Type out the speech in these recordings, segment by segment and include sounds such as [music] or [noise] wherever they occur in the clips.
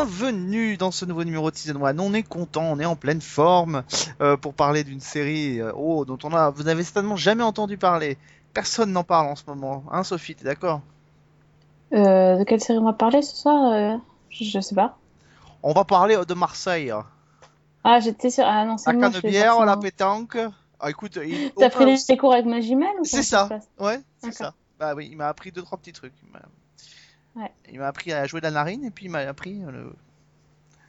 bienvenue dans ce nouveau numéro de Season 1. On est content, on est en pleine forme euh, pour parler d'une série euh, oh, dont on a, vous n'avez certainement jamais entendu parler. Personne n'en parle en ce moment, hein Sophie, t'es d'accord? Euh, de quelle série on va parler ce soir je, je sais pas. On va parler de Marseille. Ah, j'étais sur. Ah non, c'est La moi. pas ça, la pétanque. Ah écoute, il... T'as pris des cours avec Magimel ou C'est ça. Ouais, c'est ça. Bah oui, il m'a appris deux trois petits trucs. Il m'a Ouais. il m'a appris à jouer de la narine et puis il m'a appris euh, le-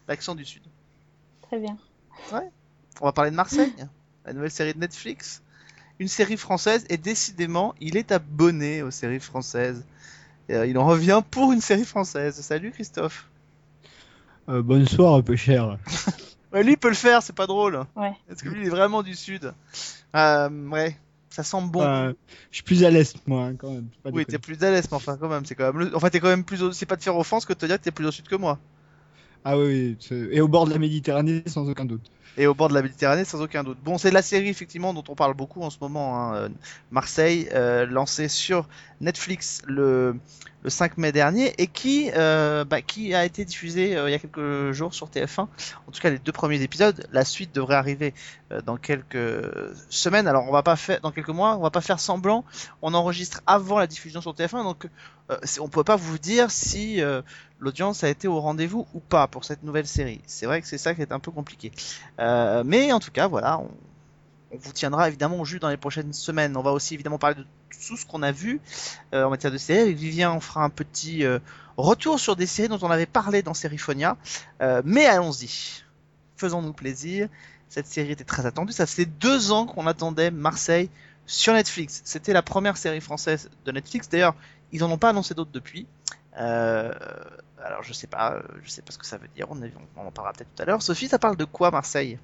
l'accent du sud. Très bien. On va parler de Marseille, la nouvelle série de Netflix. Une série française et décidément, il est abonné aux séries françaises. Et, euh, il en revient pour une série française. Salut Christophe. Euh, bonsoir, un peu cher. [laughs] Ouais, lui il peut le faire, c'est pas drôle. Ouais. Parce que lui il est vraiment du sud. Euh, ouais, ça sent bon. Je suis plus à l'est, moi, hein, quand même. Pas oui, t'es plus à l'aise, mais enfin quand même, c'est quand même. le- Enfin, t'es quand même plus. Au... C'est pas de faire offense que de te dire que t'es plus au sud que moi. Ah oui, et au bord de la Méditerranée, sans aucun doute. Et au bord de la Méditerranée, sans aucun doute. Bon, c'est la série effectivement dont on parle beaucoup en ce moment. hein, euh, Marseille, euh, lancée sur Netflix le, le 5 mai dernier et qui, euh, bah, qui a été diffusée euh, il y a quelques jours sur TF1. En tout cas, les deux premiers épisodes. La suite devrait arriver euh, dans quelques semaines. Alors, on va pas faire dans quelques mois. On va pas faire semblant. On enregistre avant la diffusion sur TF1, donc euh, on peut pas vous dire si euh, l'audience a été au rendez-vous ou pas pour cette nouvelle série. C'est vrai que c'est ça qui est un peu compliqué. Mais en tout cas, voilà, on vous tiendra évidemment au jus dans les prochaines semaines. On va aussi évidemment parler de tout ce qu'on a vu euh, en matière de séries. Avec Vivien, on fera un petit euh, retour sur des séries dont on avait parlé dans Seriphonia. Euh, mais allons-y, faisons-nous plaisir. Cette série était très attendue. Ça faisait deux ans qu'on attendait Marseille sur Netflix. C'était la première série française de Netflix. D'ailleurs, ils en ont pas annoncé d'autres depuis. Euh, alors je sais pas, je sais pas ce que ça veut dire. On en parlera peut-être tout à l'heure. Sophie, ça parle de quoi Marseille?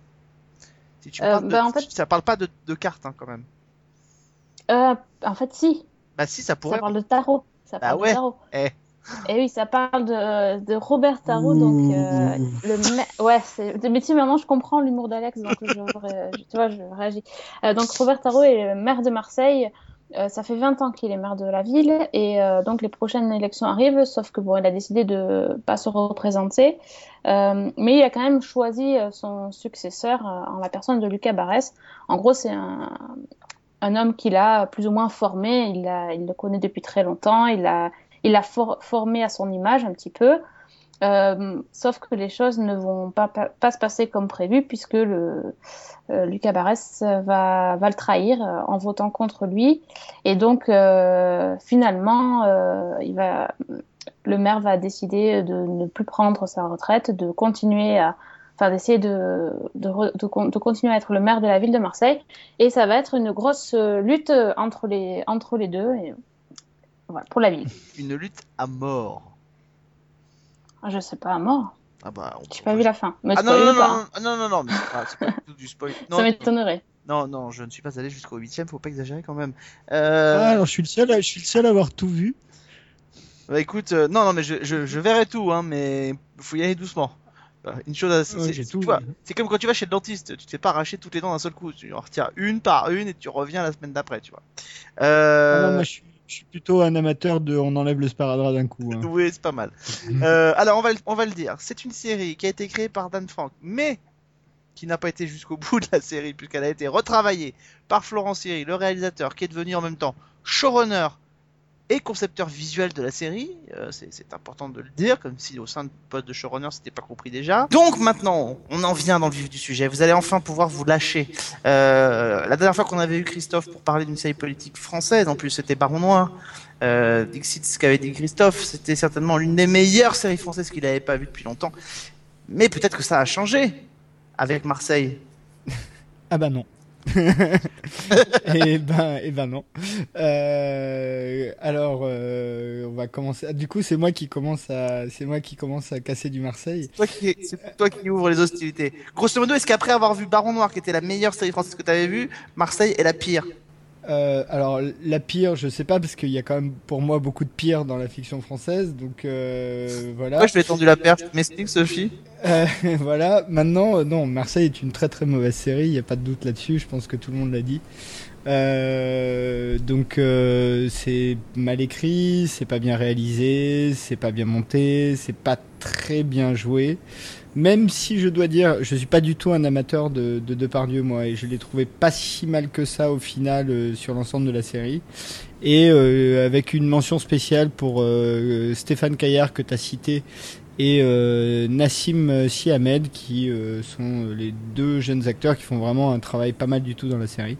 Si tu Euh, parles de- bah, en fait- ça parle pas de, de cartes hein, quand même. Euh, en fait, si. Bah si, ça pourrait. Ça parle de tarot. Ça Bah parle ouais. de tarot. Eh. Et oui, ça parle de, de Robert Tarot, donc euh, le ouais, c'est mais tu sais, maintenant je comprends l'humour d'Alex, donc je- tu vois, je réagis. Euh, donc Robert Tarot est le maire de Marseille. Euh, ça fait 20 ans qu'il est maire de la ville et euh, donc les prochaines élections arrivent, sauf que bon, il a décidé de pas se représenter, Euh, mais il a quand même choisi euh, son successeur euh, en la personne de Lucas Barès. En gros, c'est un, un homme qu'il a plus ou moins formé. Il, a, il le connaît depuis très longtemps. Il l'a il for- formé à son image un petit peu. Euh, sauf que les choses ne vont pas, se passer comme prévu puisque le, euh, Lucas Barès va, le trahir euh, en votant contre lui. Et donc, finalement, le maire va décider de ne plus prendre sa retraite, de continuer à, enfin, d'essayer de, continuer à être le maire de la ville de Marseille. Et ça va être une grosse lutte entre les, deux. Pour la ville. Une lutte à mort. Je sais pas, à mort. Ah bah. on J'ai pas vu la fin. Me Ah non non non, pas. non ah, non non non mais ah, c'est pas du tout du spoil. [laughs] Non, ça m'étonnerait. non non je ne suis pas allé jusqu'au huitième faut pas exagérer quand même. Ah, Euh, alors, je suis le seul, à- je suis le seul à avoir tout vu. Bah écoute euh, non non mais je, je, je verrai tout hein mais faut y aller doucement. Euh, Une chose à- c'est Ouais, comme quand tu vas chez le dentiste tu te fais pas arracher toutes les dents d'un seul coup tu en retires une par une et tu reviens la semaine d'après tu vois. Ah Euh... non, moi, je suis, je suis plutôt un amateur de on enlève le sparadrap d'un coup. hein. Oui, c'est pas mal. Euh, alors, on va, le- on va le dire. C'est une série qui a été créée par Dan Frank, mais qui n'a pas été jusqu'au [laughs] bout de la série, puisqu'elle a été retravaillée par Florent Siri, le réalisateur, qui est devenu en même temps showrunner et concepteur visuel de la série. Euh, c'est important de le dire, comme si au sein du poste de showrunner, c'était pas compris déjà. Donc maintenant, on en vient dans le vif du sujet. Vous allez enfin pouvoir vous lâcher. Euh, la dernière fois qu'on avait eu Christophe pour parler d'une série politique française, en plus c'était Baron Noir. Euh, ce qu'avait dit Christophe, c'était certainement l'une des meilleures séries françaises qu'il n'avait pas vues depuis longtemps. Mais peut-être que ça a changé avec Marseille. Ah bah non. [laughs] et ben, et ben non. Euh, alors, euh, on va commencer. ah, Du coup, c'est moi qui commence à, c'est moi qui commence à casser du Marseille. Toi qui, c'est toi qui ouvre les hostilités. Grosso modo, est-ce qu'après avoir vu Baron Noir, qui était la meilleure série française que tu avais vue, Marseille est la pire? Euh, alors la pire, je sais pas parce qu'il y a quand même pour moi beaucoup de pire dans la fiction française, donc euh, voilà. Moi, je vais tendu la perche. M'explique, Sophie? Euh, [laughs] voilà. Maintenant, euh, non, Marseille est une très très mauvaise série. Il n'y a pas de doute là-dessus. Je pense que tout le monde l'a dit. Euh, donc euh, c'est mal écrit, c'est pas bien réalisé, c'est pas bien monté, c'est pas très bien joué. Même si je dois dire, je suis pas du tout un amateur de, de Depardieu moi, et je l'ai trouvé pas si mal que ça au final euh, sur l'ensemble de la série. Et euh, avec une mention spéciale pour euh, Stéphane Caillard que tu as cité et euh, Nassim Sihamed qui euh, sont les deux jeunes acteurs qui font vraiment un travail pas mal du tout dans la série.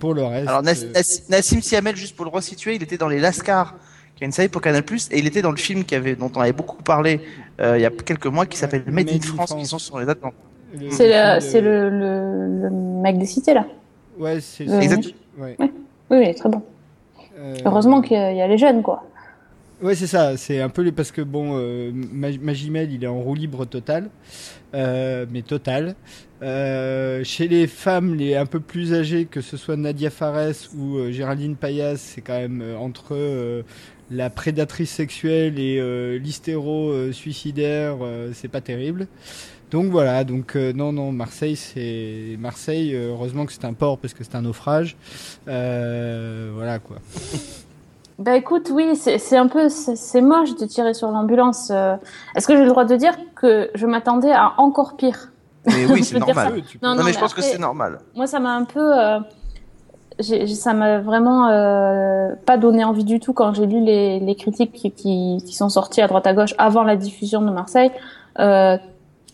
Pour le reste, Alors, Nas- euh, Nas- Nassim Siamel, juste pour le resituer, il était dans les Lascars, qui est une série pour Canal+, et il était dans le film qui avait, dont on avait beaucoup parlé il y a quelques mois, qui s'appelle Made, in France, qui sont sur les dates. le C'est le, le, le, le mec des cités là. Ouais, c'est Euh, Exact. ouais. Oui, il est très bon. Euh, Heureusement qu'il y a il y a les jeunes quoi. Ouais, c'est ça. C'est un peu les parce que bon, euh, Mag- Magimel, il est en roue libre total, euh, mais total. Euh, chez les femmes, les un peu plus âgées, que ce soit Nadia Fares ou euh, Géraldine Payas, c'est quand même euh, entre euh, la prédatrice sexuelle et euh, l'hystéro euh, suicidaire, euh, c'est pas terrible. Donc voilà, donc euh, non non Marseille c'est Marseille euh, heureusement que c'est un port parce que c'est un naufrage. Euh, voilà quoi. [laughs] Bah écoute, oui, c'est un peu, c'est moche de tirer sur l'ambulance. euh. Est-ce que j'ai le droit de dire que je m'attendais à encore pire? Mais oui, [laughs] c'est normal. Non, Non, mais je pense que c'est normal. Moi, ça m'a un peu, euh, ça m'a vraiment euh, pas donné envie du tout quand j'ai lu les, critiques qui, sont sorties à droite à gauche avant la diffusion de Marseille. Euh,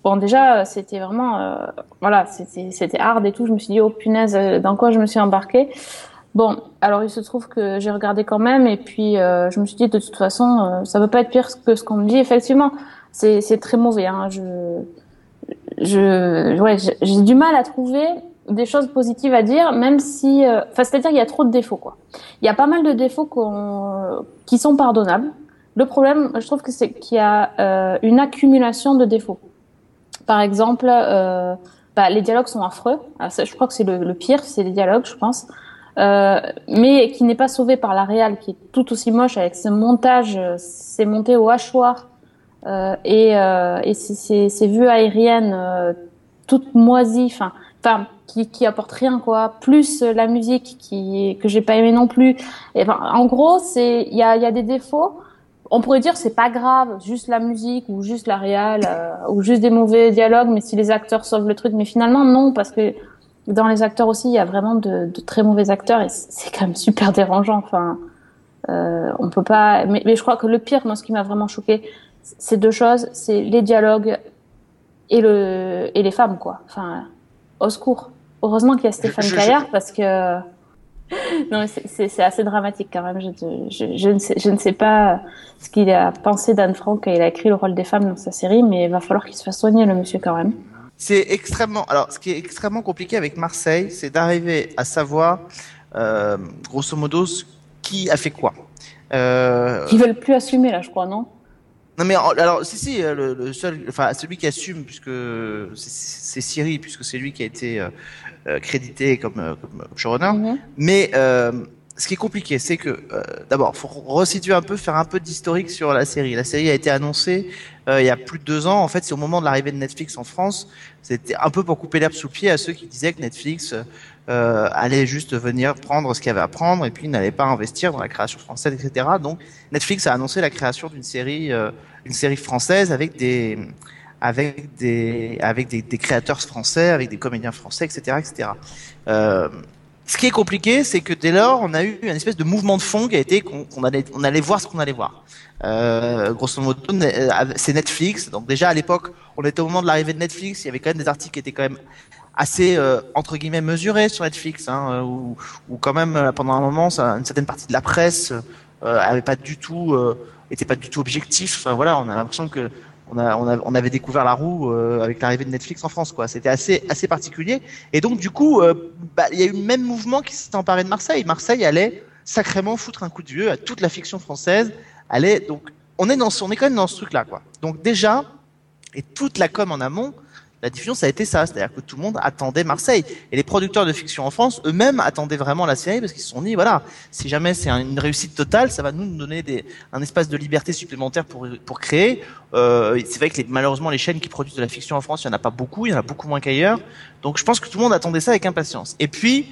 bon, déjà, c'était vraiment, euh, voilà, c'était hard et tout. Je me suis dit, oh punaise, dans quoi je me suis embarquée? Bon, alors il se trouve que j'ai regardé quand même et puis je me suis dit de toute façon, ça peut pas être pire que ce qu'on me dit. Effectivement, c'est très mauvais. Hein. Je je ouais, j'ai du mal à trouver des choses positives à dire, même si, euh, enfin, c'est-à-dire qu'il y a trop de défauts, quoi. Il y a pas mal de défauts qu'on, qui sont pardonnables. Le problème, je trouve que c'est qu'il y a euh, une accumulation de défauts. Par exemple, euh, bah, les dialogues sont affreux. Ah, je crois que c'est le, pire, c'est les dialogues, je pense. Euh, mais qui n'est pas sauvé par la réal, qui est tout aussi moche avec ce montage, euh, c'est monté au hachoir euh, et, euh, et ces, ces, ces vues aériennes toutes moisies, enfin, qui, qui apportent rien quoi. Plus euh, la musique qui que j'ai pas aimé non plus. En gros, c'est il y a, y a des défauts. On pourrait dire c'est pas grave, juste la musique ou juste la réal euh, ou juste des mauvais dialogues, mais si les acteurs sauvent le truc. Mais finalement non, parce que dans les acteurs aussi, il y a vraiment de, très mauvais acteurs et c'est c'est quand même super dérangeant. Enfin, euh, on peut pas. Mais, mais je crois que le pire, moi, ce qui m'a vraiment choqué, c'est deux choses, c'est les dialogues et le et les femmes, quoi. Enfin, au secours. Heureusement qu'il y a Stéphane je- je- Caillard parce que [laughs] non, c'est- assez dramatique quand même. Je, je, je, ne sais, je ne sais pas ce qu'il a pensé d'Anne Frank quand il a écrit le rôle des femmes dans sa série, mais il va falloir qu'il se fasse soigner le monsieur quand même. C'est extrêmement. Alors, ce qui est extrêmement compliqué avec Marseille, c'est d'arriver à savoir, euh, grosso modo, qui a fait quoi. Euh, Ils veulent plus assumer là, je crois, non? Non mais alors si si le, le seul enfin celui qui assume puisque c'est- Siri puisque c'est lui qui a été euh, crédité comme euh, comme showrunner. Mhm. mais euh, ce qui est compliqué c'est que euh, d'abord faut resituer un peu faire un peu d'historique sur la série. La série a été annoncée euh, il y a plus de deux ans. En fait c'est au moment de l'arrivée de Netflix en France. C'était un peu pour couper l'herbe sous le pied à ceux qui disaient que Netflix euh, allait juste venir prendre ce qu'il y avait à prendre et puis n'allait pas investir dans la création française etc donc Netflix a annoncé la création d'une série euh, une série française avec des avec des avec des, créateurs français, avec des comédiens français, etc., etc. Euh, ce qui est compliqué, c'est que dès lors, on a eu une espèce de mouvement de fond qui a été qu'on allait on allait voir ce qu'on allait voir. Euh, grosso modo, euh, c'est Netflix. Donc déjà à l'époque, on était au moment de l'arrivée de Netflix. Il y avait quand même des articles qui étaient quand même assez entre guillemets mesurés sur Netflix, hein, où, quand même pendant un moment, une certaine partie de la presse euh, pas du tout euh, pas du tout objectif. Enfin voilà, on a l'impression que on, a, on, a, on avait découvert la roue euh, avec l'arrivée de Netflix en France, quoi. C'était assez, assez particulier. Et donc, du coup, euh, bah, il y a eu le même mouvement qui s'est emparé de Marseille. Marseille allait sacrément foutre un coup de vieux à toute la fiction française. Allait, donc, on est, dans, on est quand même dans ce truc-là, quoi. Donc, déjà, et toute la com en amont, la diffusion, ça a été ça. C'est-à-dire que tout le monde attendait Marseille. Et les producteurs de fiction en France, eux-mêmes, attendaient vraiment la série parce qu'ils se sont dit, voilà, si jamais c'est un- une réussite totale, ça va nous donner des, un espace de liberté supplémentaire pour, pour créer. Euh, c'est vrai que les- malheureusement, les chaînes qui produisent de la fiction en France, il y en a pas beaucoup, il y en a beaucoup moins qu'ailleurs. Donc je pense que tout le monde attendait ça avec impatience. Et puis,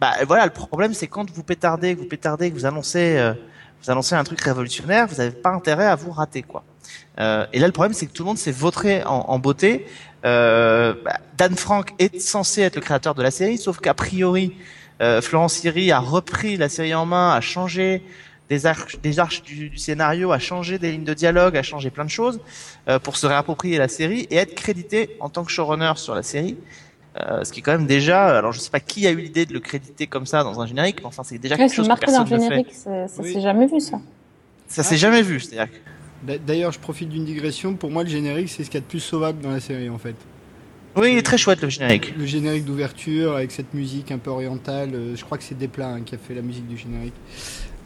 bah voilà, le problème, c'est quand vous pétardez, vous pétardez, que vous annoncez, euh, vous annoncez un truc révolutionnaire, vous n'avez pas intérêt à vous rater, quoi. Euh, et là, le problème, c'est que tout le monde s'est vautré en, en beauté. Euh, bah, Dan Frank est censé être le créateur de la série, sauf qu'a priori, euh, Florence Siri a repris la série en main, a changé des arches, des arches du, du scénario, a changé des lignes de dialogue, a changé plein de choses euh, pour se réapproprier la série et être crédité en tant que showrunner sur la série. Euh, ce qui est quand même déjà, alors je sais pas qui a eu l'idée de le créditer comme ça dans un générique, mais enfin c'est déjà Ouais, quelque c'est chose que marqué dans personne le ne fait. générique, c'est- ça Oui. s'est jamais vu ça. Ça s'est jamais vu, c'est-à-dire D'ailleurs, je profite d'une digression. Pour moi, le générique, c'est ce qu'il y a de plus sauvable dans la série, en fait. oui, il est très chouette le générique. Le générique d'ouverture avec cette musique un peu orientale. euh, je crois que c'est Desplat hein, qui a fait la musique du générique.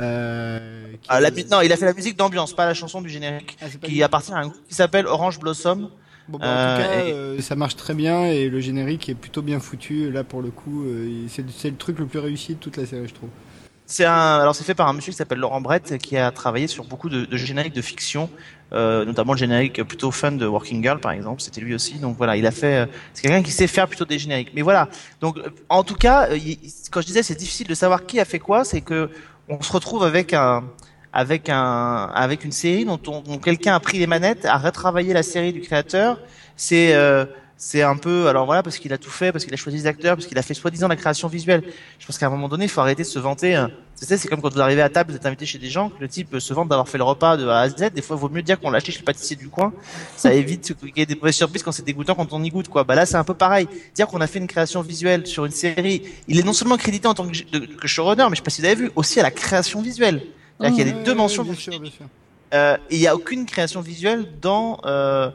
Euh, Ah, la, non, il a fait la musique d'ambiance, pas la chanson du générique, Ah, qui appartient à un groupe qui s'appelle Orange Blossom. Bon, bah, en Euh, tout cas, et- ça marche très bien et le générique est plutôt bien foutu. Là, pour le coup, c'est le truc le plus réussi de toute la série, je trouve. C'est un, alors c'est fait par un monsieur qui s'appelle Laurent Brett, qui a travaillé sur beaucoup de, de génériques de fiction, euh, notamment le générique plutôt fun de Working Girl par exemple, c'était lui aussi. Donc voilà, il a fait, euh, c'est quelqu'un qui sait faire plutôt des génériques. Mais voilà, donc euh, en tout cas, euh, quand je disais c'est difficile de savoir qui a fait quoi, c'est que on se retrouve avec un, avec un, avec une série dont, on- dont quelqu'un a pris les manettes, a retravaillé la série du créateur. C'est euh, c'est un peu, alors voilà, parce qu'il a tout fait, parce qu'il a choisi des acteurs, parce qu'il a fait soi-disant la création visuelle. Je pense qu'à un moment donné, il faut arrêter de se vanter. hein. Tu sais, c'est comme quand vous arrivez à table, vous êtes invité chez des gens, que le type se vante d'avoir fait le repas de A à Z. Des fois, il vaut mieux dire qu'on l'a acheté chez le pâtissier du coin. Ça [laughs] évite qu'il y ait des mauvaises surprises quand c'est dégoûtant quand on y goûte, quoi. Bah là, c'est un peu pareil. Dire qu'on a fait une création visuelle sur une série, il est non seulement crédité en tant que, de- que showrunner, mais je sais pas si vous avez vu, aussi à la création visuelle. C'est-à-dire qu'il y a les Ouais, deux mentions bien dans le sûr, bien sûr. euh, et il n'y a aucune création visuelle dans euh,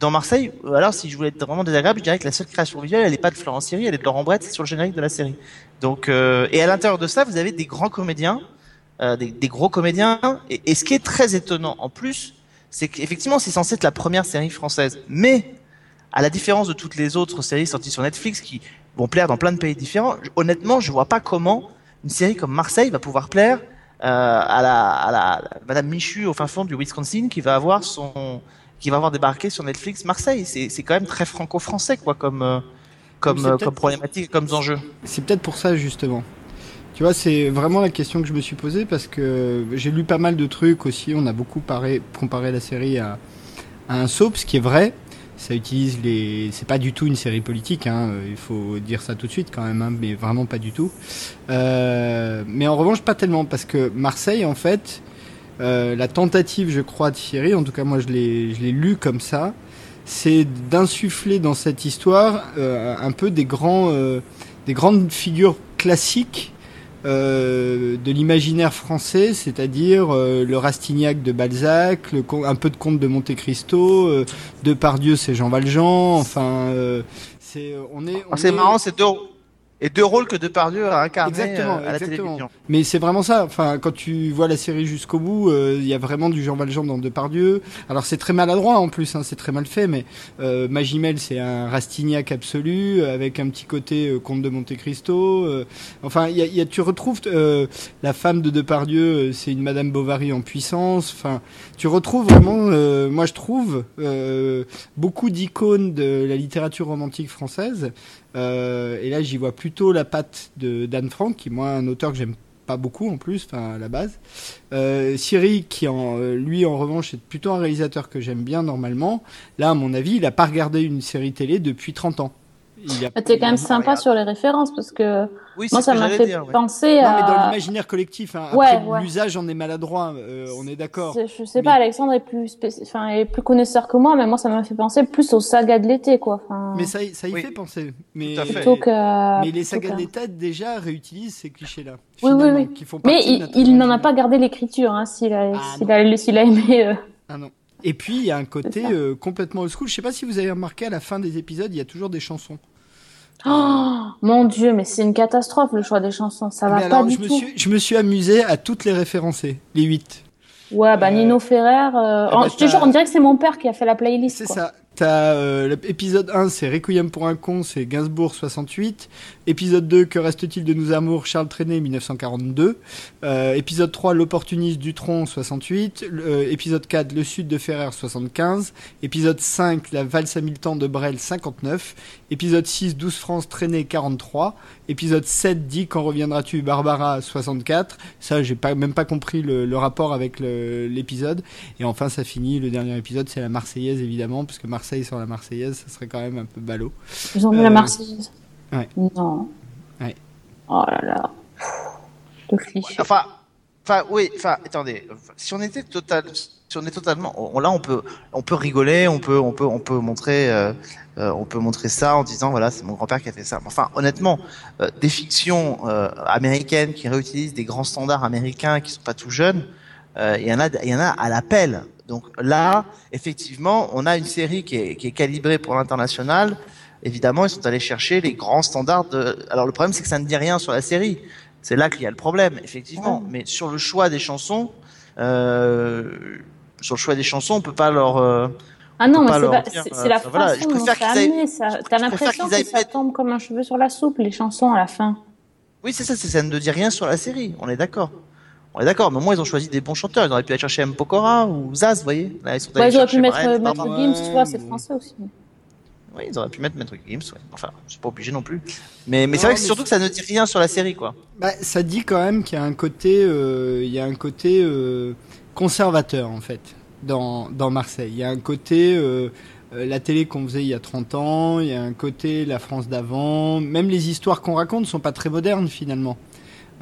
dans Marseille. Alors, si je voulais être vraiment désagréable, je dirais que la seule création visuelle, elle n'est pas de Florence Siri, elle est de Laurent Brett, c'est sur le générique de la série. Donc, euh, et à l'intérieur de ça, vous avez des grands comédiens, euh, des, des gros comédiens. Et, et ce qui est très étonnant en plus, c'est qu'effectivement, c'est censé être la première série française, mais à la différence de toutes les autres séries sorties sur Netflix qui vont plaire dans plein de pays différents, honnêtement, je vois pas comment une série comme Marseille va pouvoir plaire euh, à la, à la- Madame Michu au fin fond du Wisconsin qui va avoir son qui va avoir débarqué sur Netflix Marseille. C'est c'est quand même très franco-français quoi comme euh, comme euh, comme problématique, comme enjeu. C'est peut-être pour ça justement. Tu vois, c'est vraiment la question que je me suis posée parce que j'ai lu pas mal de trucs aussi. On a beaucoup paré- comparé la série à, à un soap, ce qui est vrai. Ça utilise les. C'est pas du tout une série politique, hein, il faut dire ça tout de suite quand même, hein, mais vraiment pas du tout. Euh, mais en revanche, pas tellement parce que Marseille, en fait, euh, la tentative, je crois, de Thierry, en tout cas moi je l'ai je l'ai lu comme ça, c'est d'insuffler dans cette histoire euh, un peu des grands. euh, des grandes figures classiques euh, de l'imaginaire français, c'est-à-dire euh, le Rastignac de Balzac, le, un peu de Comte de Monte Cristo, euh, Depardieu c'est Jean Valjean, enfin euh, c'est on est on Ah, C'est est- marrant, c'est deux et deux rôles que Depardieu a incarné Exactement, euh, à la exactement. télévision. Mais c'est vraiment ça. Enfin, quand tu vois la série jusqu'au bout, euh, il y a vraiment du Jean Valjean dans Depardieu. Alors c'est très maladroit en plus, hein, c'est très mal fait, mais euh, Magimel c'est un Rastignac absolu avec un petit côté euh, Comte de Monte Cristo. euh, enfin, il y a, il y a- tu retrouves euh, la femme de Depardieu, c'est une Madame Bovary en puissance. Enfin, tu retrouves vraiment, euh, moi je trouve, euh, beaucoup d'icônes de la littérature romantique française. Euh, et là, j'y vois plutôt la patte de Dan Frank, qui moi un auteur que j'aime pas beaucoup en plus, enfin à la base. Euh, Siri, qui en, euh, lui en revanche est plutôt un réalisateur que j'aime bien normalement. Là, à mon avis, il a pas regardé une série télé depuis 30 ans. Il a- Bah, T'es quand même Ah, sympa sur les références parce que Oui, moi ça que m'a fait dire. ouais. penser Non, mais dans à. l'imaginaire collectif. Hein. Ouais, Après, ouais. l'usage en est maladroit. euh, on est d'accord. C'est- Je sais Mais- pas, Alexandre est plus, spéci- enfin, est plus connaisseur que moi, mais moi ça m'a fait penser plus aux sagas de l'été, quoi. Enfin, Mais ça, y- ça y Oui. fait penser. Mais, Tout à fait. plutôt que. mais les sagas que- d'état déjà réutilisent ces clichés-là. Oui, oui, oui. Qui font Mais il, n'en a pas gardé l'écriture, hein, s'il a, Ah, a, s'il a aimé. euh. Ah non. Et puis il y a un côté euh, complètement old school. Je sais pas si vous avez remarqué à la fin des épisodes, il y a toujours des chansons. Oh, mon dieu, mais c'est une catastrophe le choix des chansons, ça va Mais pas alors, du je me tout. suis, je me suis amusé à toutes les référencer, les huit. Ouais, bah Euh, Nino Ferrer. euh, ah bah, je te jure, on dirait que c'est mon père qui a fait la playlist. C'est ça. T'as euh, l'épisode 1, c'est Requiem pour un con, c'est Gainsbourg 68. Épisode 2, Que reste-t-il de nous amours, Charles Trenet 1942. Euh, épisode 3, L'opportuniste Dutronc 68. Euh, épisode 4, Le Sud de Ferrer 75. Épisode 5, La valse à mille de Brel 59. Épisode 6, 12 France Trenet 43. Épisode 7, dit Quand reviendras-tu Barbara 64. Ça, j'ai pas, même pas compris le, le rapport avec le- l'épisode. Et enfin, ça finit, le dernier épisode, c'est la Marseillaise évidemment, parce que Marseille sans la Marseillaise, ça serait quand même un peu ballot. Ils ont mis Euh, la Marseillaise. ouais. Non. Ouais. Oh là là. Le cliché. Enfin, enfin, oui, enfin, attendez. Si on était total, si on est totalement, on- là, on peut, on peut rigoler, on peut, on peut, on peut montrer, euh, euh, on peut montrer ça en disant voilà, c'est mon grand-père qui a fait ça. Enfin, honnêtement, euh, des fictions euh, américaines qui réutilisent des grands standards américains qui sont pas tout jeunes, euh, il y en a, il y en a à l'appel. Donc là, effectivement, on a une série qui est, qui est calibrée pour l'international. Évidemment, ils sont allés chercher les grands standards de. Alors le problème, c'est que ça ne dit rien sur la série. C'est là qu'il y a le problème, effectivement. Mais sur le choix des chansons, euh, sur le choix des chansons, on peut pas leur. Ah non, mais c'est euh, la voilà, façon je dont préfère c'est qu'ils aillent- amené. ça- T'as l'impression qu'ils que ça mettre- tombe comme un cheveu sur la soupe, les chansons à la fin. Oui, c'est ça, c'est- ça ne dit rien sur la série. On est d'accord. On est d'accord, mais au moins ils ont choisi des bons chanteurs. Ils auraient pu aller chercher M. Pokora ou Zaz, vous voyez. Là, ils sont Ouais, allés ils auraient pu mettre Brel, euh, Barbara. Maître Gims, tu vois, c'est français aussi. Oui, ils auraient pu mettre Maître Gims, ouais. Enfin, c'est pas obligé non plus. Mais, mais c'est vrai que c'est mais surtout que ça ne dit rien sur la série, quoi. Bah, ça dit quand même qu'il y a un côté, euh, il y a un côté euh, conservateur en fait dans, dans Marseille. Il y a un côté euh, euh, la télé qu'on faisait il y a 30 ans, il y a un côté la France d'avant. Même les histoires qu'on raconte sont pas très modernes finalement.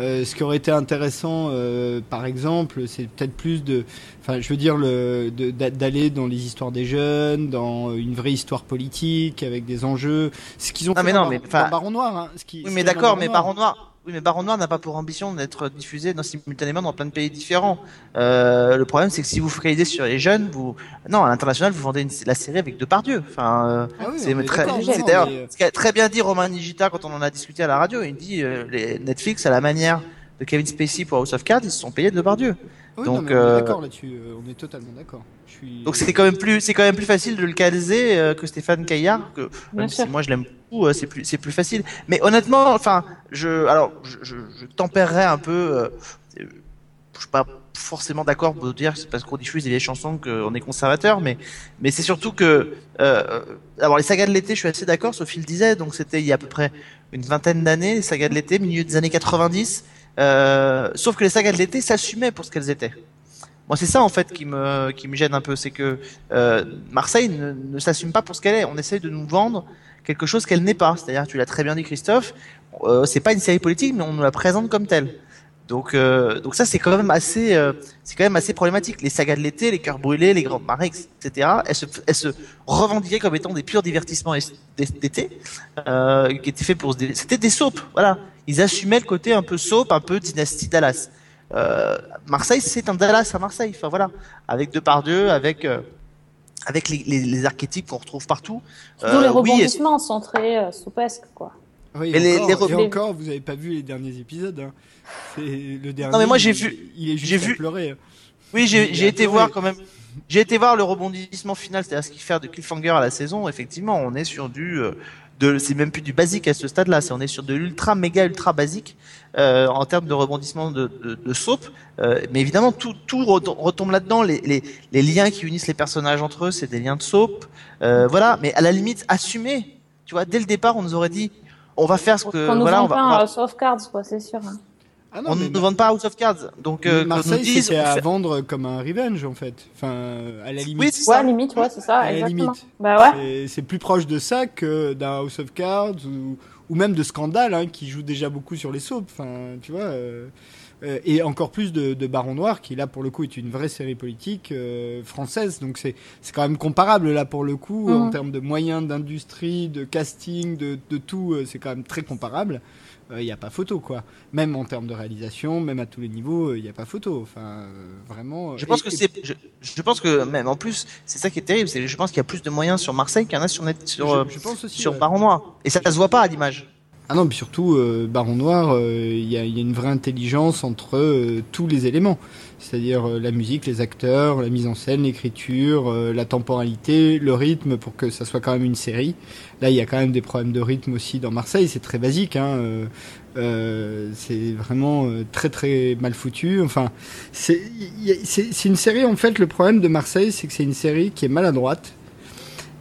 Euh, ce qui aurait été intéressant, euh, par exemple, c'est peut-être plus de, enfin, je veux dire, d'aller dans les histoires des jeunes, dans une vraie histoire politique avec des enjeux. Ce qu'ils ont Non, fait mais dans, non, mais, dans Baron Noir. Hein, ce qui, Oui, mais d'accord, mais. Baron Noir. Oui, mais Baron Noir n'a pas pour ambition d'être diffusé dans, simultanément dans plein de pays différents. Euh, le problème, c'est que si vous focalisez sur les jeunes, vous, non, à l'international, vous vendez une- la série avec Depardieu. Enfin, euh, Ah oui, c'est très, d'ailleurs, mais, euh, ce qu'a très bien dit Romain Nigita quand on en a discuté à la radio. Il dit, euh, les Netflix, à la manière de Kevin Spacey pour House of Cards, ils se sont payés de Depardieu. Oui, Donc, non, mais on euh, est d'accord là-dessus, euh, on est totalement d'accord. Suis... Donc c'est quand même plus, c'est quand même plus facile de le caser euh, que Stéphane Caillard. Que, même si moi je l'aime beaucoup, euh, c'est plus, c'est plus facile. Mais honnêtement, enfin, je, alors, je, je, je tempérerais un peu. euh, euh, je suis pas forcément d'accord pour dire que c'est parce qu'on diffuse des vieilles chansons qu'on est conservateur, mais, mais c'est surtout que, euh, alors les sagas de l'été, je suis assez d'accord. Sophie le disait, donc c'était il y a à peu près une vingtaine d'années, les sagas de l'été, milieu des années 90. Euh, sauf que les sagas de l'été s'assumaient pour ce qu'elles étaient. Moi, c'est ça en fait qui me qui me gêne un peu, c'est que euh, Marseille ne, s'assume pas pour ce qu'elle est. On essaye de nous vendre quelque chose qu'elle n'est pas. C'est-à-dire, tu l'as très bien dit, Christophe, euh, c'est pas une série politique, mais on nous la présente comme telle. Donc, euh, donc ça, c'est quand même assez, euh, c'est quand même assez problématique. Les sagas de l'été, les cœurs brûlés, les grandes marées, etc. Elles se, elles se revendiquaient comme étant des purs divertissements d'été, euh, qui étaient faits pour se, c'était des soaps, voilà. Ils assumaient le côté un peu soap, un peu dynastie Dallas. Euh, Marseille, c'est un Dallas à Marseille. Enfin voilà, avec Depardieu, avec euh, avec les, les, les archétypes qu'on retrouve partout. Euh, les oui, rebondissements sont très euh, soupesques, quoi. Oui, Mais les- encore, les et revenus- encore, vous avez pas vu les derniers épisodes. Hein. C'est le dernier. Non, mais moi, j'ai vu- Il est juste vu- pleurer. Oui, j'ai été voir quand même. J'ai été voir le rebondissement final, c'est-à-dire ce qui fait de cliffhanger à la saison. Effectivement, on est sur du, euh, c'est même plus du basique à ce stade-là. On est sur de l'ultra méga ultra basique euh, en termes de rebondissement de, de, de soap. Euh, mais évidemment, tout, tout retom- retombe là-dedans. Les, les, les liens qui unissent les personnages entre eux, c'est des liens de soap. Euh, voilà. Mais à la limite, assumer. Tu vois, dès le départ, on nous aurait dit, on va faire ce que, Qu'on nous voilà, vend on va, pas on un House of Cards, quoi, c'est sûr. hein. Ah non, on mais ne vend pas House of Cards. Donc, euh, Marseille, dise, c'était on à fait- vendre comme un revenge en fait. Enfin, à la limite. Oui, c'est Ouais, ça. limite, ouais, c'est ça, À la exactement. limite. Bah ouais. C'est- C'est plus proche de ça que d'un House of Cards ou, ou même de Scandale, hein, qui joue déjà beaucoup sur les soaps. Enfin, tu vois. euh, euh, et encore plus de, de Baron Noir, qui là pour le coup est une vraie série politique euh, française. Donc c'est c'est quand même comparable là pour le coup Mhm. en termes de moyens d'industrie, de casting, de, de tout. euh, c'est quand même très comparable. Il n'y a pas photo quoi. Même en termes de réalisation, même à tous les niveaux, il n'y a pas photo. Enfin, euh, vraiment. Je pense et- que c'est, je, je pense que même en plus, c'est ça qui est terrible, c'est que je pense qu'il y a plus de moyens sur Marseille qu'il y en a sur net, sur, je, je pense aussi. sur ouais. Baron Noir. Et ça, ça se voit pas à l'image. Ah non, puis surtout, euh, Baron Noir, euh, il y, a, y, a, une vraie intelligence entre euh, tous les éléments. C'est-à-dire euh, la musique, les acteurs, la mise en scène, l'écriture, euh, la temporalité, le rythme pour que ça soit quand même une série. Là, il y a quand même des problèmes de rythme aussi dans Marseille, c'est très basique. Hein, c'est vraiment très très mal foutu. Enfin, c'est une série, en fait, le problème de Marseille, c'est que c'est une série qui est maladroite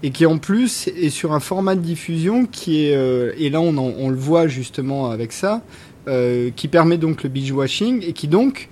et qui en plus est sur un format de diffusion qui est euh, et là on, le voit justement avec ça euh, qui permet donc le binge watching et qui donc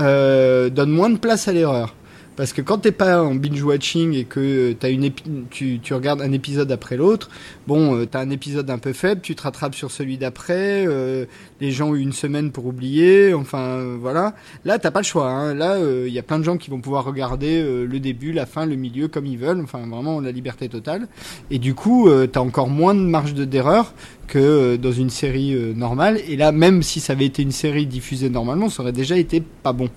euh, donne moins de place à l'erreur parce que quand t'es pas en binge watching et que as une tu, tu regardes un épisode après l'autre, bon, euh, t'as un épisode un peu faible, tu te rattrapes sur celui d'après. Euh, les gens ont une semaine pour oublier. Enfin, euh, voilà. Là, t'as pas le choix. Hein. Là, il euh, y a plein de gens qui vont pouvoir regarder euh, le début, la fin, le milieu comme ils veulent. Enfin, vraiment la liberté totale. Et du coup, t'as encore moins de marge d'erreur que dans une série normale. Et là, même si ça avait été une série diffusée normalement, ça aurait déjà été pas bon.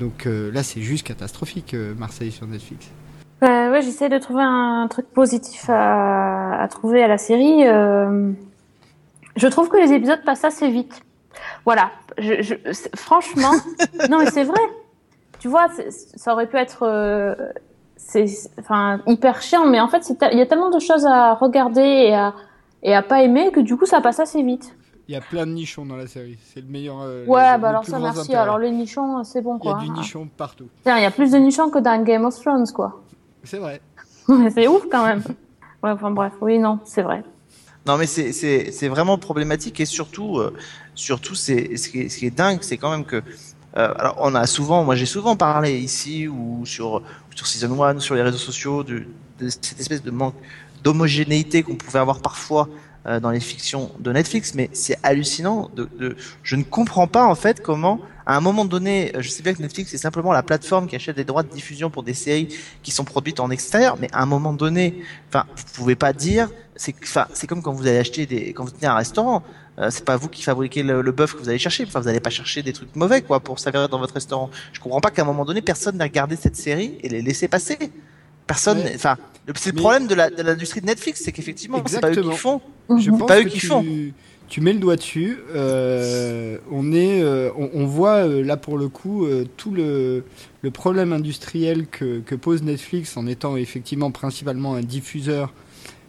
Donc euh, là, c'est juste catastrophique, euh, Marseille sur Netflix. Euh, ouais, j'essaie de trouver un truc positif à, à trouver à la série. Euh, je trouve que les épisodes passent assez vite. Voilà. Je, je, franchement, [laughs] non mais c'est vrai. Tu vois, ça aurait pu être, euh, c'est, enfin, hyper chiant, mais en fait, il y a tellement de choses à regarder et à, et à pas aimer que du coup, ça passe assez vite. Il y a plein de nichons dans la série. C'est le meilleur. Euh, ouais, le, bah alors ça, merci. Intérêt. Alors les nichons, c'est bon quoi. Il y a du nichon partout. Tiens, il y a plus de nichons que dans Game of Thrones quoi. C'est vrai. [laughs] c'est ouf quand même. Ouais, enfin bref, oui, non, c'est vrai. Non, mais c'est vraiment problématique et surtout, euh, surtout c'est ce, qui est, ce qui est dingue, c'est quand même que. Euh, alors, on a souvent, moi j'ai souvent parlé ici ou sur, sur Season 1 ou sur les réseaux sociaux de, de cette espèce de manque d'homogénéité qu'on pouvait avoir parfois euh, dans les fictions de Netflix, mais c'est hallucinant. Je ne comprends pas en fait comment, à un moment donné, je sais bien que Netflix c'est simplement la plateforme qui achète des droits de diffusion pour des séries qui sont produites en extérieur, mais à un moment donné, enfin, vous pouvez pas dire, c'est, comme quand vous allez acheter quand vous tenez un restaurant. Euh, c'est pas vous qui fabriquez le, le bœuf que vous allez chercher. Enfin, vous n'allez pas chercher des trucs mauvais, quoi, pour servir dans votre restaurant. Je comprends pas qu'à un moment donné, personne n'a regardé cette série et les laissé passer. Personne, enfin, ouais. c'est le mais... problème de, la, de l'industrie de Netflix, c'est qu'effectivement, c'est pas eux qui font. Je pense pas eux que qui tu, font. Tu mets le doigt dessus. Euh, on est, euh, on, on, voit euh, là pour le coup euh, tout le, le problème industriel que, que, pose Netflix en étant effectivement principalement un diffuseur,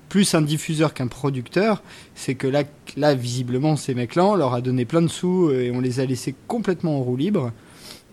plus un diffuseur qu'un producteur. C'est que là, là visiblement, ces mecs-là, on leur a donné plein de sous et on les a laissés complètement en roue libre.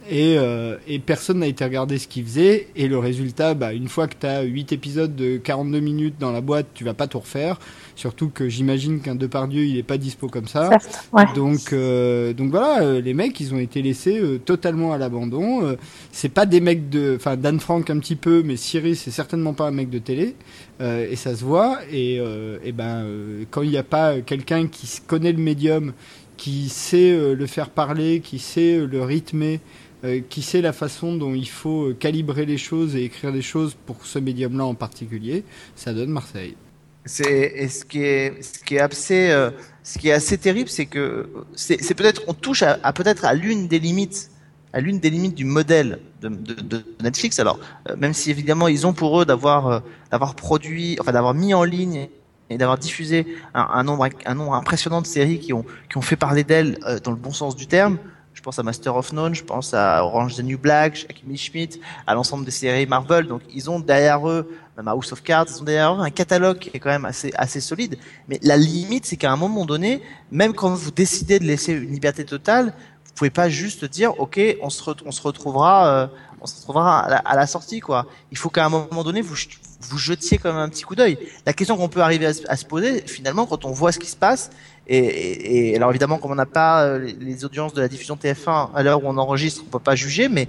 Et, euh, et, personne n'a été regarder ce qu'ils faisaient. Et le résultat, bah, une fois que tu as 8 épisodes de 42 minutes dans la boîte, tu vas pas tout refaire. Surtout que j'imagine qu'un Depardieu, il est pas dispo comme ça. Certes, ouais. Donc, euh, donc voilà, euh, les mecs, ils ont été laissés euh, totalement à l'abandon. c'est pas des mecs de, enfin Dan Frank un petit peu, mais Cyril, c'est certainement pas un mec de télé. et ça se voit. Et, et ben, quand il n'y a pas quelqu'un qui connaît le médium, qui sait le faire parler, qui sait le rythmer, euh, qui sait la façon dont il faut calibrer les choses et écrire les choses pour ce médium-là en particulier, ça donne Marseille. C'est ce qui est assez euh, ce qui est assez terrible, c'est que c'est peut-être on touche à, peut-être à l'une des limites à l'une des limites du modèle de, Netflix. Alors euh, même si évidemment ils ont pour eux d'avoir euh, d'avoir produit enfin d'avoir mis en ligne et d'avoir diffusé un, un, nombre un nombre impressionnant de séries qui ont qui ont fait parler d'elles euh, dans le bon sens du terme. Je pense à Master of None, je pense à Orange the New Black, à Kimmy Schmidt, à l'ensemble des séries Marvel. Donc ils ont derrière eux, même à House of Cards, ils ont derrière eux un catalogue qui est quand même assez assez solide. Mais la limite, c'est qu'à un moment donné, même quand vous décidez de laisser une liberté totale, vous pouvez pas juste dire, ok, on se, retrouvera, euh, on se retrouvera à la, à la, sortie, quoi. Il faut qu'à un moment donné, vous jetiez quand même un petit coup d'œil. La question qu'on peut arriver à, se poser, finalement, quand on voit ce qui se passe, et, et, et alors évidemment, comme on n'a pas les, les, audiences de la diffusion TF1 à l'heure où on enregistre, on peut pas juger, mais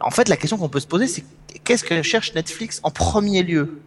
en fait, la question qu'on peut se poser, c'est qu'est-ce que cherche Netflix en premier lieu?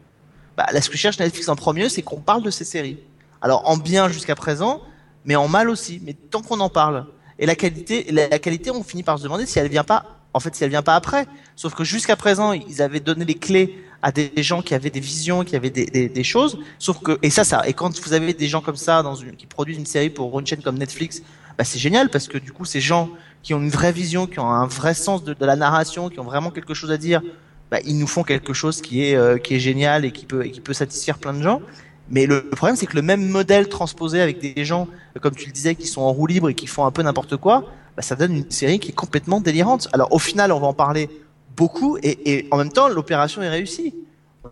Bah, là, ce que cherche Netflix en premier, c'est qu'on parle de ces séries. Alors en bien jusqu'à présent, mais en mal aussi. Mais tant qu'on en parle, et la qualité, la, la qualité, on finit par se demander si elle vient pas, en fait, si elle vient pas après. Sauf que jusqu'à présent, ils avaient donné les clés à des gens qui avaient des visions, qui avaient des, des, des, choses. Sauf que, et ça, ça, et quand vous avez des gens comme ça dans une, qui produisent une série pour une chaîne comme Netflix, bah, c'est génial parce que du coup, ces gens qui ont une vraie vision, qui ont un vrai sens de, de la narration, qui ont vraiment quelque chose à dire, bah, ils nous font quelque chose qui est, euh, qui est génial et qui peut, et qui peut satisfaire plein de gens. Mais le, problème, c'est que le même modèle transposé avec des gens, comme tu le disais, qui sont en roue libre et qui font un peu n'importe quoi, bah, ça donne une série qui est complètement délirante. Alors au final, on va en parler beaucoup et, et en même temps, l'opération est réussie.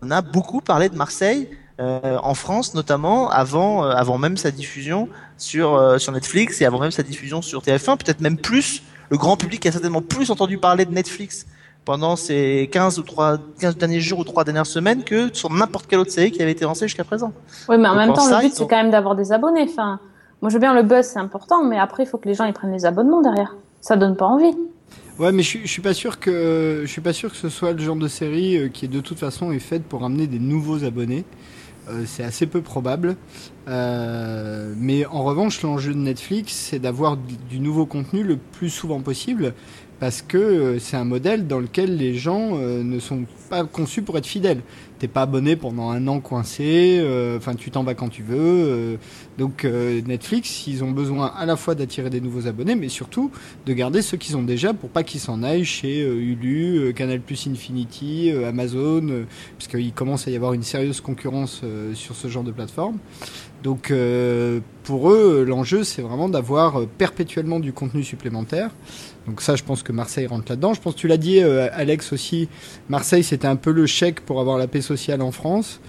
On a beaucoup parlé de Marseille euh, en France, notamment avant, euh, avant même sa diffusion sur euh, sur Netflix et avant même sa diffusion sur TF1, peut-être même plus. Le grand public a certainement plus entendu parler de Netflix pendant ces 15 ou 3, 15 derniers jours ou 3 dernières semaines que sur n'importe quelle autre série qui avait été lancée jusqu'à présent. Oui, mais en Donc, même temps, ça, le but, c'est ont- quand même d'avoir des abonnés. Enfin, moi, je veux bien le buzz, c'est important, mais après, il faut que les gens ils prennent les abonnements derrière. Ça donne pas envie. Ouais, mais je, suis- pas sûr que je suis pas sûr que ce soit le genre de série euh, qui de toute façon est faite pour amener des nouveaux abonnés. Euh, c'est assez peu probable. Euh, mais en revanche, l'enjeu de Netflix, c'est d'avoir du, nouveau contenu le plus souvent possible, parce que c'est un modèle dans lequel les gens ne sont pas conçus pour être fidèles. T'es pas abonné pendant un an coincé, euh, enfin tu t'en vas quand tu veux. euh, donc euh, Netflix, ils ont besoin à la fois d'attirer des nouveaux abonnés, mais surtout de garder ceux qu'ils ont déjà pour pas qu'ils s'en aillent chez euh, Hulu, euh, Canal Plus Infinity, Amazon, parce qu'il commence à y avoir une sérieuse concurrence sur ce genre de plateforme. Donc pour eux, l'enjeu c'est vraiment d'avoir perpétuellement du contenu supplémentaire. Donc ça, je pense que Marseille rentre là-dedans. Je pense que tu l'as dit, euh, Alex aussi. Marseille, c'était un peu le chèque pour avoir la paix sociale en France.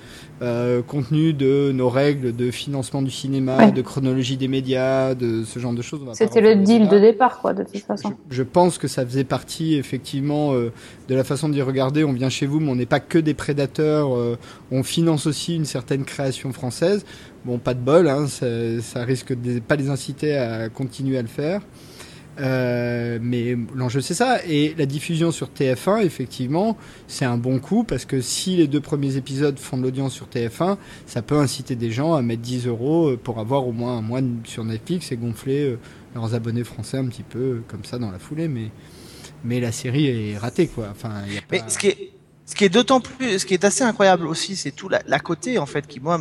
Euh, compte tenu de nos règles de financement du cinéma, Ouais. de chronologie des médias, de ce genre de choses. C'était le deal de départ, quoi, de toute Je, façon. je pense que ça faisait partie effectivement euh, de la façon d'y regarder. On vient chez vous, mais on n'est pas que des prédateurs. euh, on finance aussi une certaine création française. Bon, pas de bol, hein, ça, ça risque de pas les inciter à continuer à le faire. Euh, mais l'enjeu c'est ça. Et la diffusion sur TF1 effectivement c'est un bon coup parce que si les deux premiers épisodes font de l'audience sur TF1 ça peut inciter des gens à mettre 10 euros pour avoir au moins un mois sur Netflix et gonfler euh, leurs abonnés français un petit peu euh, comme ça dans la foulée. Mais mais la série est ratée quoi. Enfin y a Mais pas- ce qui est, ce qui est d'autant plus, ce qui est assez incroyable aussi, c'est tout la, la côté en fait qui moi,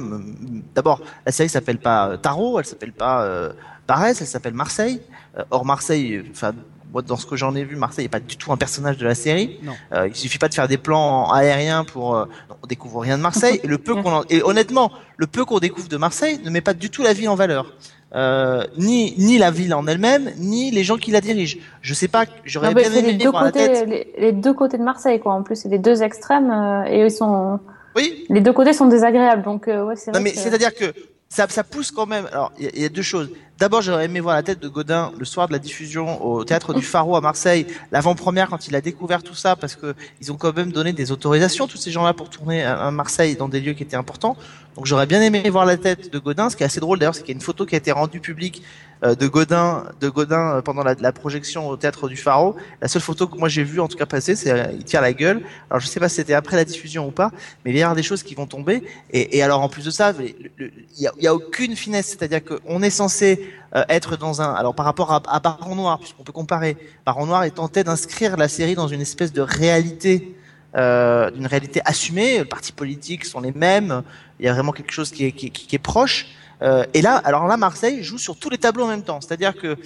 d'abord la série s'appelle pas Tarot, elle s'appelle pas euh, Barès, elle s'appelle Marseille. Euh, or Marseille, enfin moi dans ce que j'en ai vu, Marseille n'est pas du tout un personnage de la série. Non. Euh, il suffit pas de faire des plans aériens pour, euh, on découvre rien de Marseille. Et le peu qu'on, en- et honnêtement, le peu qu'on découvre de Marseille ne met pas du tout la ville en valeur. Euh, ni ni la ville en elle-même, ni les gens qui la dirigent. Je sais pas, j'aurais bien c'est les aimé deux voir la côtés, tête. les, les deux côtés de Marseille, quoi. En plus, c'est les deux extrêmes euh, et ils sont, Oui, les deux côtés sont désagréables. Donc, euh, ouais, c'est Non vrai. mais que- c'est-à-dire que ça, ça pousse quand même. Alors il y, a- il y a deux choses. D'abord j'aurais aimé voir la tête de Godin le soir de la diffusion au théâtre du Pharaon à Marseille, l'avant-première quand il a découvert tout ça parce que ils ont quand même donné des autorisations tous ces gens-là pour tourner à, Marseille dans des lieux qui étaient importants. Donc j'aurais bien aimé voir la tête de Godin. Ce qui est assez drôle d'ailleurs c'est qu'il y a une photo qui a été rendue publique euh, de Godin de Godin euh, pendant la, projection au théâtre du Pharaon. La seule photo que moi j'ai vue en tout cas passer c'est euh, il tire la gueule. Alors je sais pas si c'était après la diffusion ou pas, mais il y avoir des choses qui vont tomber. Et, alors en plus de ça, il y a, y a aucune finesse, c'est-à-dire qu'on est censé euh, être dans un, alors par rapport à, à Baron Noir, puisqu'on peut comparer, Baron Noir est tenté d'inscrire la série dans une espèce de réalité, euh, d'une réalité assumée. Les partis politiques sont les mêmes. Il y a vraiment quelque chose qui est, qui, est- qui est proche. Euh, et là, alors là, Marseille joue sur tous les tableaux en même temps. C'est-à-dire que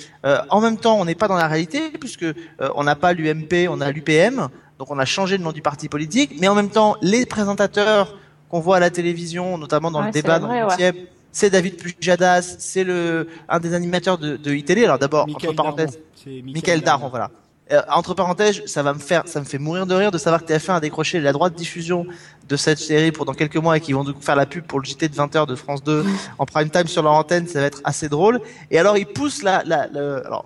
en même temps, on n'est pas dans la réalité puisque on n'a pas l'UMP, on a l'UPM. Donc on a changé le nom du parti politique, mais en même temps, les présentateurs qu'on voit à la télévision, notamment dans Ouais, le débat vrai, dans le ouais. 8e, c'est David Pujadas, c'est le un des animateurs de, de iTélé. Alors d'abord, entre parenthèses, Michael Daron, voilà. Euh, entre parenthèses, ça va me faire, ça me fait mourir de rire de savoir que TF1 a décroché la droite diffusion de cette série pour dans quelques mois et qu'ils vont donc faire la pub pour le JT de 20h de France 2 en prime time sur leur antenne, ça va être assez drôle. Et alors ils poussent la, la, le- alors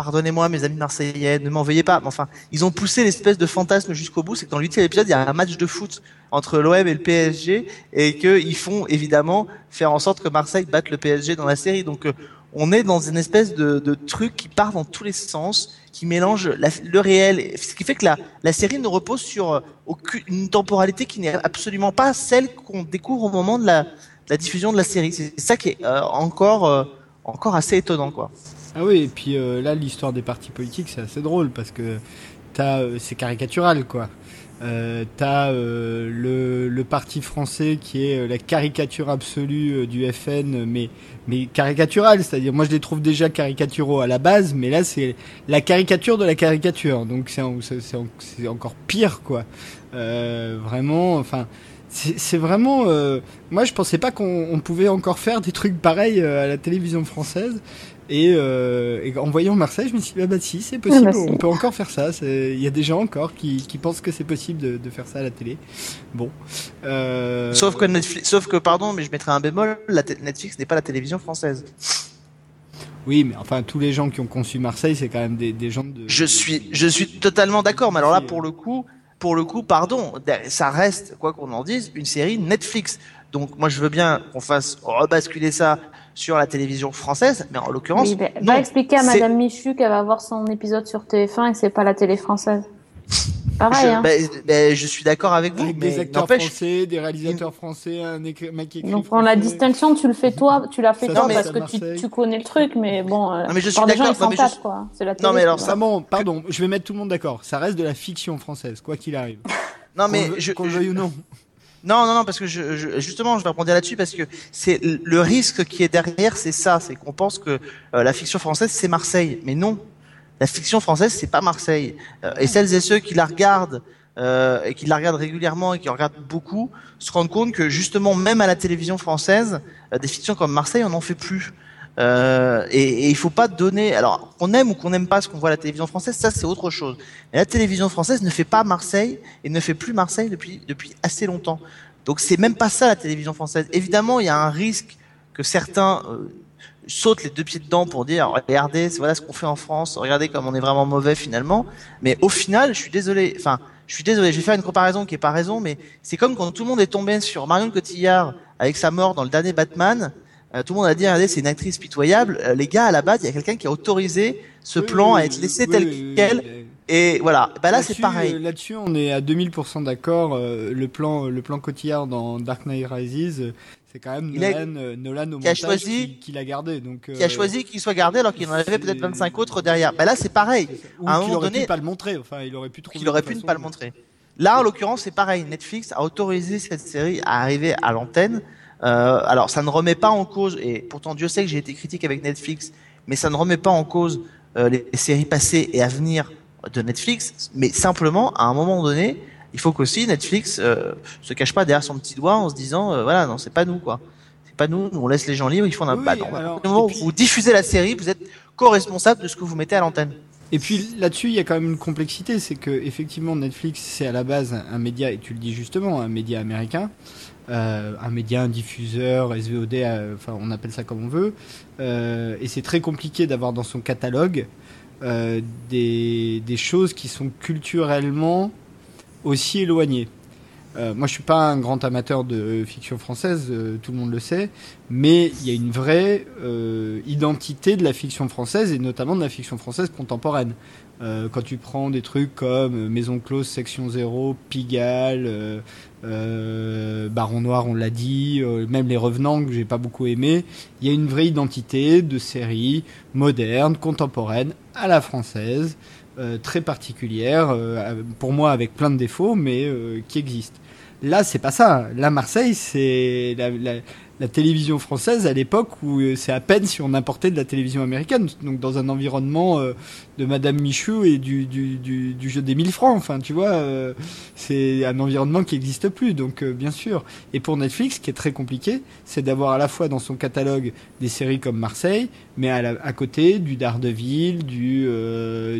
pardonnez-moi mes amis marseillais, ne m'en veuillez pas, mais enfin ils ont poussé l'espèce de fantasme jusqu'au bout, c'est que dans le huitième épisode il y a un match de foot entre l'OM et le PSG et qu'ils font évidemment faire en sorte que Marseille batte le PSG dans la série. Donc euh, on est dans une espèce de, truc qui part dans tous les sens, qui mélange la- le réel, ce qui fait que la, série ne repose sur euh, aucune une temporalité qui n'est absolument pas celle qu'on découvre au moment de la, diffusion de la série. C'est ça qui est euh, encore, encore assez étonnant, quoi. Ah oui, et puis euh, là, l'histoire des partis politiques, c'est assez drôle parce que t'as, euh, c'est caricatural, quoi. Euh, t'as euh, le, le parti français qui est euh, la caricature absolue euh, du FN, mais, mais caricatural, c'est-à-dire moi je les trouve déjà caricaturaux à la base, mais là c'est la caricature de la caricature, donc c'est, c'est, c'est en- c'est encore pire, quoi. Vraiment, enfin, c'est c'est vraiment. euh, moi, je pensais pas qu'on on pouvait encore faire des trucs pareils euh, à la télévision française. Et, euh, et en voyant Marseille, je me suis dit, ah bah si, c'est possible, Ah bah si. on peut encore faire ça. C'est- Il y a des gens encore qui, qui pensent que c'est possible de, de faire ça à la télé. Bon. Euh, Sauf que Netflix, sauf que pardon, mais je mettrai un bémol. La Netflix n'est pas la télévision française. Oui, mais enfin, tous les gens qui ont conçu Marseille, c'est quand même des, des gens de. Je suis, je suis totalement d'accord. Mais alors là, pour le coup, pour le coup, pardon, ça reste, quoi qu'on en dise, une série Netflix. Donc moi, je veux bien qu'on fasse rebasculer ça sur la télévision française, mais en l'occurrence, Oui, bah, non. va expliquer à Madame Michu qu'elle va voir son épisode sur TF1 et que c'est pas la télé française. Pareil, Je, hein. ben, ben, je suis d'accord avec vous, Avec mais des acteurs français, des réalisateurs français, un mec qui écrit Donc on la distinction, tu le fais toi, tu l'as fait Ça toi parce que tu, connais le truc, mais bon, euh, Non, mais je suis d'accord, non, s'en mais je tapent suis- quoi. C'est la Non, mais alors, ça. Vraiment, pardon, je vais mettre tout le monde d'accord. Ça reste de la fiction française, quoi qu'il arrive. [laughs] non mais Qu'on le- je, qu'on le je- veuille ou non. [laughs] Non, non, non, parce que je, je- justement, je vais rebondir là-dessus parce que c'est le risque qui est derrière, c'est ça, c'est qu'on pense que euh, la fiction française c'est Marseille, mais non, la fiction française c'est pas Marseille. Euh, et celles et ceux qui la regardent euh, et qui la regardent régulièrement et qui en regardent beaucoup se rendent compte que justement, même à la télévision française, euh, des fictions comme Marseille, on n'en fait plus. Et, et il faut pas donner. Alors, qu'on aime ou qu'on n'aime pas ce qu'on voit à la télévision française, ça c'est autre chose. Mais la télévision française ne fait pas Marseille et ne fait plus Marseille depuis depuis assez longtemps. Donc c'est même pas ça la télévision française. Évidemment, il y a un risque que certains sautent les deux pieds dedans pour dire regardez, voilà ce qu'on fait en France, regardez comme on est vraiment mauvais finalement. Mais au final, je suis désolé. Enfin, je suis désolé. Je vais faire une comparaison qui est pas raison, mais c'est comme quand tout le monde est tombé sur Marion Cotillard avec sa mort dans le dernier Batman. Euh, tout le monde a dit regardez, c'est une actrice pitoyable. Euh, les gars, à la base, il y a quelqu'un qui a autorisé ce Oui, plan oui, à être laissé oui, tel quel. Et voilà. Bah là, c'est Là-dessus, pareil. euh, Là-dessus, on est à 2000% d'accord. euh, le plan, le plan Cotillard dans Dark Knight Rises, c'est quand même Il a- Nolan, euh, Nolan au qui a choisi- qui, qui l'a gardé. Donc, qui a euh, choisi qu'il soit gardé alors qu'il en avait peut-être 25 autres derrière. Bah là, c'est pareil. Ou à un moment aurait donné- pu pas le montrer. Enfin, il aurait pu trouver. qu'il aurait pu ne pas le montrer. Là, en l'occurrence, c'est pareil. Netflix a autorisé cette série à arriver à l'antenne. Euh, alors, ça ne remet pas en cause, et pourtant Dieu sait que j'ai été critique avec Netflix, mais ça ne remet pas en cause euh, les séries passées et à venir de Netflix. Mais simplement, à un moment donné, il faut qu'aussi Netflix euh, se cache pas derrière son petit doigt en se disant, euh, voilà, non, c'est pas nous, quoi. C'est pas nous, nous, on laisse les gens libres, ils font un Oui, bah, non, alors, moment puis- où vous diffusez la série, vous êtes co-responsable de ce que vous mettez à l'antenne. Et puis là-dessus, il y a quand même une complexité, c'est que effectivement Netflix, c'est à la base un, un média, et tu le dis justement, un média américain, euh, un média, un diffuseur, SVOD, euh, enfin on appelle ça comme on veut, euh, et c'est très compliqué d'avoir dans son catalogue euh, des, des choses qui sont culturellement aussi éloignées. Euh, moi, je suis pas un grand amateur de fiction française, euh, tout le monde le sait, mais il y a une vraie euh, identité de la fiction française et notamment de la fiction française contemporaine. Quand tu prends des trucs comme Maison Close, Section Zéro, Pigalle, Baron Noir, on l'a dit, même Les Revenants que j'ai pas beaucoup aimé, il y a une vraie identité de série moderne, contemporaine, à la française, très particulière, euh, pour moi avec plein de défauts, mais euh, qui existe. Là, c'est pas ça. Là, Marseille, c'est la, la, la télévision française à l'époque où euh, c'est à peine si on importait de la télévision américaine. Donc, dans un environnement euh, de Madame Michou et du, du, du, du jeu des 1000 francs. Enfin, tu vois, euh, c'est un environnement qui n'existe plus. Donc, bien sûr. Et pour Netflix, qui est très compliqué, c'est d'avoir à la fois dans son catalogue des séries comme Marseille, mais à, la, à côté du Daredevil, du,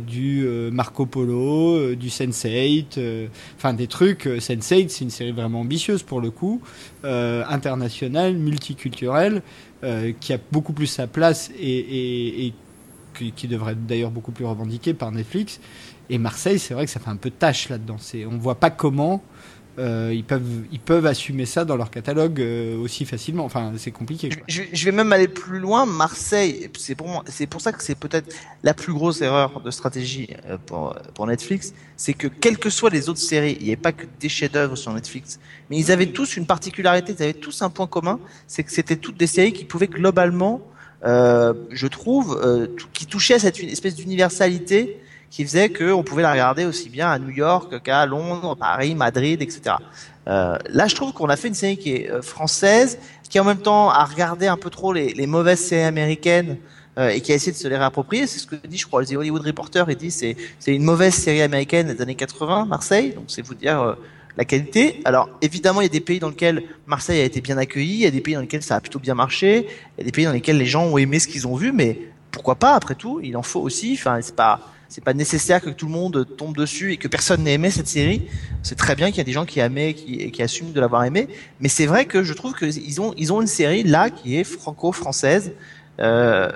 du Marco Polo, du Sense8, euh, enfin des trucs. euh, Sense8, c'est une série vraiment ambitieuse pour le coup, euh, internationale, multiculturelle, euh, qui a beaucoup plus sa place et, et, et qui, qui devrait être d'ailleurs beaucoup plus revendiquée par Netflix. Et Marseille, c'est vrai que ça fait un peu tâche là-dedans. On voit pas comment euh, ils peuvent ils peuvent assumer ça dans leur catalogue euh, aussi facilement. Enfin, c'est compliqué. Quoi. Je, je vais même aller plus loin. Marseille, c'est pour moi, c'est pour ça que c'est peut-être la plus grosse erreur de stratégie euh, pour, pour Netflix, c'est que quelles que soient les autres séries, il n'y avait pas que des chefs-d'œuvre sur Netflix, mais ils avaient tous une particularité, ils avaient tous un point commun, c'est que c'était toutes des séries qui pouvaient globalement, euh, je trouve, euh, qui touchaient à cette espèce d'universalité qui faisait qu'on pouvait la regarder aussi bien à New York qu'à Londres, Paris, Madrid, etc. Euh, là, je trouve qu'on a fait une série qui est euh, française, qui en même temps a regardé un peu trop les, les mauvaises séries américaines euh, et qui a essayé de se les réapproprier. C'est ce que dit, je crois, The Hollywood Reporter. Il dit c'est c'est une mauvaise série américaine des années 80, Marseille. Donc c'est vous dire euh, la qualité. Alors évidemment, il y a des pays dans lesquels Marseille a été bien accueilli, il y a des pays dans lesquels ça a plutôt bien marché, il y a des pays dans lesquels les gens ont aimé ce qu'ils ont vu, mais pourquoi pas après tout Il en faut aussi. Enfin, c'est pas c'est pas nécessaire que tout le monde tombe dessus et que personne n'ait aimé cette série. C'est très bien qu'il y a des gens qui aiment qui, et qui assument de l'avoir aimé, mais c'est vrai que je trouve qu'ils ont ils ont une série là qui est franco-française. Euh,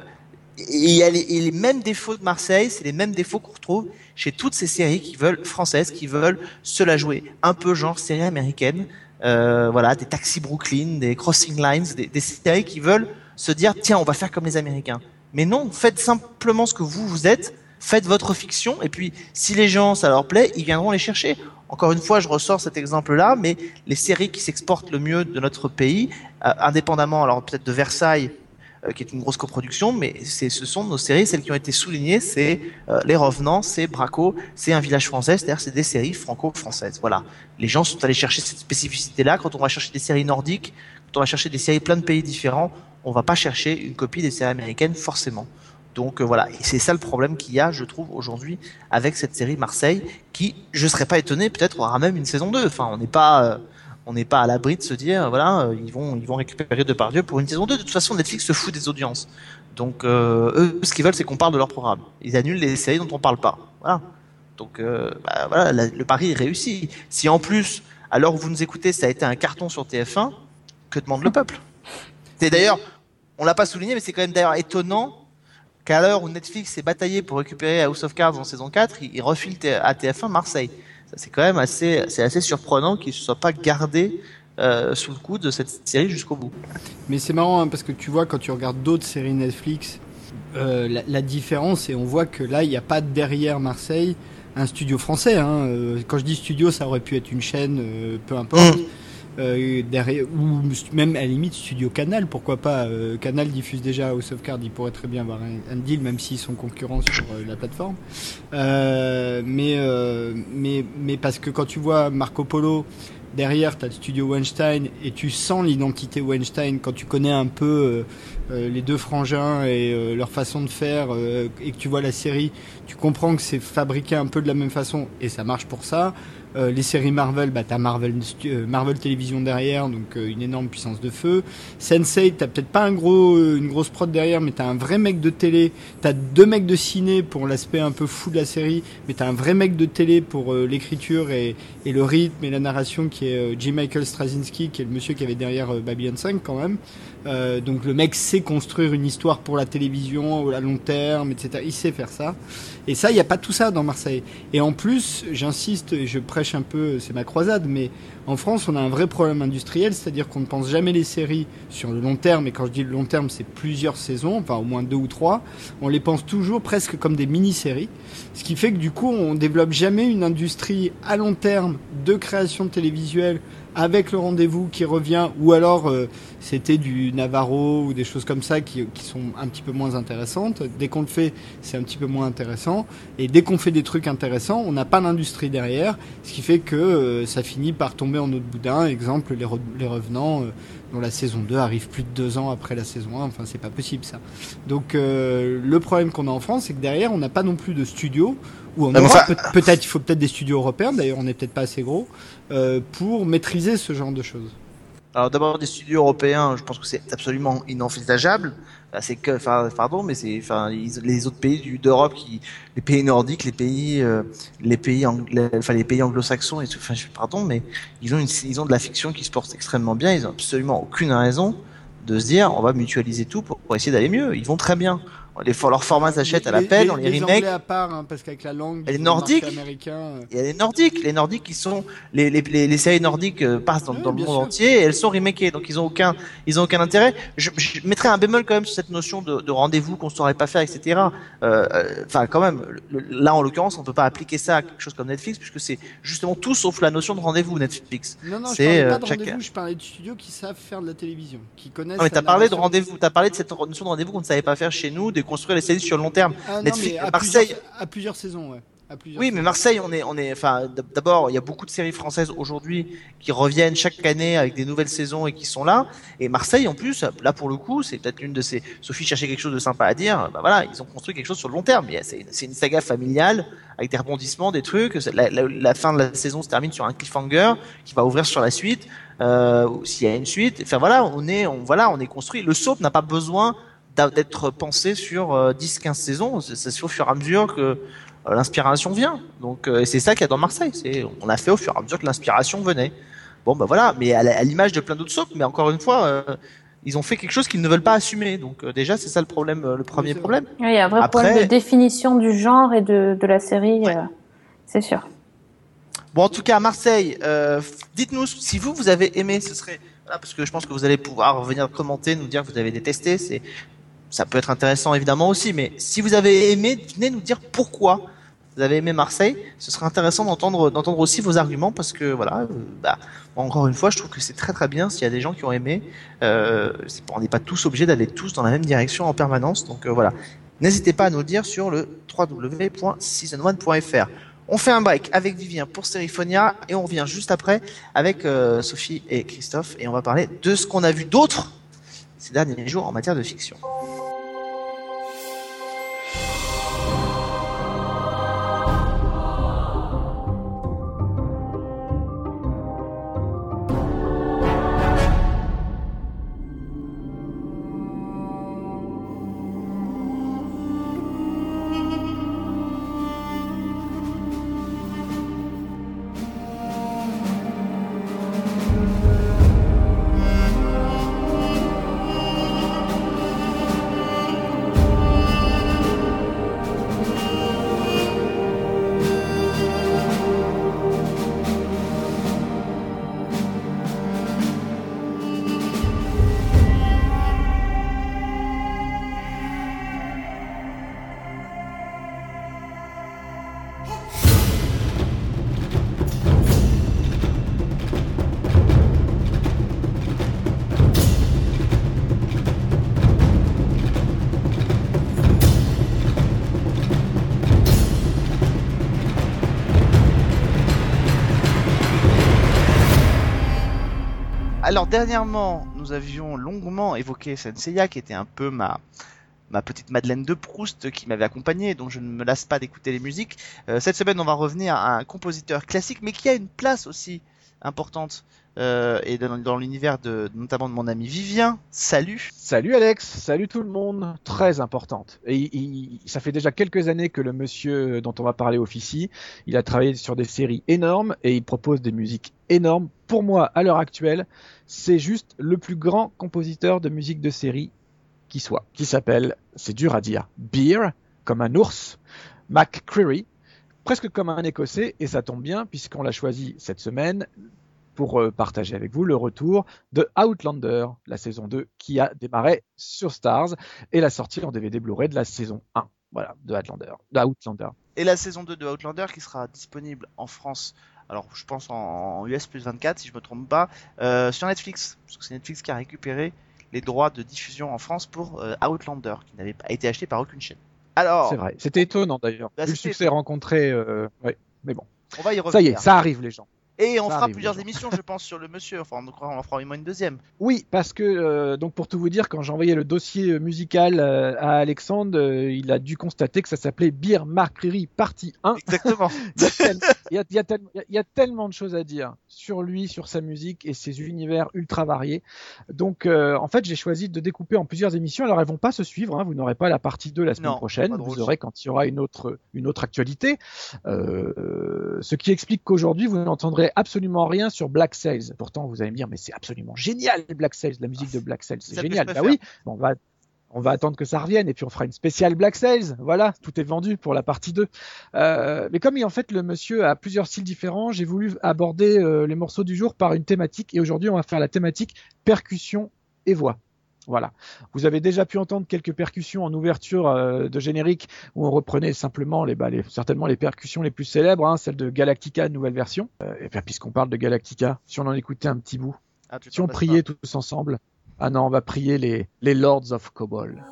et a les, et les mêmes défauts de Marseille, c'est les mêmes défauts qu'on retrouve chez toutes ces séries qui veulent françaises, qui veulent se la jouer, un peu genre série américaine, euh, voilà, des Taxi Brooklyn, des Crossing Lines, des, des séries qui veulent se dire tiens, on va faire comme les Américains. Mais non, faites simplement ce que vous vous êtes, faites votre fiction, et puis si les gens ça leur plaît, ils viendront les chercher. Encore une fois, je ressors cet exemple-là, mais les séries qui s'exportent le mieux de notre pays, euh, indépendamment, alors peut-être de Versailles euh, qui est une grosse coproduction, mais ce sont nos séries, celles qui ont été soulignées, c'est euh, Les Revenants, c'est Braco, c'est Un village français, c'est-à-dire c'est des séries franco-françaises. Voilà. Les gens sont allés chercher cette spécificité-là. Quand on va chercher des séries nordiques, quand on va chercher des séries plein de pays différents, on va pas chercher une copie des séries américaines forcément. Donc euh, voilà, et c'est ça le problème qu'il y a, je trouve, aujourd'hui avec cette série Marseille, qui, je serais pas étonné, peut-être aura même une saison 2. Enfin, on n'est pas, euh, on n'est pas à l'abri de se dire, voilà, euh, ils vont, ils vont récupérer Depardieu pour une saison 2. De toute façon, Netflix se fout des audiences. Donc euh, eux, ce qu'ils veulent, c'est qu'on parle de leur programme. Ils annulent les séries dont on parle pas. Voilà. Donc euh, bah, voilà, le pari est réussi. Si en plus, à l'heure où vous nous écoutez, ça a été un carton sur TF1, que demande le peuple? C'est d'ailleurs, on l'a pas souligné, mais c'est quand même d'ailleurs étonnant qu'à l'heure où Netflix s'est bataillé pour récupérer House of Cards en saison 4, il, il refile à TF1 Marseille. Ça, c'est quand même assez, c'est assez surprenant qu'il ne soit pas gardé euh, sous le coup de cette série jusqu'au bout. Mais c'est marrant hein, parce que tu vois, quand tu regardes d'autres séries Netflix, euh, la, la différence, et on voit que là, il n'y a pas derrière Marseille un studio français. Hein. Euh, quand je dis studio, ça aurait pu être une chaîne, euh, peu importe. Euh, derrière, ou même à la limite Studio Canal, pourquoi pas. Euh, Canal diffuse déjà House of Cards, il pourrait très bien avoir un, deal, même s'ils sont concurrents sur euh, la plateforme. Euh, mais, euh, mais, mais parce que quand tu vois Marco Polo, derrière, tu as le studio Weinstein et tu sens l'identité Weinstein quand tu connais un peu les deux frangins et leur façon de faire et que tu vois la série, tu comprends que c'est fabriqué un peu de la même façon et ça marche pour ça. Euh, les séries Marvel, bah t'as Marvel, euh, Marvel Télévision derrière, donc euh, une énorme puissance de feu. Sensei, t'as peut-être pas un gros, euh, une grosse prod derrière, mais t'as un vrai mec de télé. T'as deux mecs de ciné pour l'aspect un peu fou de la série, mais t'as un vrai mec de télé pour euh, l'écriture et, et le rythme et la narration qui est euh, J. Michael Straczynski, qui est le monsieur qui avait derrière Babylon 5 quand même. Donc le mec sait construire une histoire pour la télévision à long terme, etc. Il sait faire ça. Et ça, il n'y a pas tout ça dans Marseille. Et en plus, j'insiste, je prêche un peu, c'est ma croisade, mais en France, on a un vrai problème industriel, c'est-à-dire qu'on ne pense jamais les séries sur le long terme, et quand je dis le long terme, c'est plusieurs saisons, enfin au moins deux ou trois, on les pense toujours presque comme des mini-séries, ce qui fait que du coup, on développe jamais une industrie à long terme de création télévisuelle avec le rendez-vous qui revient, ou alors euh, c'était du Navarro ou des choses comme ça qui, qui sont un petit peu moins intéressantes. Dès qu'on le fait, c'est un petit peu moins intéressant. Et dès qu'on fait des trucs intéressants, on n'a pas d'industrie derrière, ce qui fait que euh, ça finit par tomber en autre boudin. Exemple, les, Re- les Revenants, euh, dont la saison 2 arrive plus de deux ans après la saison 1. Enfin, c'est pas possible ça. Donc, euh, le problème qu'on a en France, c'est que derrière, on n'a pas non plus de studio. Ou en Europe, enfin- peut- peut-être, il faut peut-être des studios européens. D'ailleurs, on n'est peut-être pas assez gros pour maîtriser ce genre de choses. Alors d'abord des studios européens, je pense que c'est absolument inenvisageable. C'est que, pardon, mais c'est, les autres pays d'Europe, les pays nordiques, les pays, euh, les pays, enfin les pays anglo-saxons, et pardon, mais ils ont une, ils ont de la fiction qui se porte extrêmement bien. Ils ont absolument aucune raison de se dire, on va mutualiser tout pour essayer d'aller mieux. Ils vont très bien. Les, leurs formats s'achètent à la peine, on les, les remake. À part, hein, parce qu'avec la langue, Et les Nordiques américain, euh, Il y a les Nordiques, les Nordiques qui sont les les, les, les séries nordiques euh, passent dans, le monde sûr. entier et elles sont remakées donc ils ont aucun ils ont aucun intérêt. Je, je mettrais un bémol quand même sur cette notion de, de rendez-vous qu'on saurait pas faire etc. Euh, euh, Enfin quand même le- là en l'occurrence on peut pas appliquer ça à quelque chose comme Netflix puisque c'est justement tout sauf la notion de rendez-vous Netflix. Non, non, je parlais pas de chaque- rendez-vous, je parlais de studios qui savent faire de la télévision, qui connaissent. Non mais t'as parlé de rendez-vous, t'as parlé de cette notion de rendez-vous qu'on ne savait pas faire chez nous, construire les séries sur le long terme. Ah, Netflix- à Marseille- Plusieurs, à plusieurs saisons, ouais. à plusieurs Oui, mais. Marseille, on est, on est, enfin, d'abord, il y a beaucoup de séries françaises aujourd'hui qui reviennent chaque année avec des nouvelles saisons et qui sont là. Et Marseille, en plus, là pour le coup, c'est peut-être l'une de ces. Sophie cherchait quelque chose de sympa à dire. Bah voilà, ils ont construit quelque chose sur le long terme. C'est une saga familiale avec des rebondissements, des trucs. La, la- la fin de la saison se termine sur un cliffhanger qui va ouvrir sur la suite. Euh, s'il y a une suite. Enfin voilà, on est, on, voilà, on est construit. Le soap n'a pas besoin d'être pensé sur euh, 10-15 saisons. C'est au fur et à mesure que euh, l'inspiration vient. Donc, euh, et c'est ça qu'il y a dans Marseille. C'est, on a fait au fur et à mesure que l'inspiration venait. Bon, bah voilà. Mais à l'image de plein d'autres soaps, mais encore une fois, euh, ils ont fait quelque chose qu'ils ne veulent pas assumer. Donc, euh, déjà, c'est ça le problème, euh, le premier problème. Oui, il y a un vrai Après- problème de définition du genre et de, de la série, Ouais. euh, c'est sûr. Bon, en tout cas, à Marseille, euh, dites-nous si vous, vous avez aimé, ce serait, voilà, parce que je pense que vous allez pouvoir venir commenter, nous dire que vous avez détesté, c'est, ça peut être intéressant évidemment aussi, mais si vous avez aimé, venez nous dire pourquoi vous avez aimé Marseille, ce serait intéressant d'entendre, aussi vos arguments, parce que voilà, euh, bah, encore une fois, je trouve que c'est très très bien s'il y a des gens qui ont aimé, euh, on n'est pas tous obligés d'aller tous dans la même direction en permanence, donc euh, voilà. N'hésitez pas à nous le dire sur le www.season1.fr. On fait un break avec Vivien pour Seriphonia et on revient juste après avec Sophie et Christophe et on va parler de ce qu'on a vu d'autre ces derniers jours en matière de fiction. Dernièrement, nous avions longuement évoqué Senseiya qui était un peu ma petite Madeleine de Proust qui m'avait accompagné, donc je ne me lasse pas d'écouter les musiques. Euh, cette semaine, on va revenir à un compositeur classique, mais qui a une place aussi importante euh, et dans, l'univers de notamment de mon ami Vivien. Salut. Salut Alex, salut tout le monde, très importante. Et ça fait déjà quelques années que le monsieur dont on va parler officie. Il a travaillé sur des séries énormes et il propose des musiques énormes. Pour moi, à l'heure actuelle, c'est juste le plus grand compositeur de musique de série qui soit. Qui s'appelle, c'est dur à dire, Beer, comme un ours, McCreary, presque comme un écossais, et ça tombe bien puisqu'on l'a choisi cette semaine pour euh, partager avec vous le retour de Outlander, la saison 2 qui a démarré sur Stars et la sortie en DVD Blu-ray de la saison 1. Voilà, de Outlander. De Outlander. Et la saison 2 de Outlander qui sera disponible en France. Alors, je pense en, US plus 24, si je me trompe pas, euh, sur Netflix. Parce que c'est Netflix qui a récupéré les droits de diffusion en France pour euh, Outlander, qui n'avait pas été acheté par aucune chaîne. Alors, C'est vrai. C'était étonnant d'ailleurs. Bah, le succès rencontré. euh, ouais. Mais bon, on va y revenir. ça y est, ça arrive les gens. Et on ça fera plusieurs émissions, je pense, sur le monsieur. Enfin, on en fera au moins une deuxième. Oui, parce que euh, donc pour tout vous dire, quand j'ai envoyé le dossier euh, musical euh, à Alexandre, euh, il a dû constater que ça s'appelait Beer Marquerie partie 1. Exactement. [laughs] Il y, a tel- il y a- il y a tel- il y a- il y a tellement de choses à dire sur lui, sur sa musique et ses univers ultra variés. Donc, en fait, j'ai choisi de découper en plusieurs émissions. Alors, elles vont pas se suivre. hein. Vous n'aurez pas la partie 2 la semaine Non, prochaine. Vous aurez quand il y aura une autre, une autre actualité. Ce qui explique qu'aujourd'hui, vous n'entendrez absolument rien sur Black Sails. Pourtant, vous allez me dire, mais c'est absolument génial, Black Sails, la musique de Black Sails. C'est génial. Bah oui, on va, on va attendre que ça revienne et puis on fera une spéciale Black Sails. Voilà, tout est vendu pour la partie 2. Euh, mais comme en fait le monsieur a plusieurs styles différents, j'ai voulu aborder euh, les morceaux du jour par une thématique et aujourd'hui on va faire la thématique percussion et voix. Voilà. Vous avez déjà pu entendre quelques percussions en ouverture euh, de générique où on reprenait simplement les, bah, les certainement les percussions les plus célèbres, hein, celle de Galactica nouvelle version. Euh, et bien puisqu'on parle de Galactica, si on en écoutait un petit bout, Ah, si on priait tous ensemble. Ah non, on va prier les, les Lords of Kobol.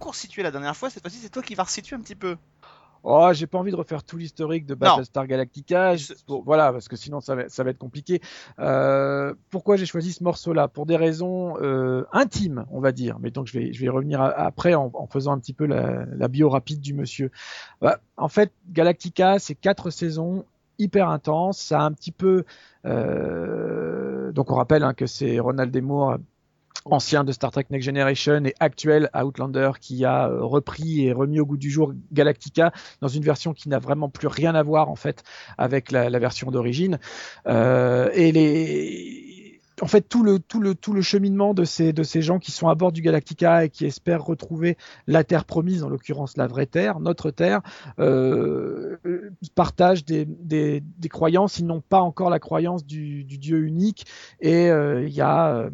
Resitué la dernière fois, cette fois-ci c'est toi qui vas resituer un petit peu. Oh, j'ai pas envie de refaire tout l'historique de Battlestar Galactica. Bon, voilà, parce que sinon ça va, ça va être compliqué. Euh, pourquoi j'ai choisi ce morceau-là? Pour des raisons euh, intimes, on va dire. Mais donc je vais, je vais y revenir après en, en faisant un petit peu la, la bio rapide du monsieur. Bah, en fait, Galactica, c'est quatre saisons hyper intenses. Ça a un petit peu. euh, donc on rappelle hein, que c'est Ronald. Moore ancien de Star Trek Next Generation et actuel à Outlander qui a euh, repris et remis au goût du jour Galactica dans une version qui n'a vraiment plus rien à voir en fait avec la, version d'origine. Euh, et les en fait tout le tout le tout le cheminement de ces de ces gens qui sont à bord du Galactica et qui espèrent retrouver la terre promise en l'occurrence la vraie terre notre terre euh, partagent des, des des croyances. Ils n'ont pas encore la croyance du, du dieu unique. Et euh, il y a euh,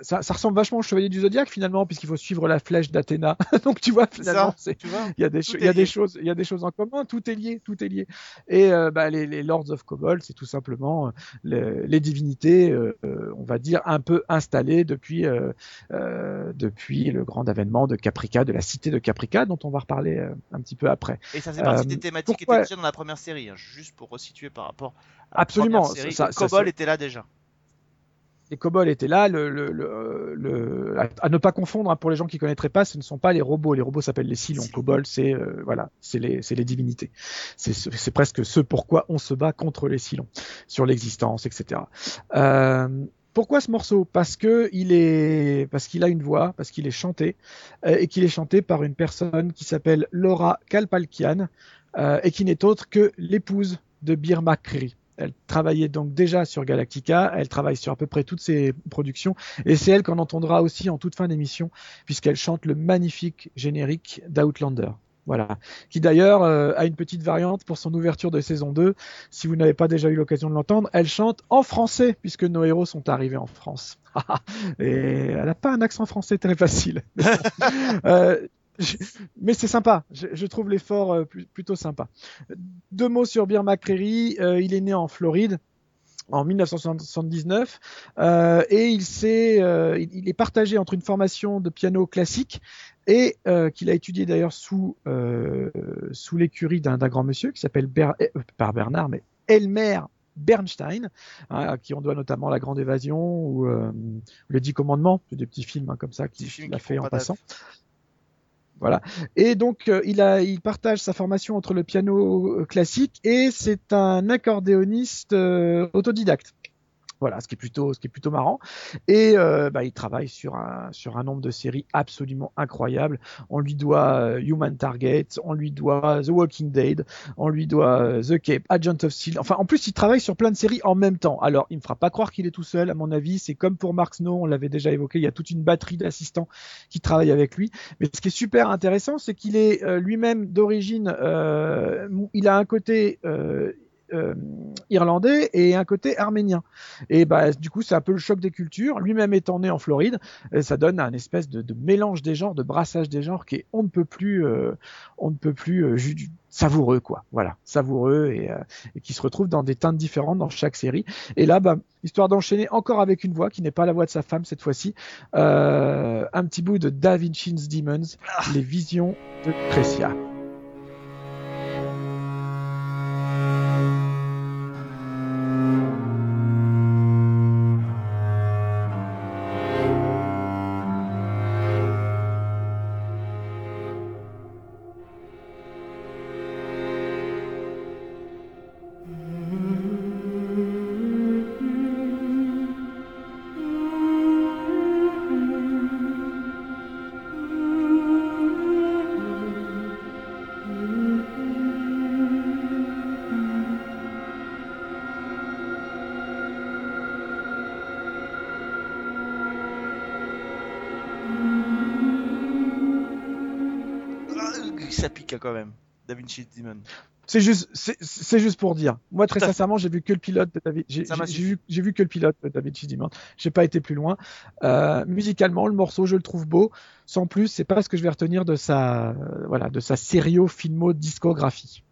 ça, ça ressemble vachement au chevalier du zodiaque finalement puisqu'il faut suivre la flèche d'Athéna [laughs] donc tu vois finalement il y a des il y a des lié. choses il y a des choses en commun tout est lié tout est lié et euh, bah, les, les lords of Kobol c'est tout simplement euh, les, les divinités euh, euh, on va dire un peu installées depuis euh, depuis le grand avènement de Caprica de la cité de Caprica dont on va reparler un petit peu après Et ça faisait partie des thématiques qui étaient déjà dans la première série, hein, juste pour resituer par rapport à la Absolument, première série. ça- était là déjà. Les kobolds étaient là. Le, le, le, le- à- à ne pas confondre hein, pour les gens qui connaîtraient pas, ce ne sont pas les robots. Les robots s'appellent les Silons. Kobolds, c'est euh, voilà, c'est les, c'est les divinités. C'est ce- c'est presque ce pourquoi on se bat contre les Silons, sur l'existence, etc. Euh, pourquoi ce morceau? Parce que il est, parce qu'il a une voix, parce qu'il est chanté euh, et qu'il est chanté par une personne qui s'appelle Laura Kalpalkian euh, et qui n'est autre que l'épouse de Bir Makri. Elle travaillait donc déjà sur Galactica, elle travaille sur à peu près toutes ses productions, et c'est elle qu'on entendra aussi en toute fin d'émission, puisqu'elle chante le magnifique générique d'Outlander. Voilà. Qui d'ailleurs euh, a une petite variante pour son ouverture de saison 2. Si vous n'avez pas déjà eu l'occasion de l'entendre, elle chante en français, puisque nos héros sont arrivés en France. [laughs] et elle n'a pas un accent français très facile. [laughs] Euh, mais c'est sympa, je, je trouve l'effort euh, plutôt sympa. Deux mots sur Bir McCreary, euh, il est né en Floride en 1979 euh, et il, s'est, euh, il, il est partagé entre une formation de piano classique et euh, qu'il a étudié d'ailleurs sous, sous l'écurie d'un, grand monsieur qui s'appelle Ber- eh, pas Bernard mais Elmer Bernstein, hein, à qui on doit notamment La Grande Évasion ou Les Dix Commandements, des petits films hein, comme ça qu'il, a fait en passant. Voilà. Et donc, euh, il, a, il partage sa formation entre le piano euh, classique et c'est un accordéoniste euh, autodidacte. Voilà, ce qui est plutôt, ce qui est plutôt marrant. Et euh, bah, il travaille sur un, sur un nombre de séries absolument incroyables. On lui doit euh, Human Target, on lui doit The Walking Dead, on lui doit euh, The Cape, Agent of Shield. Enfin, en plus, il travaille sur plein de séries en même temps. Alors, il me fera pas croire qu'il est tout seul. À mon avis, c'est comme pour Mark Snow, on l'avait déjà évoqué. Il y a toute une batterie d'assistants qui travaillent avec lui. Mais ce qui est super intéressant, c'est qu'il est, euh, lui-même d'origine, euh, il a un côté euh, euh, irlandais et un côté arménien. Et bah, du coup, c'est un peu le choc des cultures. Lui-même étant né en Floride, euh, ça donne un espèce de, de mélange des genres, de brassage des genres qui est on ne peut plus, euh, on ne peut plus euh, savoureux quoi. Voilà, savoureux et, et qui se retrouve dans des teintes différentes dans chaque série. Et là, bah, histoire d'enchaîner encore avec une voix qui n'est pas la voix de sa femme cette fois-ci, un petit bout de Da Vinci's Demons, les visions de Crecia. Demon. C'est juste, c'est- juste pour dire. Moi, très sincèrement, j'ai vu que le pilote de David. J'ai vu, que le pilote de David Chidimant. J'ai pas été plus loin. Euh, musicalement, le morceau, je le trouve beau. Sans plus, c'est pas ce que je vais retenir de sa, euh, voilà, de sa sério filmo discographie.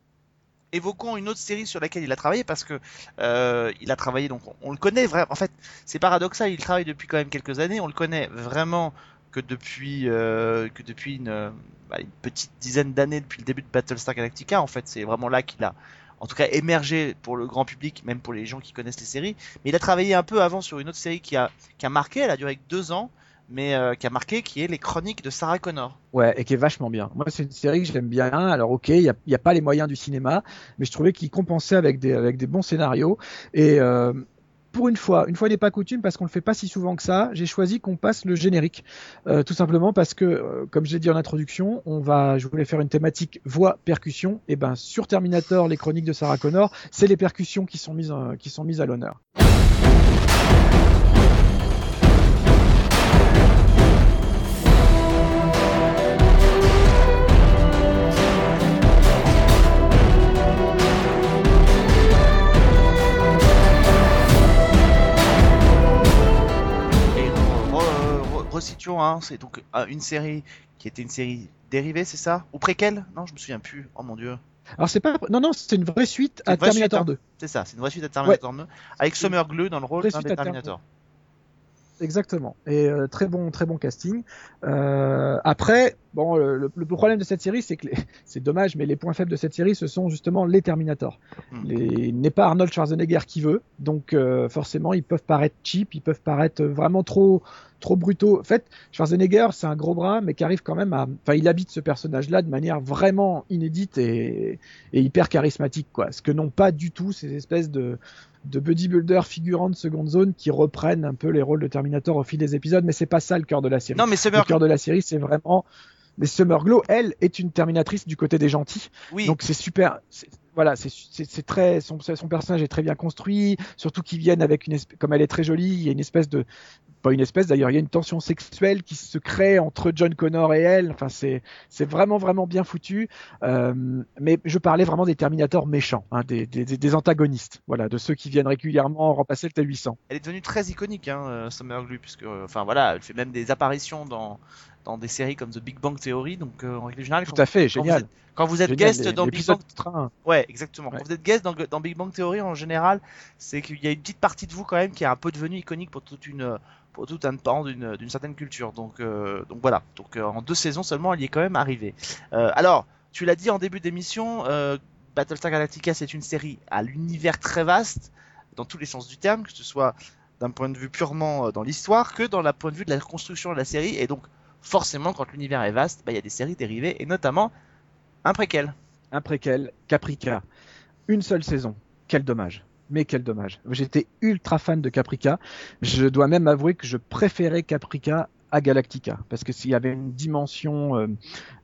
évoquons une autre série sur laquelle il a travaillé parce que euh, il a travaillé donc on, on le connaît vraiment. En fait, c'est paradoxal, il travaille depuis quand même quelques années. On le connaît vraiment que depuis euh, que depuis une, bah, une petite dizaine d'années depuis le début de Battlestar Galactica. En fait, c'est vraiment là qu'il a en tout cas émergé pour le grand public, même pour les gens qui connaissent les séries. Mais il a travaillé un peu avant sur une autre série qui a qui a marqué. Elle a duré que deux ans, mais euh, qui a marqué, qui est les Chroniques de Sarah Connor. Ouais, et qui est vachement bien. Moi, c'est une série que j'aime bien. Alors, ok, il n'y a pas les moyens du cinéma, mais je trouvais qu'il compensait avec des, avec des bons scénarios. Et euh, pour une fois, une fois n'est pas coutume, parce qu'on le fait pas si souvent que ça, j'ai choisi qu'on passe le générique. Euh, tout simplement parce que, euh, comme je l'ai dit en introduction, on va, je voulais faire une thématique voix percussion. Et ben, sur Terminator, les chroniques de Sarah Connor, c'est les percussions qui sont mises, qui sont mises à l'honneur. Hein, c'est donc euh, une série qui était une série dérivée, c'est ça? Ou préquelle? Non, je me souviens plus. Oh mon dieu. Alors, c'est pas, non, non, c'est une vraie suite à vraie Terminator suite, 2. C'est ça, c'est une vraie suite à Terminator 2, avec Summer Glue dans le rôle d'un Terminator. Exactement. Et euh, très bon, très bon casting. Euh, après, bon, le, problème de cette série, c'est que [laughs] c'est dommage, mais les points faibles de cette série, ce sont justement les Terminator. Hmm. Les, il n'est pas Arnold Schwarzenegger qui veut, donc euh, forcément, ils peuvent paraître cheap, ils peuvent paraître vraiment trop, trop brutaux. En fait, Schwarzenegger, c'est un gros bras, mais qui arrive quand même à, enfin, il habite ce personnage-là de manière vraiment inédite et, et hyper charismatique, quoi. Ce que n'ont pas du tout ces espèces de de bodybuilder figurants de seconde zone qui reprennent un peu les rôles de Terminator au fil des épisodes, mais c'est pas ça le cœur de la série. Non, mais le Summer cœur de la série, c'est vraiment. Mais Summer Glow, elle, est une Terminatrice du côté des gentils. oui, Donc c'est super. Voilà, c'est très. Son, son personnage est très bien construit. Surtout qu'ils viennent avec une espèce, comme elle est très jolie, il y a une espèce de. Pas une espèce d'ailleurs, il y a une tension sexuelle qui se crée entre John Connor et elle. Enfin, c'est vraiment vraiment bien foutu. Euh, mais je parlais vraiment des Terminators méchants, hein, des, des, antagonistes. Voilà, de ceux qui viennent régulièrement remplacer le T800. elle est devenue très iconique, hein, euh, Summer Glue, puisque, euh, enfin voilà, elle fait même des apparitions dans dans des séries comme The Big Bang Theory, donc euh, en règle générale, Tout quand, à fait, quand vous génial. êtes, quand vous êtes Génial, guest les- dans Big Bang train. Ouais, exactement. Ouais. Quand vous êtes guest dans, dans Big Bang Theory, en général, c'est qu'il y a une petite partie de vous quand même qui est un peu devenue iconique pour toute une, tout un pan d'une, certaine culture. Donc, euh, donc voilà. Donc euh, en deux saisons seulement, elle y est quand même arrivée. Euh, alors, tu l'as dit en début d'émission, Battlestar Galactica, c'est une série à l'univers très vaste, dans tous les sens du terme, que ce soit d'un point de vue purement dans l'histoire, que dans le point de vue de la construction de la série. Et donc, forcément, quand l'univers est vaste, bah, il y a des séries dérivées, et notamment un préquel. un préquel, Caprica. Une seule saison. Quel dommage. Mais quel dommage. J'étais ultra fan de Caprica. Je dois même avouer que je préférais Caprica à Galactica parce que s'il y avait une dimension, euh,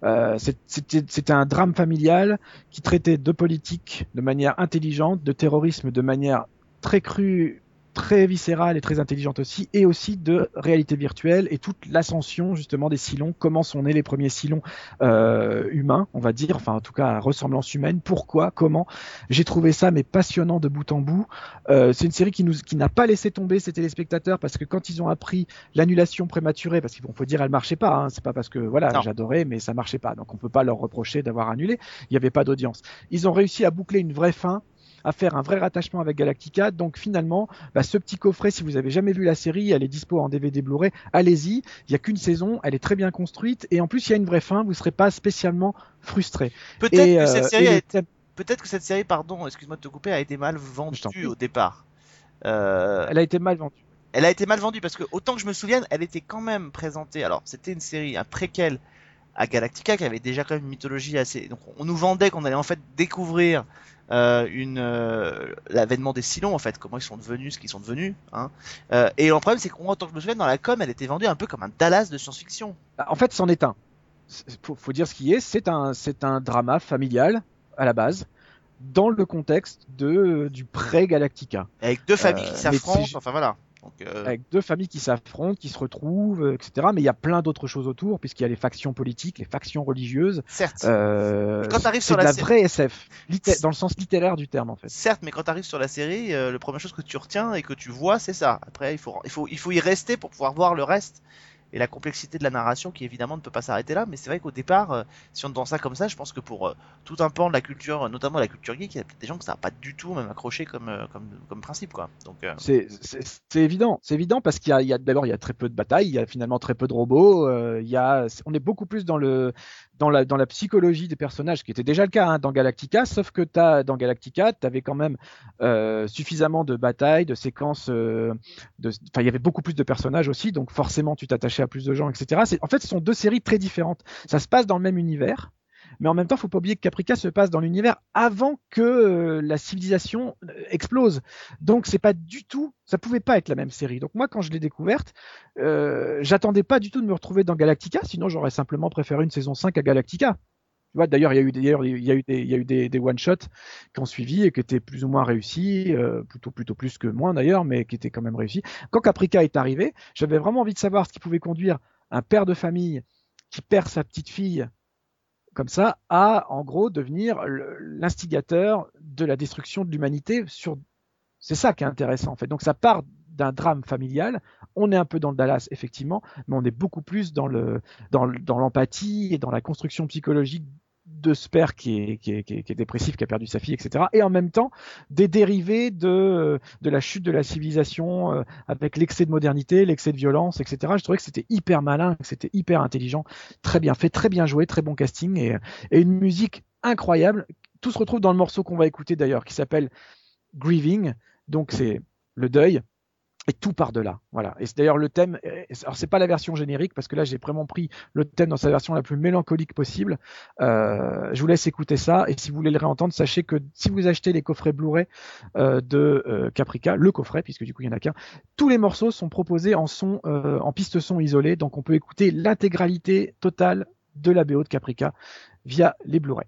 euh, c'était un drame familial qui traitait de politique de manière intelligente, de terrorisme de manière très crue, très viscérale et très intelligente aussi, et aussi de réalité virtuelle et toute l'ascension justement des Silons, comment sont nés les premiers Silons euh, humains, on va dire, enfin en tout cas à ressemblance humaine, pourquoi, comment? J'ai trouvé ça mais passionnant de bout en bout. Euh, c'est une série qui nous qui n'a pas laissé tomber ses téléspectateurs parce que quand ils ont appris l'annulation prématurée, parce qu'il faut dire elle marchait pas, hein, c'est pas parce que voilà Non. j'adorais mais ça marchait pas, donc on peut pas leur reprocher d'avoir annulé. Il y avait pas d'audience. Ils ont réussi à boucler une vraie fin à faire un vrai rattachement avec Galactica. Donc finalement, bah, ce petit coffret, si vous avez jamais vu la série, elle est dispo en DVD Blu-ray, allez-y. Il y a qu'une saison, elle est très bien construite et en plus il y a une vraie fin. Vous serez pas spécialement frustré. Peut-être que euh, cette série été peut-être que cette série, pardon, excuse-moi de te couper, a été mal vendue au départ. Euh, elle a été mal vendue. elle a été mal vendue parce que autant que je me souvienne, elle était quand même présentée. Alors, c'était une série, un préquel à Galactica qui avait déjà quand même une mythologie assez. Donc, on nous vendait qu'on allait en fait découvrir euh, une euh, l'avènement des Silons en fait, comment ils sont devenus, ce qu'ils sont devenus. Hein. Euh, et le problème, c'est qu'en tant que je me souviens, dans la com, elle était vendue un peu comme un Dallas de science-fiction. En fait, c'en est un. Faut, faut dire ce qui est. C'est un, c'est un drama familial à la base, dans le contexte de du pré-Galactica. Avec deux familles qui s'affrontent. c'est- Enfin voilà. Donc, euh, avec deux familles qui s'affrontent, qui se retrouvent, etc. Mais il y a plein d'autres choses autour, puisqu'il y a les factions politiques, les factions religieuses. certes. Euh, quand t'arrives c'est sur de la vraie SF, dans le sens littéraire du terme en fait. Certes, mais quand tu arrives sur la série, euh, la première chose que tu retiens et que tu vois, c'est ça. Après, il faut, il faut, il faut y rester pour pouvoir voir le reste. Et la complexité de la narration qui évidemment ne peut pas s'arrêter là. Mais c'est vrai qu'au départ, euh, si on entend ça comme ça, je pense que pour euh, tout un pan de la culture, notamment la culture geek, il y a des gens que ça n'a pas du tout même accroché comme, euh, comme, comme principe. Quoi. Donc, C'est évident, c'est évident parce qu'il y a, a d'abord il y a très peu de batailles, il y a finalement très peu de robots, il y a, on est beaucoup plus dans le dans la psychologie des personnages, qui était déjà le cas hein, dans Galactica, sauf que t'as dans Galactica, tu avais quand même euh, suffisamment de batailles, de séquences, euh, il y avait beaucoup plus de personnages aussi, donc forcément tu t'attachais à plus de gens, etc. En fait, ce sont deux séries très différentes. Ça se passe dans le même univers. Mais en même temps, faut pas oublier que Caprica se passe dans l'univers avant que euh, la civilisation euh, explose. Donc c'est pas du tout, ça pouvait pas être la même série. Donc moi quand je l'ai découverte, euh, j'attendais pas du tout de me retrouver dans Galactica, sinon j'aurais simplement préféré une saison 5 à Galactica. Tu vois, d'ailleurs il y a eu des, d'ailleurs, il y a eu des, il y a eu des, des one shots qui ont suivi et qui étaient plus ou moins réussis, euh, plutôt plutôt plus que moins d'ailleurs, mais qui étaient quand même réussis. Quand Caprica est arrivé, j'avais vraiment envie de savoir ce qui pouvait conduire un père de famille qui perd sa petite fille comme ça à en gros devenir l'instigateur de la destruction de l'humanité sur c'est ça qui est intéressant en fait. Donc ça part d'un drame familial. On est un peu dans le Dallas effectivement mais on est beaucoup plus dans le- dans l'empathie et dans la construction psychologique de ce père qui est, qui, est, qui, est, qui est dépressif, qui a perdu sa fille, etc. Et en même temps, des dérivés de, de la chute de la civilisation euh, avec l'excès de modernité, l'excès de violence, etc. Je trouvais que c'était hyper malin, que c'était hyper intelligent, très bien fait, très bien joué, très bon casting et, et une musique incroyable. Tout se retrouve dans le morceau qu'on va écouter d'ailleurs, qui s'appelle Grieving. Donc c'est le deuil. Tout par de là, voilà. Et c'est d'ailleurs le thème. euh, Alors c'est pas la version générique parce que là j'ai vraiment pris le thème dans sa version la plus mélancolique possible. Euh, je vous laisse écouter ça et si vous voulez le réentendre, sachez que si vous achetez les coffrets Blu-ray euh, de Caprica, le coffret puisque du coup il y en a qu'un, tous les morceaux sont proposés en son, en piste son isolée, donc on peut écouter l'intégralité totale de la BO de Caprica via les Blu-ray.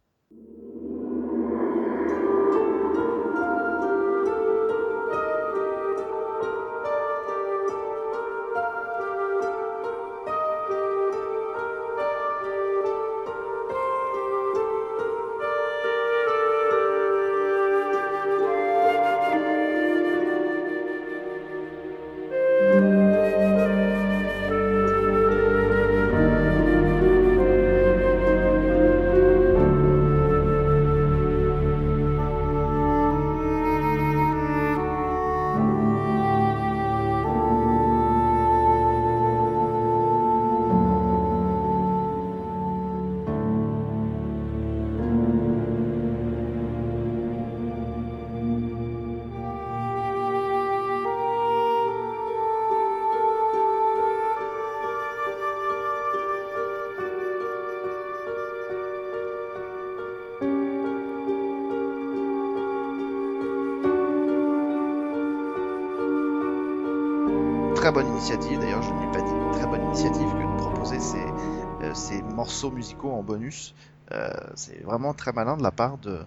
Dit, très bonne initiative que de proposer ces, euh, ces morceaux musicaux en bonus. Euh, c'est vraiment très malin de la part de,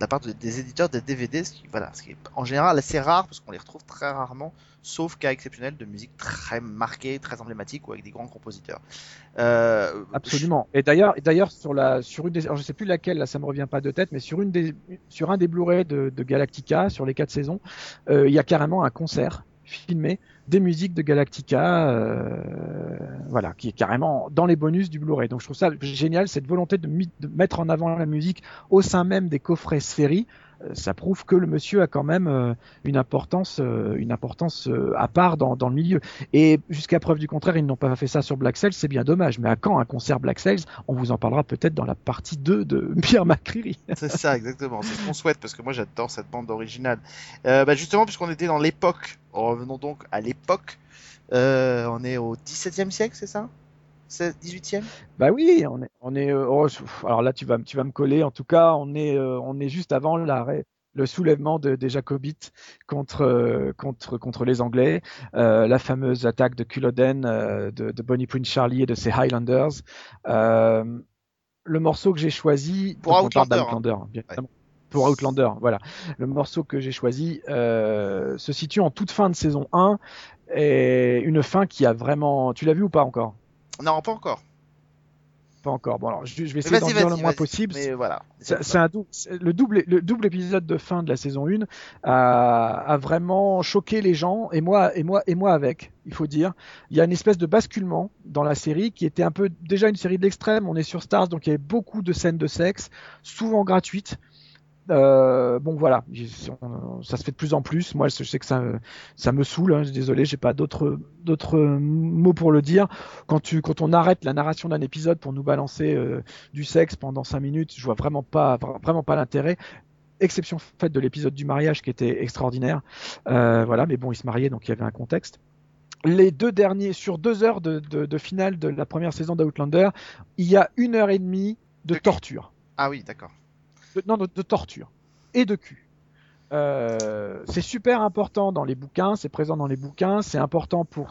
la part de- des éditeurs des DVD, ce qui, voilà, ce qui est en général assez rare parce qu'on les retrouve très rarement, sauf cas exceptionnel de musique très marquée, très emblématique ou avec des grands compositeurs. Euh, Absolument. Et d'ailleurs, d'ailleurs sur la, sur une alors je sais plus laquelle, là ça me revient pas de tête, mais sur une sur un des Blu-ray de, Galactica, sur les quatre saisons, il y a carrément un concert filmé des musiques de Galactica, euh, voilà, qui est carrément dans les bonus du Blu-ray. Donc je trouve ça génial cette volonté de, de mettre en avant la musique au sein même des coffrets séries. Ça prouve que le monsieur a quand même euh, une importance, euh, une importance euh, à part dans, le milieu. Et jusqu'à preuve du contraire, ils n'ont pas fait ça sur Black Sails, c'est bien dommage. Mais à quand un concert Black Sails? On vous en parlera peut-être dans la partie 2 de [laughs] Pierre McCreary. C'est ça, exactement. C'est ce qu'on souhaite parce que moi j'adore cette bande originale. Bah, justement, puisqu'on était dans l'époque, revenons donc à l'époque. On est au 17e siècle, c'est ça? C'est 18e Bah oui, on est, on est. euh, oh, alors là, tu vas, me- tu vas me coller. En tout cas, on est, euh, on est juste avant l'arrêt, le soulèvement de- des Jacobites contre, euh, contre, contre les Anglais, euh, la fameuse attaque de Culloden, euh, de, de Bonnie Prince Charlie et de ses Highlanders. Euh, le morceau que j'ai choisi Pour Outlander, hein. bien évidemment. Pour Outlander, voilà. Le morceau que j'ai choisi se situe en toute fin de saison 1 et une fin qui a vraiment. Tu l'as vu ou pas encore? Non, pas encore. pas encore. Bon, alors, je, je vais essayer d'en dire le moins possible. Mais voilà. C'est un dou- le double le double épisode de fin de la saison 1 a, a vraiment choqué les gens et moi et moi et moi avec il faut dire il y a une espèce de basculement dans la série qui était un peu déjà une série de l'extrême on est sur Stars donc il y avait beaucoup de scènes de sexe souvent gratuites euh, bon voilà, ça se fait de plus en plus. Moi, je sais que ça, ça me saoule. Hein, désolé, j'ai pas d'autres d'autres mots pour le dire. Quand tu, quand on arrête la narration d'un épisode pour nous balancer euh, du sexe pendant cinq minutes, je vois vraiment pas, vraiment pas l'intérêt. Exception faite de l'épisode du mariage qui était extraordinaire. Euh, voilà, mais bon, ils se mariaient donc il y avait un contexte. Les deux derniers, sur deux heures de, de, finale de la première saison d'Outlander, il y a une heure et demie de torture Ah oui, d'accord. De, non, de, torture et de cul. Euh, c'est super important dans les bouquins, c'est présent dans les bouquins, c'est important pour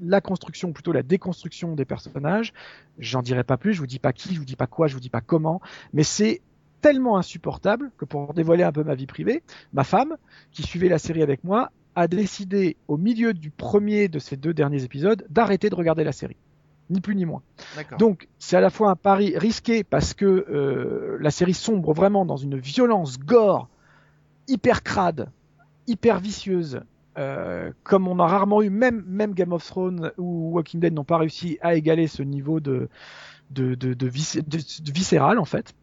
la construction, plutôt la déconstruction des personnages. J'en dirai pas plus, je vous dis pas qui, je vous dis pas quoi, je vous dis pas comment, mais c'est tellement insupportable que pour dévoiler un peu ma vie privée, ma femme, qui suivait la série avec moi, a décidé au milieu du premier de ces deux derniers épisodes d'arrêter de regarder la série. Ni plus ni moins. Donc c'est à la fois un pari risqué parce que euh, la série sombre vraiment dans une violence gore hyper crade, hyper vicieuse, euh, comme on a rarement eu, même, même Game of Thrones ou Walking Dead n'ont pas réussi à égaler ce niveau de, de, de, de, vis- de- de viscéral en fait.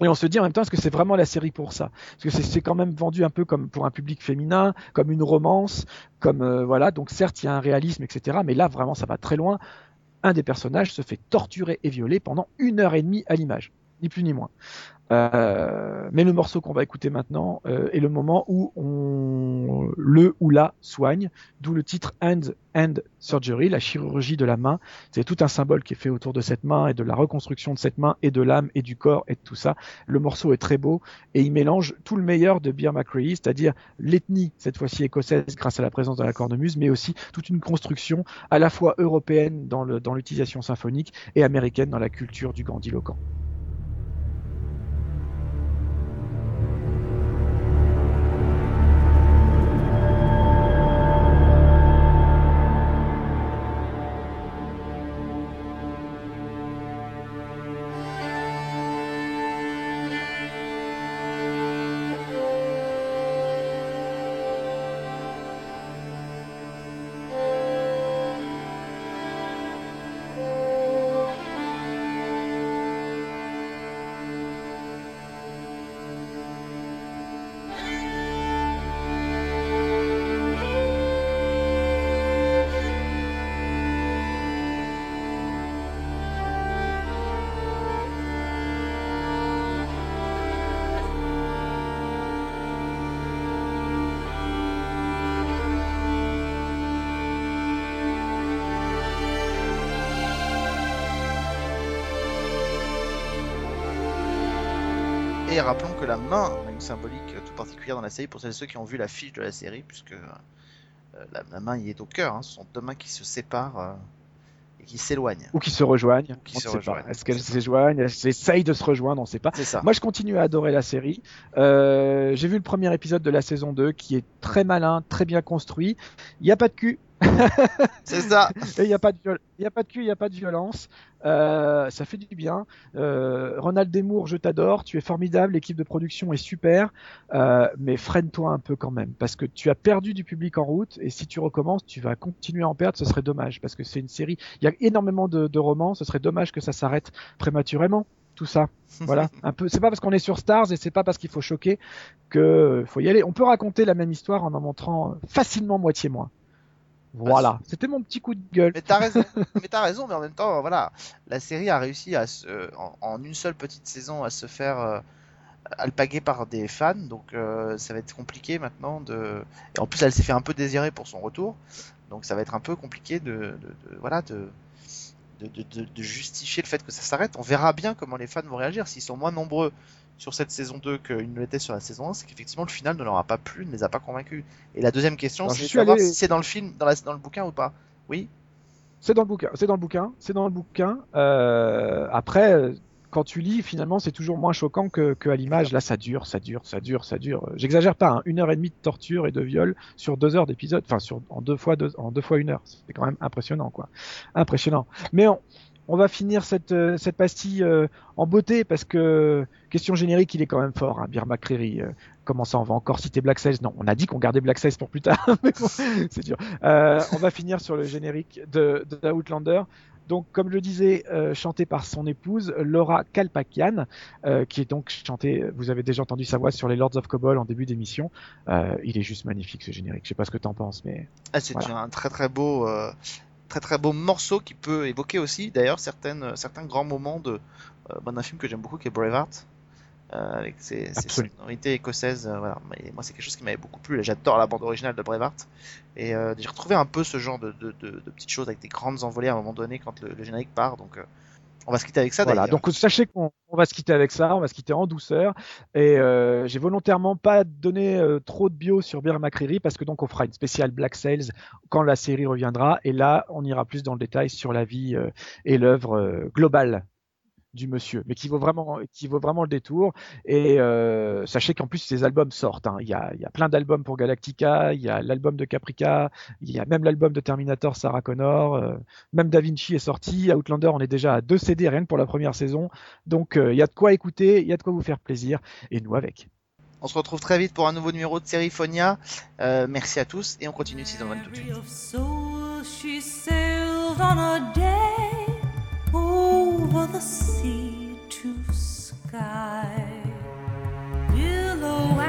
Et on se dit en même temps, est-ce que c'est vraiment la série pour ça? Parce que c'est- c'est quand même vendu un peu comme pour un public féminin, comme une romance, comme euh, voilà. Donc certes, il y a un réalisme, etc. Mais là, vraiment, ça va très loin un des personnages se fait torturer et violer pendant une heure et demie à l'image, ni plus ni moins. Euh, mais le morceau qu'on va écouter maintenant euh, est le moment où on le ou la soigne, d'où le titre Hand Surgery, la chirurgie de la main. C'est tout un symbole qui est fait autour de cette main et de la reconstruction de cette main et de l'âme et du corps et de tout ça. Le morceau est très beau et il mélange tout le meilleur de Beer McCreary, c'est-à-dire l'ethnie cette fois-ci écossaise grâce à la présence de la cornemuse, mais aussi toute une construction à la fois européenne dans l'utilisation symphonique et américaine dans la culture du grandiloquent. La main a une symbolique tout particulière dans la série pour celles et ceux qui ont vu la fiche de la série, puisque euh, la, la main y est au cœur. hein. Ce sont deux mains qui se séparent euh, et qui s'éloignent. Ou qui se rejoignent. qui on se rejoignent. pas. Est-ce qu'elles rejoignent Elles essayent de se rejoindre On ne sait pas. C'est ça. Moi, je continue à adorer la série. Euh, J'ai vu le premier épisode de la saison 2 qui est très malin, très bien construit. Il n'y a pas de cul. C'est ça. [laughs] Et il n'y a pas de viol- y a pas de cul, il n'y a pas de violence. Euh, ça fait du bien. Euh, Ronald Desmours, je t'adore. Tu es formidable. L'équipe de production est super. Euh, mais freine-toi un peu quand même, parce que tu as perdu du public en route. Et si tu recommences, tu vas continuer à en perdre. Ce serait dommage, parce que c'est une série. Il y a énormément de, de romans. Ce serait dommage que ça s'arrête prématurément. Tout ça, [laughs] voilà. Un peu. C'est pas parce qu'on est sur Stars et c'est pas parce qu'il faut choquer que faut y aller. On peut raconter la même histoire en en montrant facilement moitié moins. Voilà. C'était mon petit coup de gueule. Mais t'as raison. [laughs] mais t'as raison. Mais en même temps, voilà, la série a réussi à se, en, en une seule petite saison à se faire euh, alpaguer par des fans. Donc euh, ça va être compliqué maintenant de. Et en plus, elle s'est fait un peu désirer pour son retour. Donc ça va être un peu compliqué de, de- de- voilà de de, de- de- de justifier le fait que ça s'arrête. On verra bien comment les fans vont réagir. S'ils sont moins nombreux sur cette saison 2 qu'ils ne l'étaient sur la saison 1, c'est qu'effectivement le final ne leur a pas plu, ne les a pas convaincus. Et la deuxième question, c'est de savoir allé- si c'est dans le film, dans, la, dans le bouquin ou pas. Oui. C'est dans le bouquin. C'est dans le bouquin. C'est dans le bouquin. Euh, après, quand tu lis, finalement, c'est toujours moins choquant que, que à l'image. Là, ça dure, ça dure, ça dure, ça dure. J'exagère pas. Hein. Une heure et demie de torture et de viol sur deux heures d'épisode. Enfin, sur en deux fois deux, en deux fois une heure. C'est quand même impressionnant, quoi. Impressionnant. Mais on, on va finir cette, euh, cette pastille euh, en beauté parce que question générique, il est quand même fort, hein, McCreary. euh, comment ça, on va encore citer Black Sails? Non, on a dit qu'on gardait Black Sails pour plus tard, [laughs] mais bon, c'est dur. Euh, on va finir sur le générique de, de Outlander. Donc, comme je le disais, euh, chanté par son épouse Laura Kalpakian, euh, qui est donc chanté. Vous avez déjà entendu sa voix sur les Lords of Cobol en début d'émission. Euh, il est juste magnifique ce générique. Je sais pas ce que t'en penses, mais Ah, c'est Voilà. un très très beau, très très beau morceau qui peut évoquer aussi d'ailleurs certaines, certains grands moments de euh, bah, d'un film que j'aime beaucoup qui est Braveheart. euh, avec ses, sonorités écossaises, euh, voilà. Mais moi, c'est quelque chose qui m'avait beaucoup plu. J'adore la bande originale de Braveheart. Et euh, j'ai retrouvé un peu ce genre de, de, de, de petites choses avec des grandes envolées à un moment donné quand le, le générique part. Donc, euh, on va se quitter avec ça. Voilà, donc sachez qu'on on va se quitter avec ça, on va se quitter en douceur. Et euh, j'ai volontairement pas donné euh, trop de bio sur Beer McCreary parce que donc on fera une spéciale Black Sails quand la série reviendra. Et là, on ira plus dans le détail sur la vie euh, et l'œuvre euh, globale du monsieur, mais qui vaut vraiment, qui vaut vraiment le détour. Et euh, sachez qu'en plus ces albums sortent. hein. Il, y a, il y a plein d'albums pour Galactica, il y a l'album de Caprica, il y a même l'album de Terminator Sarah Connor, euh, même Da Vinci est sorti. Outlander, on est déjà à deux CD rien que pour la première saison. Donc euh, il y a de quoi écouter, il y a de quoi vous faire plaisir, et nous avec. On se retrouve très vite pour un nouveau numéro de Seriephonia. Euh, merci à tous et on continue Season 1 tout de suite. for the sea to sky, billow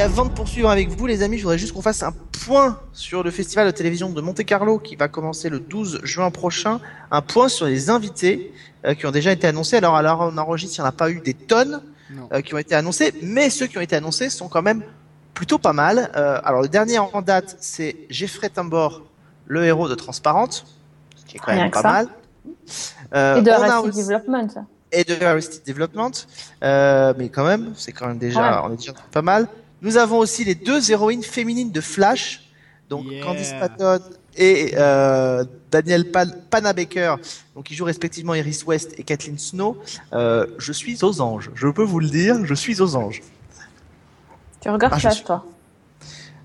Et avant de poursuivre avec vous, les amis, je voudrais juste qu'on fasse un point sur le festival de télévision de Monte Carlo qui va commencer le 12 juin prochain. Un point sur les invités euh, qui ont déjà été annoncés. Alors, alors on enregistre, il n'y en a pas eu des tonnes euh, qui ont été annoncés, mais ceux qui ont été annoncés sont quand même plutôt pas mal. Euh, alors, le dernier en date, c'est Jeffrey Tambor, le héros de Transparente, ce qui est quand Rien même pas ça. mal. Euh, Et de Arrested aussi- Development. et de Arrested Development, euh, mais quand même, c'est quand même déjà, Ouais. on est déjà pas mal. Nous avons aussi les deux héroïnes féminines de Flash, donc Yeah. Candice Patton et euh, Danielle Pan Panabaker, donc qui jouent respectivement Iris West et Kathleen Snow. Euh, je suis aux anges, je peux vous le dire, je suis aux anges. Tu regardes Ah, je Flash, suis- toi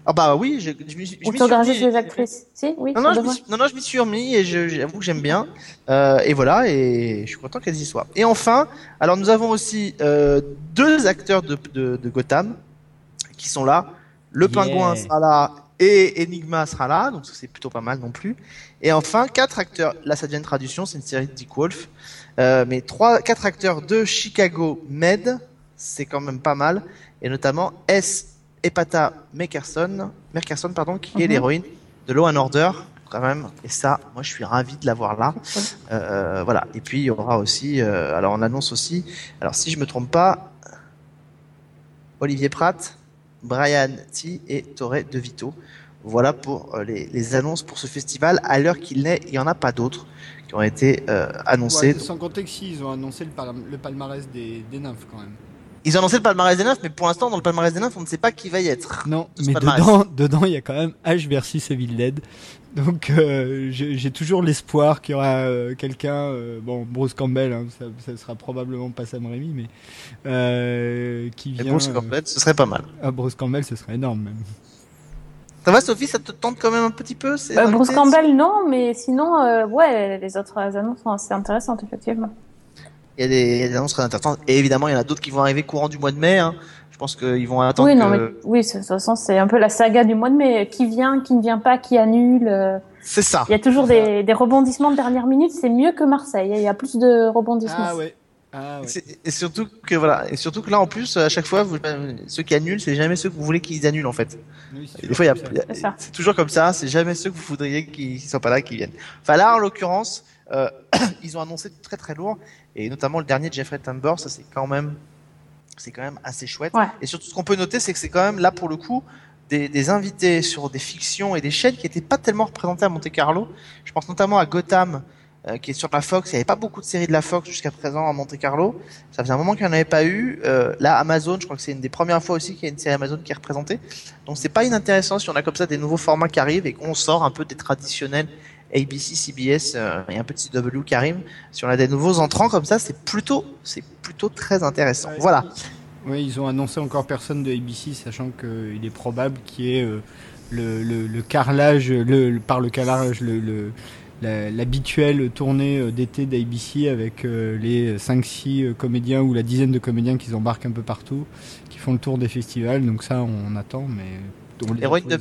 Ah bah oui, je, je m'y suis- je Ou tu regardes suis juste remis- les actrices Si, oui, Non, non, je m'y suis- non, non, je m'y suis remis et je- j'avoue que j'aime bien. Euh, et voilà, et je suis content qu'elles y soient. Et enfin, alors nous avons aussi euh, deux acteurs de, de, de Gotham qui sont là. Le Yeah. pingouin sera là et Enigma sera là, donc c'est plutôt pas mal non plus. Et enfin, quatre acteurs. Là, ça devient une traduction, c'est une série de Dick Wolf. Euh, mais trois, quatre acteurs de Chicago Med, c'est quand même pas mal. Et notamment S. Epata Merkerson, Merkerson pardon, qui est Mhm. l'héroïne de Law and Order, quand même. Et ça, moi, je suis ravi de l'avoir là. Euh, voilà. Et puis, il y aura aussi, euh, alors on annonce aussi, alors si je me trompe pas, Olivier Pratt, Brian T et Torre De Vito. Voilà pour euh, les, annonces pour ce festival. À l'heure qu'il n'est, il n'y en a pas d'autres qui ont été euh, annoncés. Ouais, sans compter que si, ils ont annoncé le palmarès des, des nymphes quand même. Ils ont annoncé le palmarès des neufs, mais pour l'instant, dans le palmarès des neufs, on ne sait pas qui va y être. Non, mais dedans, [laughs] dedans, il y a quand même H versus Evil Dead. Donc, euh, j'ai toujours l'espoir qu'il y aura euh, quelqu'un, euh, bon, Bruce Campbell, hein, ça, ça sera probablement pas Sam Raimi, mais euh, qui vient. Bruce euh, Campbell, ce serait pas mal. ah, Bruce Campbell, ce serait énorme même. Ça va, Sophie, ça te tente quand même un petit peu Euh, Bruce Campbell, non, mais sinon, euh, ouais, les autres annonces sont assez intéressantes, effectivement. Il y, a des, il y a des annonces très intéressantes. Et évidemment, il y en a d'autres qui vont arriver courant du mois de mai. Hein. Je pense qu'ils vont attendre Oui, que... non, mais oui, c'est- de toute façon, c'est un peu la saga du mois de mai. Qui vient, qui ne vient pas, qui annule. euh, C'est ça. Il y a toujours des, des rebondissements de dernière minute. C'est mieux que Marseille. Il y a plus de rebondissements. Ah ouais. Ah ouais. Et surtout que voilà, et surtout que là en plus à chaque fois vous, ceux qui annulent c'est jamais ceux que vous voulez qu'ils annulent en fait. Oui, des fois il y a, c'est toujours comme ça, c'est jamais ceux que vous voudriez qu'ils soient pas là qui viennent. Enfin là en l'occurrence euh, [clears throat] ils ont annoncé du très très lourd et notamment le dernier de Jeffrey Tambor, ça c'est quand même c'est quand même assez chouette. Ouais. Et surtout ce qu'on peut noter c'est que c'est quand même là pour le coup des, des invités sur des fictions et des chaînes qui n'étaient pas tellement représentées à Monte Carlo. Je pense notamment à Gotham euh, qui est sur la Fox. Il n'y avait pas beaucoup de séries de la Fox jusqu'à présent à Monte Carlo. Ça faisait un moment qu'il n'y en avait pas eu. Euh, là, Amazon, je crois que c'est une des premières fois aussi qu'il y a une série Amazon qui est représentée. Donc c'est pas inintéressant si on a comme ça des nouveaux formats qui arrivent et qu'on sort un peu des traditionnels ABC, CBS euh, et un petit CW qui arrive. Si on a des nouveaux entrants comme ça, c'est plutôt, c'est plutôt très intéressant. Ouais. Voilà. Oui, ils ont annoncé encore personne de ABC, sachant qu'il est probable qu'il y ait euh, le, le, le carrelage, le, par le carrelage, le, l'habituelle tournée euh, d'été d'ABC avec euh, les 5-6 comédiens ou la dizaine de comédiens qu'ils embarquent un peu partout, qui font le tour des festivals. Donc ça, on attend, mais on les a Héroïne de-.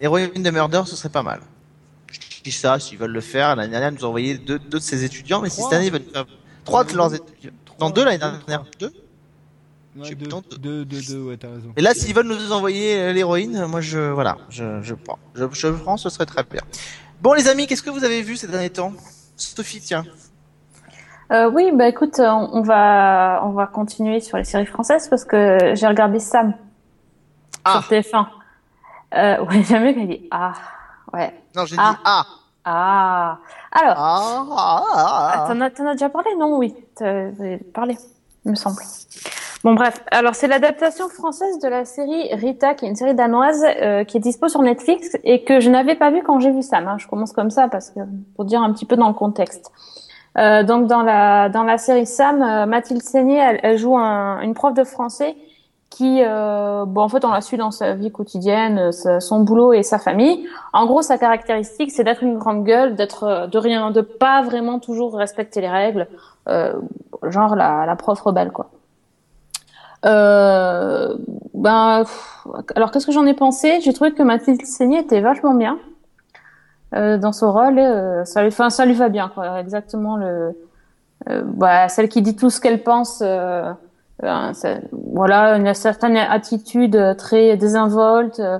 Héroïne de Murder, ce serait pas mal. Ça, s'ils veulent le faire. L'année dernière, ils nous ont envoyé deux, deux de ses étudiants, mais si cette année, ils veulent faire trois de leurs étudiants. Non, deux l'année dernière. Deux Ouais, deux, deux. deux, deux, deux, ouais, t'as raison. Et là, s'ils veulent nous envoyer euh, l'héroïne, moi, je, voilà, je, je prends. Je, je prends, ce serait très bien. Bon, les amis, qu'est-ce que vous avez vu ces derniers temps? Sophie, tiens. Euh, oui, bah écoute, euh, on va on va continuer sur les séries françaises parce que j'ai regardé Sam Ah, sur TF1. Euh, [laughs] ouais, mieux qu'elle dit ah ouais non, j'ai Ah. dit ah. Ah. Alors, Ah, ah, ah, t'en as déjà parlé non? Oui, t'as parlé, il me semble. Bon bref, alors c'est l'adaptation française de la série Rita, qui est une série danoise euh, qui est dispo sur Netflix et que je n'avais pas vu quand j'ai vu Sam. hein. Je commence comme ça parce que pour dire un petit peu dans le contexte. Euh, donc dans la dans la série Sam, euh, Mathilde Seigné, elle, elle joue un- une prof de français qui, euh, bon en fait on la suit dans sa vie quotidienne, euh, son boulot et sa famille. En gros, sa caractéristique, c'est d'être une grande gueule, d'être euh, de rien, de pas vraiment toujours respecter les règles, euh, genre la, la prof rebelle quoi. Euh, ben, alors qu'est-ce que j'en ai pensé? J'ai trouvé que Mathilde Seigné était vachement bien euh, dans son rôle. euh, ça lui, enfin, ça lui va bien, quoi. Exactement le, bah, celle qui dit tout ce qu'elle pense. euh, ça- voilà, une certaine attitude euh, très désinvolte. euh,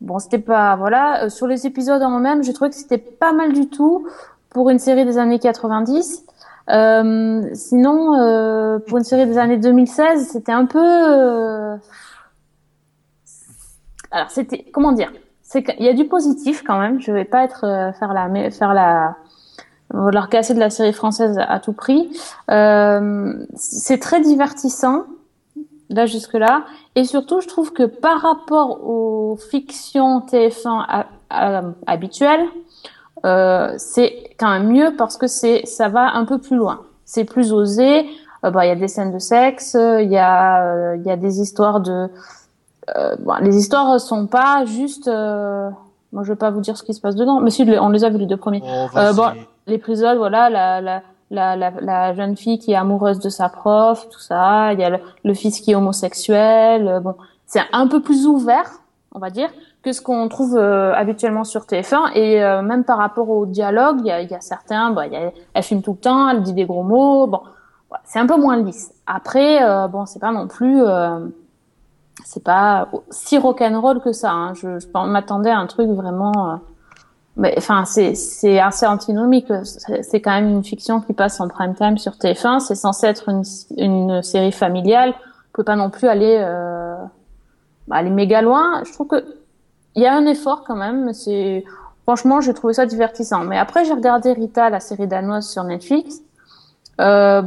bon, c'était pas, voilà. Euh, sur les épisodes en eux-mêmes, j'ai trouvé que c'était pas mal du tout pour une série des années 90. Euh, sinon, euh, pour une série des années 2016, c'était un peu. euh, Alors, c'était comment dire C'est qu'il y a du positif quand même. Je vais pas être faire la faire la leur casser de la série française à tout prix. Euh, c'est très divertissant là jusque là, et surtout, je trouve que par rapport aux fictions TF1 à- à- habituelles, euh, c'est quand même mieux parce que c'est ça va un peu plus loin. C'est plus osé. Euh, bah, il y a des scènes de sexe, il y a il y a des histoires de euh, bon, les histoires sont pas juste moi je vais pas vous dire ce qui se passe dedans, mais si on les a vus les deux premiers. Oh, Euh, bon, l'épisode, voilà, la, la, la, la, la jeune fille qui est amoureuse de sa prof, tout ça. Il y a le, le fils qui est homosexuel. euh, Bon, c'est un peu plus ouvert, on va dire, que ce qu'on trouve euh, habituellement sur TF1. Et euh, même par rapport au dialogue, il y a, y a certains, bah, il y a, elle fume tout le temps, elle dit des gros mots. Bon, c'est un peu moins lisse. Après, euh, bon, c'est pas non plus, euh, c'est pas si rock'n'roll que ça. Hein. Je, je m'attendais à un truc vraiment. euh, mais enfin, c'est c'est assez antinomique. C'est quand même une fiction qui passe en prime time sur TF1. C'est censé être une, une série familiale. On peut pas non plus aller euh, aller méga loin. Je trouve que il y a un effort quand même. C'est franchement, j'ai trouvé ça divertissant. Mais après, j'ai regardé Rita, la série danoise sur Netflix. Euh,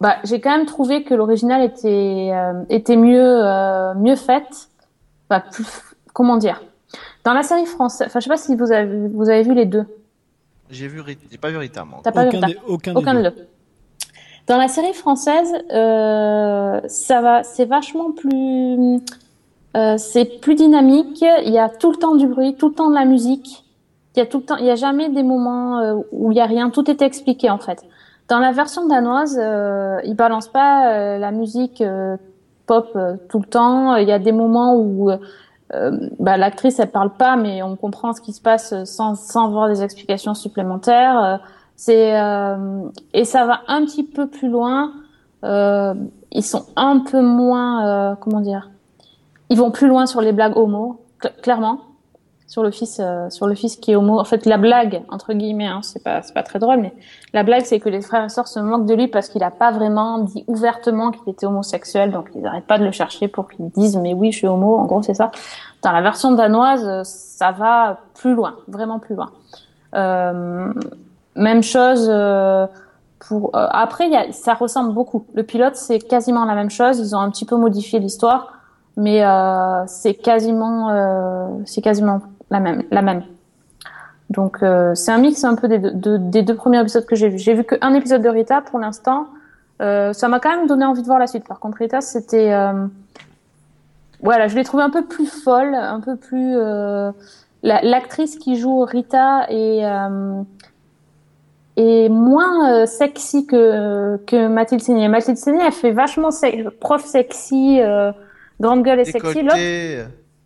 bah, j'ai quand même trouvé que l'original était euh, était mieux euh, mieux faite. Bah, plus, comment dire? Dans la série française, enfin, je sais pas si vous avez vous avez vu les deux. J'ai vu, j'ai pas vu Rita. T'as pas vu Aucun, Rita des, aucun, aucun des de deux. deux. Dans la série française, euh, ça va, c'est vachement plus, euh, c'est plus dynamique. Il y a tout le temps du bruit, tout le temps de la musique. Il y a tout le temps, il y a jamais des moments où il y a rien. Tout est expliqué en fait. Dans la version danoise, euh, ils balancent pas euh, la musique euh, pop euh, tout le temps. Il y a des moments où euh, bah, l'actrice elle parle pas, mais on comprend ce qui se passe sans sans avoir des explications supplémentaires. Euh, c'est euh, et ça va un petit peu plus loin. Ils sont un peu moins comment dire. Ils vont plus loin sur les blagues homo, cl- clairement sur le fils euh, sur le fils qui est homo en fait la blague entre guillemets hein, c'est pas c'est pas très drôle mais la blague c'est que les frères et sœurs se moquent de lui parce qu'il a pas vraiment dit ouvertement qu'il était homosexuel donc ils n'arrêtent pas de le chercher pour qu'il dise mais oui je suis homo en gros c'est ça. Dans la version danoise euh, ça va plus loin vraiment plus loin. Euh, même chose euh, pour euh, après y a, ça ressemble beaucoup. Le pilote c'est quasiment la même chose. Ils ont un petit peu modifié l'histoire mais euh, c'est quasiment euh, c'est quasiment la même la même. Donc euh, c'est un mix un peu des deux, premiers épisodes que j'ai vus. J'ai vu qu'un épisode de Rita pour l'instant. Euh, ça m'a quand même donné envie de voir la suite. Par contre Rita c'était euh, voilà je l'ai trouvé un peu plus folle un peu plus la- l'actrice qui joue Rita est est moins sexy que que Mathilde Seigné. Mathilde Seigné elle fait vachement prof sexy grande gueule et sexy.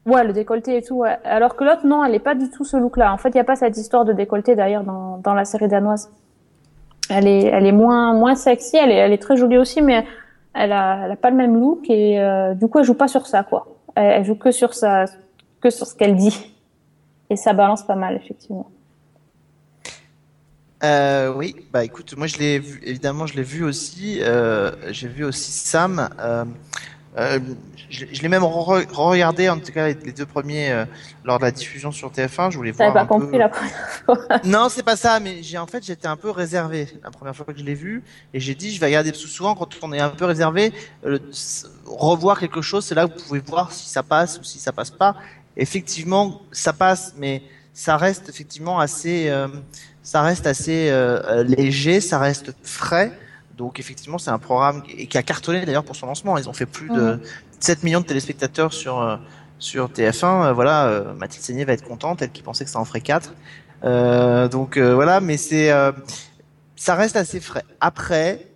Ouais, le décolleté et tout. ouais. Alors que l'autre, non, elle est pas du tout ce look-là. En fait, il y a pas cette histoire de décolleté d'ailleurs dans, dans la série danoise. Elle est, elle est moins, moins sexy. Elle est, elle est très jolie aussi, mais elle a, elle a pas le même look et euh, du coup, elle joue pas sur ça, quoi. Elle, elle joue que sur sa, que sur ce qu'elle dit. Et ça balance pas mal, effectivement. Euh, oui, bah écoute, moi je l'ai vu, évidemment je l'ai vu aussi. euh, j'ai vu aussi Sam. Je, je l'ai même re- regardé en tout cas les, les deux premiers euh, lors de la diffusion sur TF1. Je voulais voir pas un compris peu. la première [laughs] fois. Non, c'est pas ça, mais j'ai en fait j'étais un peu réservé la première fois que je l'ai vu et j'ai dit je vais regarder parce que souvent quand on est un peu réservé, euh, revoir quelque chose, c'est là où vous pouvez voir si ça passe ou si ça passe pas. Effectivement, ça passe, mais ça reste effectivement assez, euh, ça reste assez euh, euh, léger, ça reste frais. Donc effectivement, c'est un programme qui, a cartonné d'ailleurs pour son lancement. Ils ont fait plus de 7 millions de téléspectateurs sur euh, sur TF1. Euh, voilà, euh, Mathilde Seigné va être contente, elle qui pensait que ça en ferait 4. Euh, donc voilà, mais c'est ça reste assez frais. Après,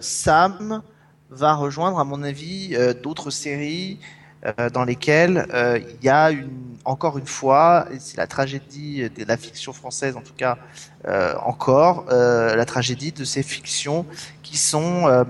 Sam va rejoindre, à mon avis, d'autres séries dans lesquelles il y a encore une fois, c'est la tragédie de la fiction française, en tout cas encore, la tragédie de ces fictions qui sont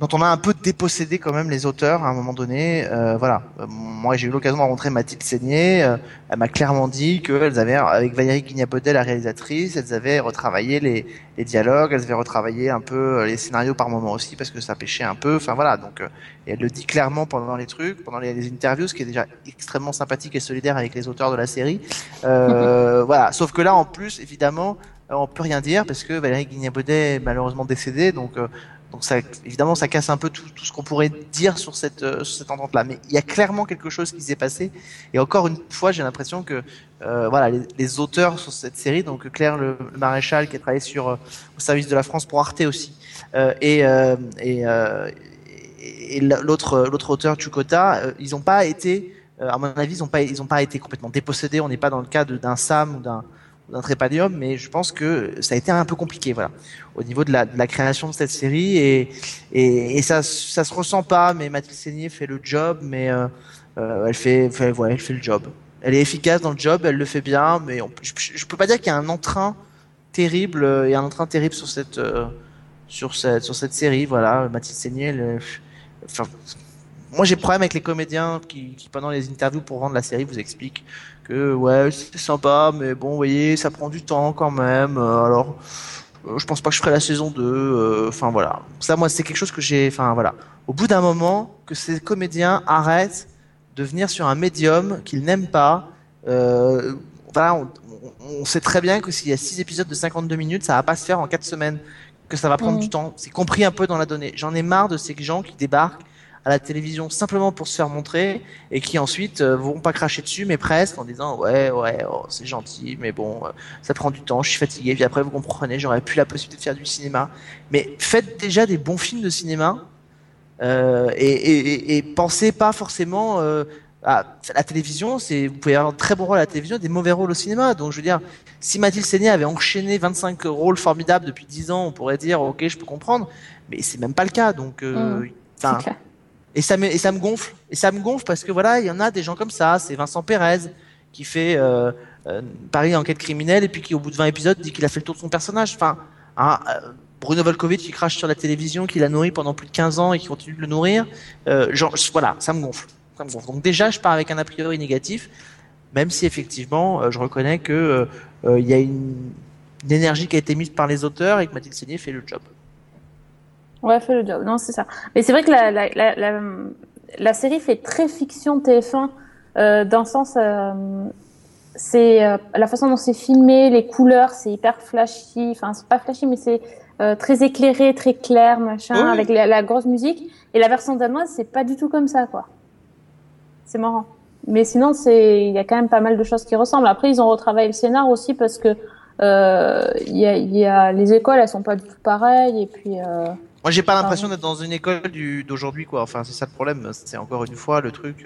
dont on a un peu dépossédé quand même les auteurs à un moment donné. Euh, voilà. Euh, moi, j'ai eu l'occasion de rencontrer Mathilde Seigné. Euh, elle m'a clairement dit qu'elles avaient, avec Valérie Guignapodel, la réalisatrice, elles avaient retravaillé les, les dialogues, elles avaient retravaillé un peu les scénarios par moment aussi parce que ça pêchait un peu. Enfin voilà. Donc, euh, et elle le dit clairement pendant les trucs, pendant les, les interviews, ce qui est déjà extrêmement sympathique et solidaire avec les auteurs de la série. Euh, [laughs] voilà. Sauf que là, en plus, évidemment, euh, on peut rien dire parce que Valérie Guignapodel est malheureusement décédée. Donc euh, donc évidemment, ça casse un peu tout, ce qu'on pourrait dire sur cette, euh, cette entente-là. Mais il y a clairement quelque chose qui s'est passé. Et encore une fois, j'ai l'impression que euh, voilà, les, auteurs sur cette série, donc Claire le, Maréchal qui a travaillé euh, au service de la France pour Arte aussi, euh, et, l'autre auteur Chukota, ils n'ont pas été, à mon avis, ils n'ont pas pas été complètement dépossédés. On n'est pas dans le cas de- d'un Sam ou d'un d'un trépanium, mais je pense que ça a été un peu compliqué, voilà, au niveau de la, création de cette série et, ça, ça se ressent pas, mais Mathilde Seigné fait le job, mais euh, euh, elle fait, fait- elle fait le job. Elle est efficace dans le job, elle le fait bien, mais je, je peux pas dire qu'il y a un entrain terrible, euh, il y a un entrain terrible sur cette, sur cette, sur cette série, voilà, Mathilde Seigné, elle, enfin, moi j'ai problème avec les comédiens qui, qui pendant les interviews pour vendre la série vous expliquent que ouais c'est sympa mais bon vous voyez ça prend du temps quand même euh, alors euh, je pense pas que je ferai la saison 2 euh, enfin voilà. Ça moi c'est quelque chose que j'ai enfin voilà. Au bout d'un moment que ces comédiens arrêtent de venir sur un médium qu'ils n'aiment pas euh, voilà on, sait très bien que s'il y a 6 épisodes de 52 minutes ça va pas se faire en 4 semaines que ça va prendre du temps. C'est compris un peu dans la donnée. J'en ai marre de ces gens qui débarquent à la télévision simplement pour se faire montrer et qui ensuite euh, vont pas cracher dessus mais presque en disant ouais ouais oh, c'est gentil mais bon euh, ça prend du temps je suis fatigué puis après vous comprenez j'aurais plus la possibilité de faire du cinéma. Mais faites déjà des bons films de cinéma euh, et, et, et- et pensez pas forcément à la télévision c'est vous pouvez avoir de très bons rôles à la télévision et des mauvais rôles au cinéma. Donc je veux dire si Mathilde Seigné avait enchaîné 25 rôles formidables depuis 10 ans on pourrait dire ok je peux comprendre mais c'est même pas le cas. Donc euh, Mm. Et ça me gonfle. Et ça me gonfle parce que voilà il y en a des gens comme ça. C'est Vincent Pérez qui fait euh, euh, Paris enquête criminelle et puis qui au bout de 20 épisodes dit qu'il a fait le tour de son personnage. Enfin hein, euh, Bruno Volkovitch qui crache sur la télévision qui l'a nourri pendant plus de 15 ans et qui continue de le nourrir. Genre voilà ça me gonfle. Donc déjà je pars avec un a priori négatif même si effectivement je reconnais que il y a une, une énergie qui a été mise par les auteurs et que Mathilde Seigné fait le job Ouais, fait le job. Non, c'est ça. Mais c'est vrai que la, la, la, la, la série fait très fiction TF1 euh, dans le sens, euh, c'est euh, la façon dont c'est filmé, les couleurs, c'est hyper flashy. Enfin, c'est pas flashy, mais c'est euh, très éclairé, très clair, machin, Oui. avec la, la grosse musique. Et la version danoise, c'est pas du tout comme ça, quoi. C'est marrant. Mais sinon, c'est, il y a quand même pas mal de choses qui ressemblent. Après, ils ont retravaillé le scénar aussi parce que euh, il y, a, y a les écoles, elles sont pas du tout pareilles. Et puis, euh, Moi, j'ai pas l'impression d'être dans une école du d'aujourd'hui, quoi. Enfin, c'est ça le problème. C'est encore une fois le truc.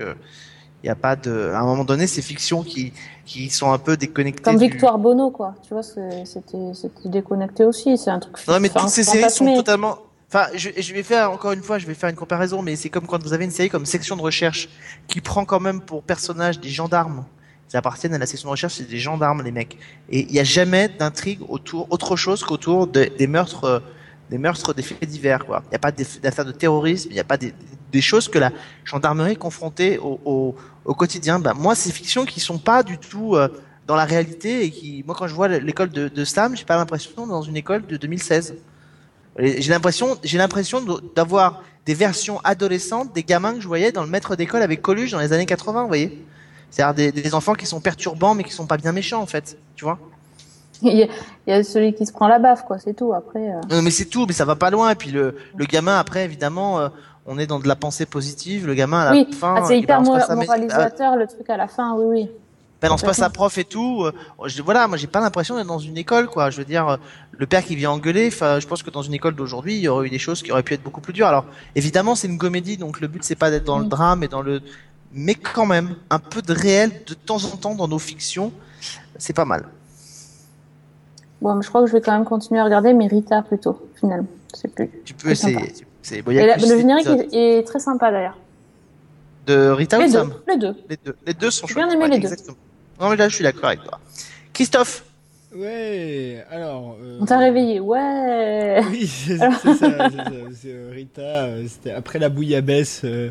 Il y a pas de. À un moment donné, ces fictions qui qui sont un peu déconnectées. Comme du- Victoire Bono, quoi. Tu vois, c'était déconnecté aussi. C'est un truc. Non, mais toutes ces séries sont totalement. Enfin, je, je vais faire encore une fois, je vais faire une comparaison, mais c'est comme quand vous avez une série comme Section de recherche qui prend quand même pour personnage des gendarmes. Ils appartiennent à la section de recherche, c'est des gendarmes, les mecs. Et il n'y a jamais d'intrigue autour, autre chose qu'autour de- des meurtres, euh, des meurtres, des faits divers. Il n'y a pas d'affaires de terrorisme, il n'y a pas des, des choses que la gendarmerie est confrontée au, quotidien. Ben, moi, ces fictions qui sont pas du tout euh, dans la réalité et qui, moi, quand je vois l'école de, de j'ai pas l'impression d'être dans une école de 2016. Et J'ai l'impression, d'avoir des versions adolescentes des gamins que je voyais dans le maître d'école avec Coluche dans les années 80, vous voyez. C'est-à-dire des, des enfants qui sont perturbants mais qui sont pas bien méchants en fait, tu vois. Il y, a, il y a celui qui se prend la baffe, quoi. C'est tout. Après. euh, Non, mais c'est tout, mais ça va pas loin. Et puis le, le gamin après, évidemment, euh, on est dans de la pensée positive. Le gamin à la Oui, fin, ah, c'est hyper moralisateur le truc à la fin. Oui, oui. balance pas sa prof et tout. euh, je- voilà, moi j'ai pas l'impression d'être dans une école, quoi. Je veux dire, euh, le père qui vient engueuler. Enfin, je pense que dans une école d'aujourd'hui, il y aurait eu des choses qui auraient pu être beaucoup plus dures. Alors, évidemment, c'est une comédie, donc le but c'est pas d'être dans le Mm. drame et dans le, mais quand même un peu de réel de temps en temps dans nos fictions, c'est pas mal. Bon, je crois que je vais quand même continuer à regarder, mais Rita plutôt, finalement. C'est plus. Tu peux essayer. C'est bon, le générique est, est très sympa d'ailleurs. de Rita ou Les deux, Sam les deux. Les deux. Les deux sont J'ai chouettes. bien aimé les deux. Non mais là je suis d'accord avec toi. Christophe. Ouais, alors. euh, On t'a réveillé, ouais. Oui, c'est ça. c'est ça. C'est, euh, Rita, euh, c'était après la bouillabaisse, euh,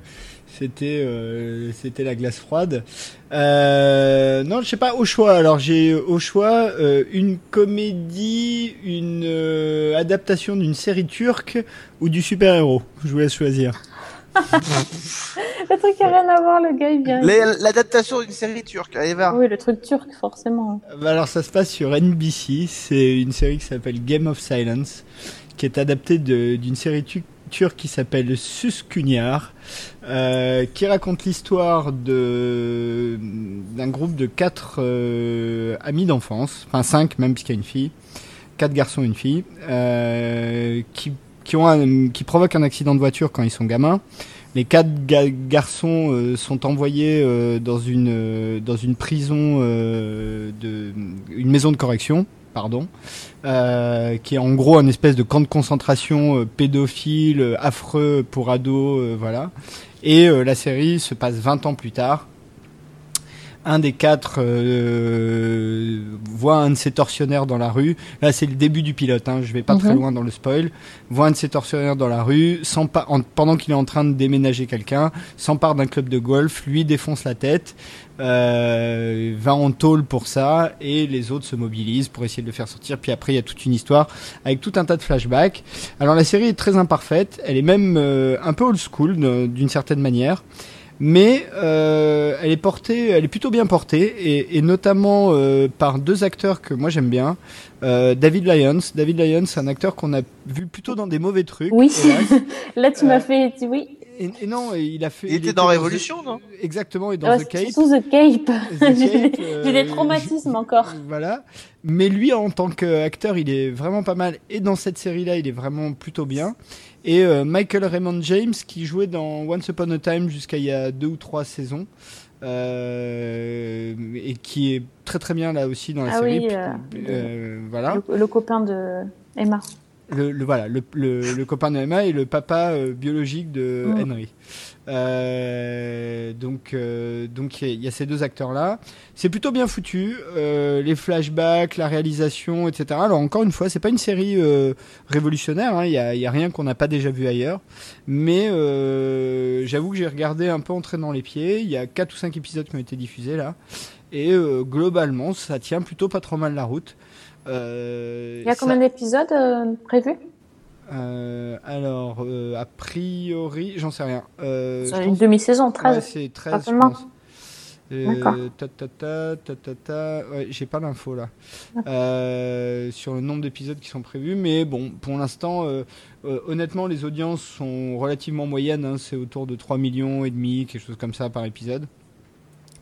c'était euh, c'était la glace froide. Euh, non, je sais pas au choix. Alors j'ai au choix euh, une comédie, une euh, adaptation d'une série turque ou du super héros. Je vous laisse choisir. [laughs] Le truc qui a rien à voir, le gars, il vient. L'adaptation d'une série turque. Allez voir. Oui, le truc turc, forcément. Bah alors ça se passe sur NBC, c'est une série qui s'appelle Game of Silence, qui est adaptée de- d'une série tu- turque qui s'appelle Suskunyar, euh, qui raconte l'histoire de d'un groupe de quatre euh, amis d'enfance, enfin cinq même puisqu'il y a une fille, quatre garçons et une fille, euh, qui qui provoquent un accident de voiture quand ils sont gamins. Les quatre ga- garçons sont envoyés dans une dans une prison de une maison de correction, euh, qui est en gros un espèce de camp de concentration euh, pédophile, euh, affreux pour ados, voilà. Et la série se passe 20 ans plus tard. Un des quatre euh, voit un de ses tortionnaires dans la rue. Là, c'est le début du pilote. Hein, je vais pas très Mhm. loin dans le spoil. Voit un de ses tortionnaires dans la rue, en- pendant qu'il est en train de déménager quelqu'un, s'empare d'un club de golf, lui défonce la tête, euh, va en tôle pour ça, et les autres se mobilisent pour essayer de le faire sortir. Puis après, il y a toute une histoire avec tout un tas de flashbacks. Alors la série est très imparfaite. Elle est même euh, un peu old school d'une certaine manière mais euh, elle est portée, elle est plutôt bien portée, et, et notamment euh, par deux acteurs que moi j'aime bien. Euh, David Lyons, David Lyons, c'est un acteur qu'on a vu plutôt dans des mauvais trucs. Oui. [laughs] Là, tu Euh, m'as fait. Oui. Et, et non, et il a fait. Il était était dans The- Révolution, non? Exactement, et dans Ouais, The Cape. Sous [laughs] The Cape. The J'ai des- Cape, euh, J'ai des traumatismes encore. Voilà. Mais lui, en tant qu'acteur, il est vraiment pas mal. Et dans cette série-là, il est vraiment plutôt bien. Et euh, Michael Raymond James, qui jouait dans Once Upon a Time jusqu'à il y a deux ou trois saisons. euh, et qui est très très bien là aussi dans la Ah série. oui, euh, euh, voilà. Le, le copain de Emma. Le, le- voilà, le, le, copain de Emma et le papa biologique de Mm. Henry. Euh, donc, euh, donc il y, a- y a ces deux acteurs-là. C'est plutôt bien foutu. euh, les flashbacks, la réalisation, etc. Alors encore une fois, c'est pas une série euh, révolutionnaire. hein, Il y, a, il y a rien qu'on n'a pas déjà vu ailleurs. Mais euh, j'avoue que j'ai regardé un peu en traînant les pieds. Il y a quatre ou cinq épisodes qui ont été diffusés là. Et euh, globalement, ça tient plutôt pas trop mal la route. Euh, Il y a ça- combien d'épisodes euh, prévus? Euh, alors, euh, a priori, j'en sais rien. Euh, C'est je une demi-saison, 13. Ouais, c'est 13, je pense. Euh, D'accord. ta, ta, ta, ta, ta, ta. Ouais, j'ai pas l'info là. Euh, sur le nombre d'épisodes qui sont prévus, mais bon, pour l'instant, euh, euh, honnêtement, les audiences sont relativement moyennes. hein, c'est autour de 3 millions et demi, quelque chose comme ça par épisode.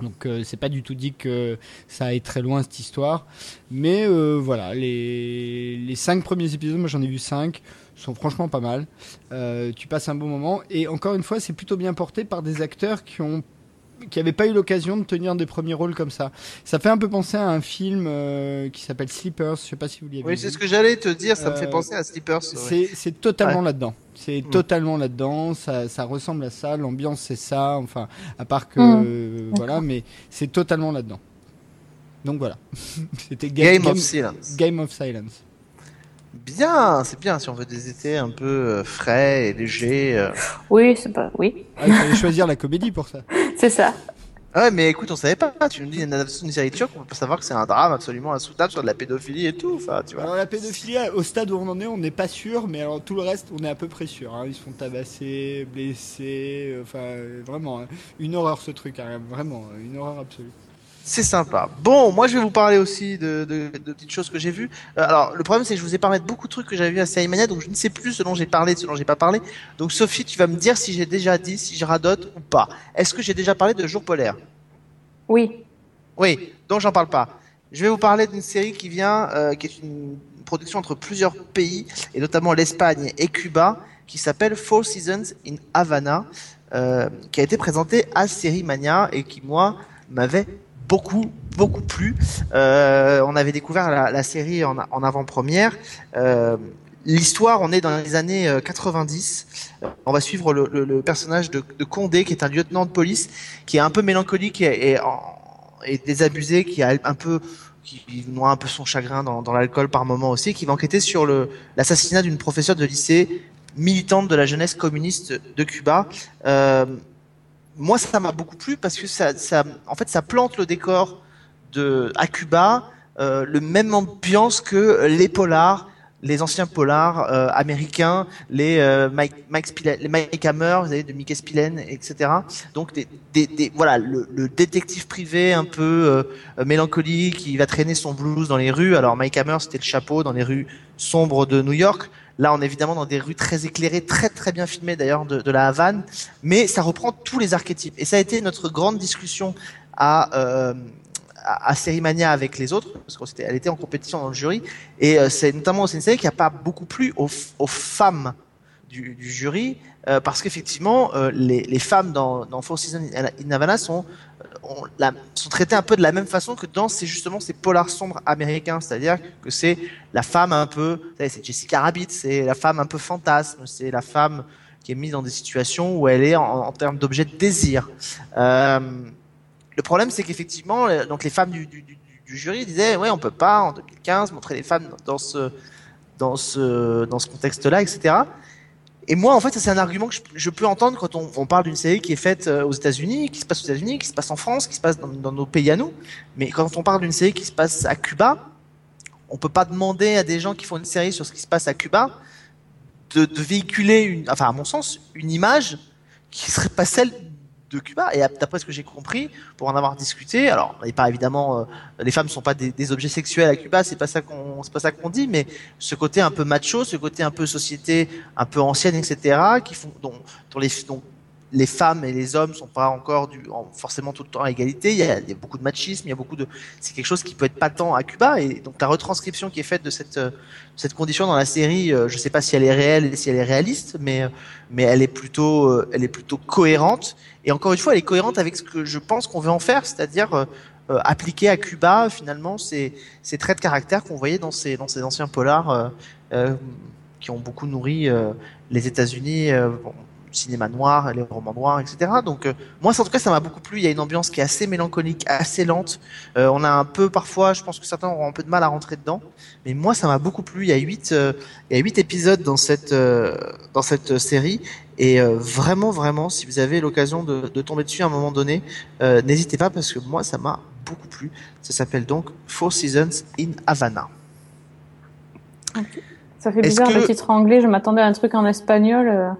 Donc euh, c'est pas du tout dit que ça aille très loin cette histoire, mais euh, voilà les les cinq premiers épisodes, moi j'en ai vu cinq, sont franchement pas mal. Euh, tu passes un bon moment et encore une fois c'est plutôt bien porté par des acteurs qui ont qui n'avaient pas eu l'occasion de tenir des premiers rôles comme ça. Ça fait un peu penser à un film euh, qui s'appelle Sleepers, je sais pas si vous l'avez Oui, vu. c'est ce que j'allais te dire, ça me Euh, fait penser à Sleepers. ouais. C'est c'est totalement Ouais. là-dedans. C'est Mm. totalement là-dedans. Ça, ça ressemble à ça. L'ambiance, c'est ça. Enfin, à part que. Mm. euh, voilà, mais c'est totalement là-dedans. Donc voilà. [laughs] C'était Ga- Game of Silence. Game of Silence. Bien, c'est bien si on veut des étés un peu euh, frais et légers. euh. Oui, c'est pas. Oui, Ah, il fallait choisir la comédie pour ça. [laughs] c'est ça. Ah ouais, mais écoute, on savait pas. Tu nous dis une adaptation d'une série turque, on peut pas savoir que c'est un drame absolument insoutenable sur de la pédophilie et tout. Enfin, tu vois. Alors la pédophilie, au stade où on en est, on n'est pas sûr, mais alors tout le reste, on est à peu près sûr. hein. Ils se font tabasser, blessés, euh, enfin euh, vraiment hein. une horreur ce truc, hein. vraiment euh, une horreur absolue. C'est sympa. Bon, moi je vais vous parler aussi de, de, de petites choses que j'ai vues. Euh, alors, le problème c'est que je vous ai parlé de beaucoup de trucs que j'avais vu à Série Mania, donc je ne sais plus ce dont j'ai parlé, ce dont j'ai pas parlé. Donc Sophie, tu vas me dire si j'ai déjà dit, si je radote ou pas. Est-ce que j'ai déjà parlé de Jour polaire? Oui. Oui, donc j'en parle pas. Je vais vous parler d'une série qui vient, euh, qui est une production entre plusieurs pays, et notamment l'Espagne et Cuba, qui s'appelle Four Seasons in Havana, euh, qui a été présentée à Série Mania et qui, moi, m'avait beaucoup, beaucoup plu. Euh, on avait découvert la, série en, avant-première. Euh, L'histoire, on est dans les années euh, 90. Euh, On va suivre le, personnage de, Condé, qui est un lieutenant de police, qui est un peu mélancolique et, désabusé, qui a un peu qui noie un peu son chagrin dans, dans l'alcool par moment aussi, qui va enquêter sur l'assassinat d'une professeure de lycée militante de la jeunesse communiste de Cuba. Euh, moi, ça m'a beaucoup plu parce que ça, ça, en fait, ça plante le décor de à Cuba, euh, le même ambiance que les polars, les anciens polars euh, américains, les euh, Mike, Mike Spillane- les Mike Hammer, vous savez, de Mickey Spillane, etc. Donc, des, des, des- voilà, le, le détective privé un peu euh, mélancolique qui va traîner son blues dans les rues. Alors, Mike Hammer, c'était le chapeau dans les rues sombres de New York. Là, on est évidemment dans des rues très éclairées, très très bien filmées d'ailleurs de, de la Havane, mais ça reprend tous les archétypes. Et ça a été notre grande discussion à euh, à, à Série Mania avec les autres, parce qu'elle était en compétition dans le jury. Et euh, c'est notamment une série qui a pas beaucoup plu aux, aux femmes du, jury, euh, parce qu'effectivement, euh, les, femmes dans, dans Four Seasons in Havana sont, euh, sont traitées un peu de la même façon que dans ces, justement ces polars sombres américains, c'est-à-dire que c'est la femme un peu, c'est Jessica Rabbit, c'est la femme un peu fantasme, c'est la femme qui est mise dans des situations où elle est en, termes d'objet de désir. Euh, le problème, c'est qu'effectivement, donc les femmes du jury disaient, ouais, on peut pas en 2015 montrer les femmes dans ce dans ce dans ce contexte-là, etc. Et moi, en fait, c'est un argument que je, peux entendre quand on, parle d'une série qui est faite euh, aux États-Unis, qui se passe aux États-Unis, qui se passe en France, qui se passe dans, dans nos pays à nous. Mais quand on parle d'une série qui se passe à Cuba, on peut pas demander à des gens qui font une série sur ce qui se passe à Cuba de, de véhiculer, une, enfin à mon sens, une image qui serait pas celle de Cuba. Et d'après ce que j'ai compris, pour en avoir discuté, alors et pas évidemment, euh, les femmes sont pas des, objets sexuels à Cuba, c'est pas ça qu'on, c'est pas ça qu'on dit, mais ce côté un peu macho, ce côté un peu société, un peu ancienne, etc., qui font, dont, les, les femmes et les hommes sont pas encore du, en- forcément tout le temps à égalité. Il y, a, beaucoup de machisme, il y a beaucoup de, c'est quelque chose qui peut être patent à Cuba. Et donc la retranscription qui est faite de cette, euh, cette condition dans la série, euh, je sais pas si elle est réelle et si elle est réaliste, mais, euh, elle est plutôt, elle est plutôt cohérente. Et encore une fois, elle est cohérente avec ce que je pense qu'on veut en faire, c'est-à-dire appliquer à Cuba finalement ces, traits de caractère qu'on voyait dans ces, anciens polars. qui ont beaucoup nourri les États-Unis, cinéma noir, les romans noirs, etc. Donc euh, moi, en tout cas, ça m'a beaucoup plu. Il y a une ambiance qui est assez mélancolique, assez lente. Euh, on a un peu parfois, je pense que certains auront un peu de mal à rentrer dedans, mais moi, ça m'a beaucoup plu. Il y a huit, euh, il y a huit épisodes dans cette dans cette série. Et vraiment, vraiment, si vous avez l'occasion de, de tomber dessus à un moment donné, n'hésitez pas parce que moi, ça m'a beaucoup plu. Ça s'appelle donc Four Seasons in Havana. Ça fait bizarre que- le titre anglais, je m'attendais à un truc en espagnol.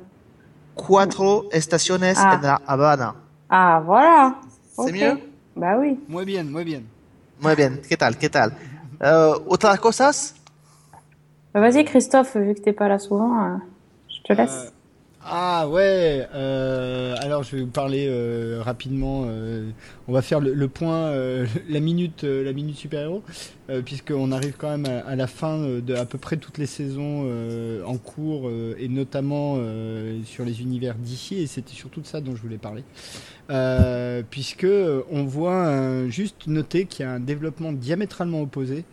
Euh. Cuatro estaciones Ah. en La Habana. Ah, voilà. C'est mieux Bah oui. Muy bien, muy bien. Muy bien. ¿Qué tal? ¿Qué tal? Euh, ¿Otras cosas? Bah, vas-y, Christophe, vu que t'es pas là souvent, euh, je te laisse. Ah ouais, euh, alors je vais vous parler euh, rapidement. euh, on va faire le, point, [laughs] la minute, la minute super héros, euh, puisqu'on arrive quand même à, à la fin de à peu près toutes les saisons en cours et notamment sur les univers d'ici. Et c'était surtout de ça dont je voulais parler, puisque on voit juste noter qu'il y a un développement diamétralement opposé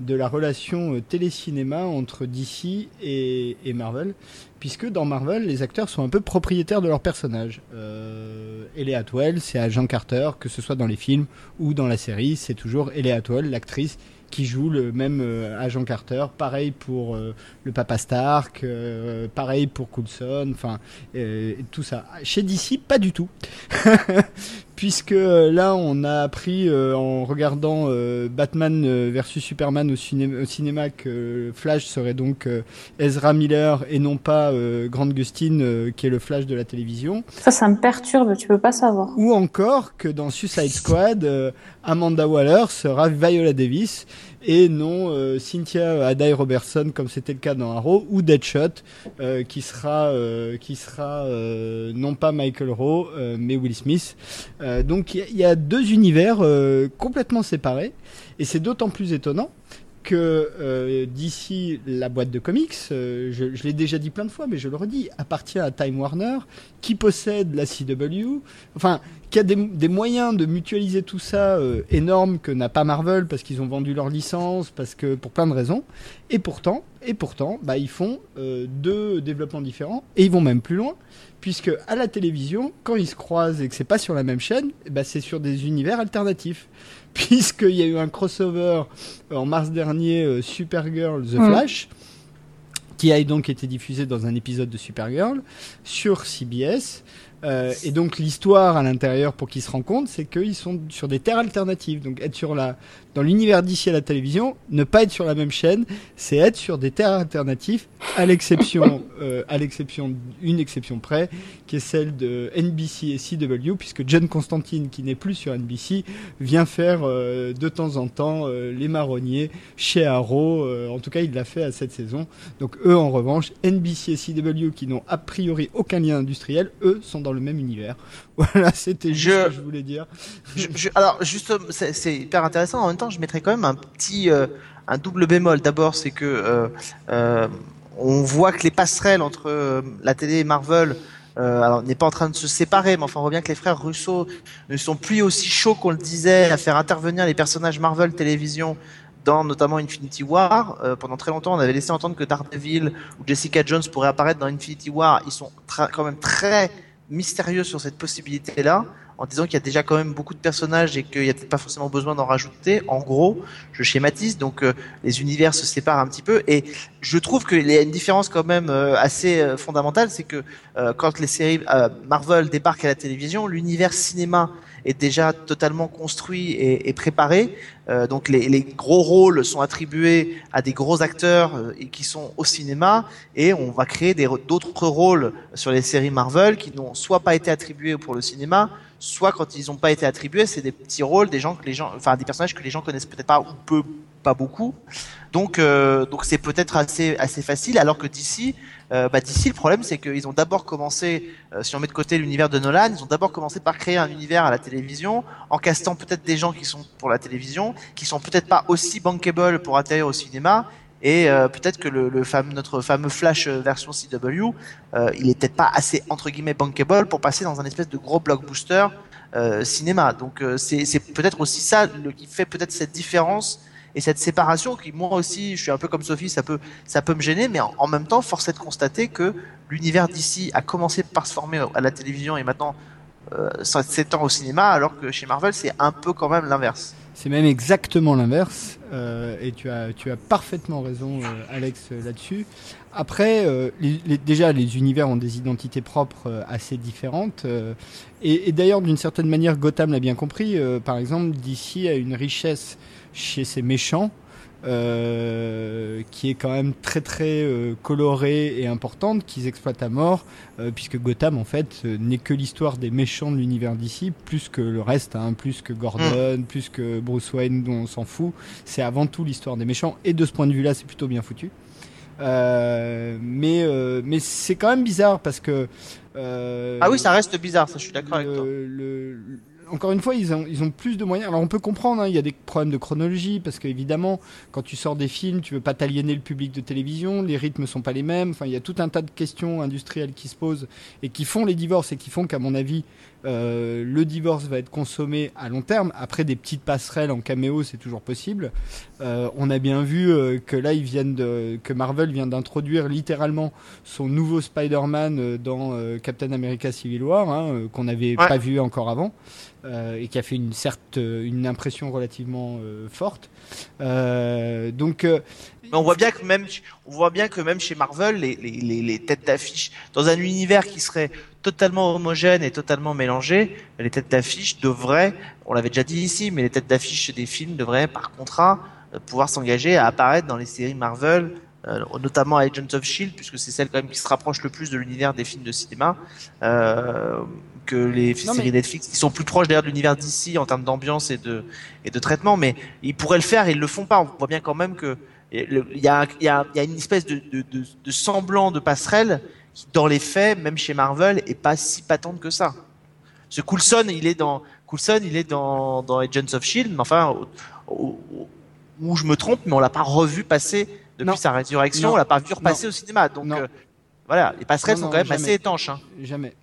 de la relation euh, télé-cinéma entre DC et, Marvel, puisque dans Marvel, les acteurs sont un peu propriétaires de leurs personnages. Euh, Ellie Atwell, c'est Agent Carter, que ce soit dans les films ou dans la série, c'est toujours Ellie Atwell, l'actrice qui joue le même euh, Agent Carter. Pareil pour euh, le Papa Stark, pareil pour Coulson, enfin tout ça. Chez DC, pas du tout. [laughs] Puisque euh, là, on a appris euh, en regardant euh, Batman versus Superman au, ciné- au cinéma que Flash serait donc euh, Ezra Miller et non pas Grant Gustin qui est le Flash de la télévision. Ça, ça me perturbe, tu peux pas savoir. Ou encore que dans Suicide Squad, Amanda Waller sera Viola Davis et non euh, Cynthia Aday Robertson comme c'était le cas dans Arrow ou Deadshot euh, qui sera euh, qui sera euh, non pas Michael Rowe euh, mais Will Smith. Euh, donc il y, y a deux univers complètement séparés et c'est d'autant plus étonnant que euh, d'ici la boîte de comics, euh, je, je l'ai déjà dit plein de fois, mais je le redis, appartient à Time Warner, qui possède la CW, enfin, qui a des, des moyens de mutualiser tout ça euh, énormes que n'a pas Marvel parce qu'ils ont vendu leur licence, parce que pour plein de raisons. Et pourtant, et pourtant, bah, ils font euh, deux développements différents et ils vont même plus loin, puisque à la télévision, quand ils se croisent et que c'est pas sur la même chaîne, bah, c'est sur des univers alternatifs. [laughs] Puisqu'il y a eu un crossover euh, en mars dernier, euh, Supergirl The Mm. Flash, qui a donc été diffusé dans un épisode de Supergirl sur CBS. Euh, et donc l'histoire à l'intérieur pour qu'ils se rendent compte, c'est qu'ils sont sur des terres alternatives. Donc être sur la, dans l'univers d'ici à la télévision, ne pas être sur la même chaîne, c'est être sur des terres alternatives, à l'exception, [coughs] euh, à l'exception, une exception près, qui est celle de NBC et CW, puisque John Constantine, qui n'est plus sur NBC, vient faire euh, de temps en temps euh, les marronniers chez Arrow. euh, en tout cas, il l'a fait à cette saison. Donc eux, en revanche, NBC et CW, qui n'ont a priori aucun lien industriel, eux sont dans le même univers. [laughs] Voilà, c'était juste Je- ce que je voulais dire. Je- je- alors, juste, c'est hyper intéressant. En même temps, je mettrais quand même un petit, euh, un double bémol. D'abord, c'est que euh, euh, on voit que les passerelles entre la télé et Marvel, alors, n'est pas en train de se séparer, mais enfin, on voit bien que les frères Russo ne sont plus aussi chauds qu'on le disait à faire intervenir les personnages Marvel télévision dans notamment Infinity War. Euh, pendant très longtemps, on avait laissé entendre que Daredevil ou Jessica Jones pourraient apparaître dans Infinity War. Ils sont quand même très mystérieux sur cette possibilité-là en disant qu'il y a déjà quand même beaucoup de personnages et qu'il n'y a peut-être pas forcément besoin d'en rajouter. En gros, je schématise, donc euh, les univers se séparent un petit peu et je trouve qu'il y a une différence quand même euh, assez euh, fondamentale, c'est que quand les séries Marvel débarquent à la télévision, l'univers cinéma est déjà totalement construit et, préparé. Euh, donc les, gros rôles sont attribués à des gros acteurs euh, qui sont au cinéma et on va créer d'autres rôles sur les séries Marvel qui n'ont soit pas été attribués pour le cinéma, soit quand ils n'ont pas été attribués, c'est des petits rôles, des gens que les gens, enfin des personnages que les gens connaissent peut-être pas ou peu, pas beaucoup. Donc euh, donc c'est peut-être assez assez facile. Alors que d'ici, euh, bah d'ici le problème c'est qu'ils ont d'abord commencé, euh, si on met de côté l'univers de Nolan, ils ont d'abord commencé par créer un univers à la télévision, en castant peut-être des gens qui sont pour la télévision, qui sont peut-être pas aussi bankable pour atterrir au cinéma. Et peut-être que notre fameux Flash version CW, il est peut-être pas assez entre guillemets bankable pour passer dans un espèce de gros blockbuster cinéma. Donc c'est peut-être aussi ça qui fait peut-être cette différence et cette séparation qui moi aussi, je suis un peu comme Sophie, ça peut ça peut me gêner, mais en, même temps, force est de constater que l'univers d'ici a commencé par se former à la télévision et maintenant euh, s'étend au cinéma, alors que chez Marvel, c'est un peu quand même l'inverse. C'est même exactement l'inverse, euh, et tu as, tu as parfaitement raison, euh, Alex, là-dessus. Après, déjà, les univers ont des identités propres assez différentes, et, d'ailleurs, d'une certaine manière, Gotham l'a bien compris. par exemple, DC a une richesse chez ses méchants. euh, qui est quand même très très euh, colorée et importante, qu'ils exploitent à mort, euh, puisque Gotham en fait euh, n'est que l'histoire des méchants de l'univers d'ici, plus que le reste, hein, plus que Gordon, plus que Bruce Wayne dont on s'en fout. C'est avant tout l'histoire des méchants, et de ce point de vue-là, c'est plutôt bien foutu. Euh, mais euh, mais c'est quand même bizarre parce que euh, Ah oui, ça reste bizarre, ça, je suis d'accord avec toi. le- encore une fois, ils ont, plus de moyens. Alors on peut comprendre, hein, il y a des problèmes de chronologie, parce qu'évidemment, quand tu sors des films, tu veux pas t'aliéner le public de télévision, les rythmes sont pas les mêmes. Enfin, il y a tout un tas de questions industrielles qui se posent et qui font les divorces et qui font qu'à mon avis, euh, le divorce va être consommé à long terme. Après, des petites passerelles en caméo, c'est toujours possible. Euh, on a bien vu euh, que là, ils viennent de, que Marvel vient d'introduire littéralement son nouveau Spider-Man dans Captain America Civil War, hein, qu'on n'avait Ouais. pas vu encore avant, et qui a fait une certes une impression relativement forte. Donc, Mais on voit bien que même, on voit bien que même chez Marvel, les, les, les, les têtes d'affiche, dans un univers qui serait totalement homogène et totalement mélangé, les têtes d'affiche devraient, on l'avait déjà dit ici, mais les têtes d'affiche des films devraient, par contrat, euh, pouvoir s'engager à apparaître dans les séries Marvel, euh, notamment Agents of Shield, puisque c'est celle quand même qui se rapproche le plus de l'univers des films de cinéma, euh, que les Non, séries mais- Netflix, qui sont plus proches d'ailleurs de l'univers d'ici en termes d'ambiance et de et de traitement, mais ils pourraient le faire, et ils le font pas. On voit bien quand même que il y a, y, y une espèce de, de, de, de semblant de passerelle qui, dans les faits, même chez Marvel, est pas si patente que ça. Ce Coulson, il est dans Coulson, il est dans, dans Agents of Shield, mais enfin, où je me trompe, mais on l'a pas revu passer depuis Non. sa résurrection, Non. on l'a pas vu repasser au cinéma. Donc Non. euh, voilà, les passerelles Non, sont non, quand même jamais. assez étanches. Hein. Jamais.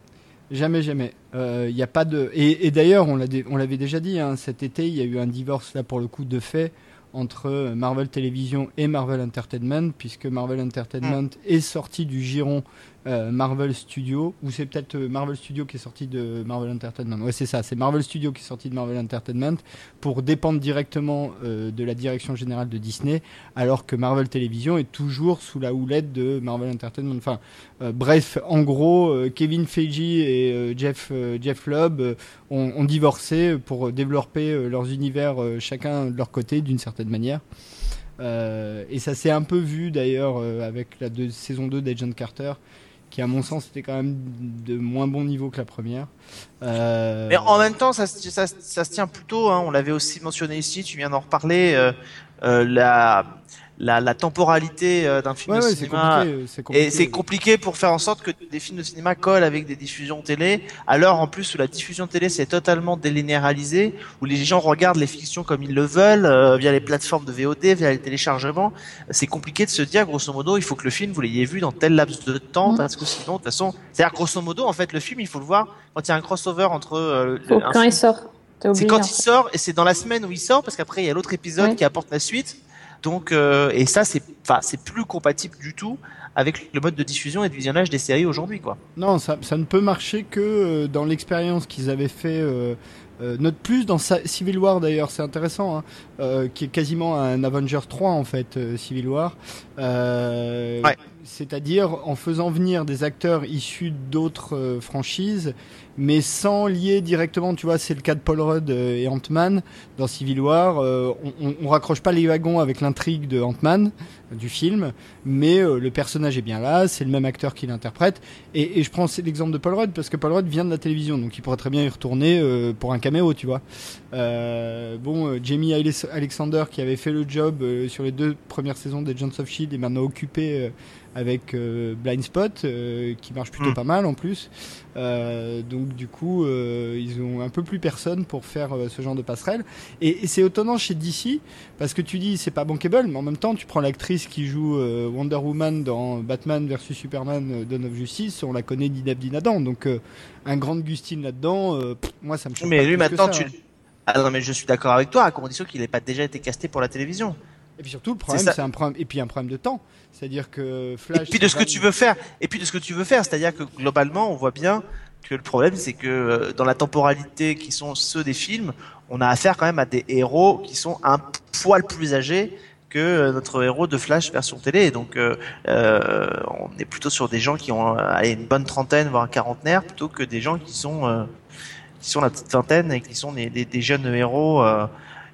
Jamais, jamais. Il y a pas de. Et, et d'ailleurs, on l'avait déjà dit, hein, cet été, il y a eu un divorce là pour le coup de fait entre Marvel Television et Marvel Entertainment, puisque Marvel Entertainment est sorti du giron euh, Marvel Studio, ou c'est peut-être euh, Marvel Studio qui est sorti de Marvel Entertainment. Ouais, c'est ça, c'est Marvel Studio qui est sorti de Marvel Entertainment pour dépendre directement euh, de la direction générale de Disney, alors que Marvel Television est toujours sous la houlette de Marvel Entertainment. Enfin, bref, en gros, Kevin Feige et Jeff, Jeff ont, divorcé pour développer leurs univers chacun de leur côté d'une certaine manière. Et ça s'est un peu vu d'ailleurs avec la deux- saison 2 d'Agent Carter, qui à mon sens était quand même de moins bon niveau que la première. Euh, Mais en même temps, ça, ça, ça se tient plutôt. Hein, on l'avait aussi mentionné ici. Tu viens d'en reparler. euh, euh, la, la, la temporalité euh, d'un film ouais, de ouais, c'est cinéma. compliqué, euh, c'est compliqué. Et c'est compliqué pour faire en sorte que des films de cinéma collent avec des diffusions télé. À l'heure en plus où la diffusion télé c'est totalement délinéarisé, où les gens regardent les fictions comme ils le veulent euh, via les plateformes de VOD, via les téléchargements. C'est compliqué de se dire grosso modo il faut que le film vous l'ayez vu dans tel laps de temps Mhm. parce que sinon de toute façon, c'est-à-dire grosso modo en fait le film il faut le voir quand il y a un crossover entre euh, un quand film- il sort. C'est quand en il fait. sort et c'est dans la semaine où il sort parce qu'après il y a l'autre épisode Oui. qui apporte la suite. Donc euh, et ça c'est enfin c'est plus compatible du tout avec le mode de diffusion et de visionnage des séries aujourd'hui quoi. Non, ça, ça ne peut marcher que euh, dans l'expérience qu'ils avaient fait. Euh, euh, note plus dans Sa- Civil War d'ailleurs, c'est intéressant, hein, euh, qui est quasiment un Avengers 3 en fait, euh, Civil War. Euh, Ouais. C'est-à-dire en faisant venir des acteurs issus d'autres euh, franchises, mais sans lier directement, tu vois, c'est le cas de Paul Rudd euh, et Ant-Man dans Civil War. euh, on, on, raccroche pas les wagons avec l'intrigue de Ant-Man euh, du film, mais le personnage est bien là, c'est le même acteur qui l'interprète. Et, je prends l'exemple de Paul Rudd parce que Paul Rudd vient de la télévision, donc il pourrait très bien y retourner pour un caméo, tu vois. Bon, Jamie Alex- Alexander qui avait fait le job sur les deux premières saisons des Agents of Shield est maintenant occupé avec euh, Blind Spot, euh, qui marche plutôt Mm. pas mal en plus. Euh, donc du coup, euh, ils ont un peu plus personne pour faire euh, ce genre de passerelle. Et, et c'est étonnant chez DC parce que tu dis c'est pas bankable, mais en même temps tu prends l'actrice qui joue euh, Wonder Woman dans Batman vs Superman euh, Dawn of Justice, on la connaît d'Adam. donc euh, un grand Gustine là-dedans, euh, moi ça me choque Mais pas lui plus que maintenant ça, tu hein. Ah non, mais je suis d'accord avec toi, à condition qu'il n'ait pas déjà été casté pour la télévision. Et puis surtout, le problème, c'est un problème, et puis un problème de temps. C'est-à-dire que Et Flash. puis de ce que tu veux faire. Et puis de ce que tu veux faire, c'est-à-dire que globalement, on voit bien que le problème, c'est que euh, dans la temporalité qui sont ceux des films, on a affaire quand même à des héros qui sont un poil plus âgés que euh, notre héros de Flash version télé. Donc, euh, on est plutôt sur des gens qui ont allez, une bonne trentaine, voire un quarantenaire, plutôt que des gens qui sont euh, qui sont la petite vingtaine et qui sont des, des, des jeunes héros. Euh,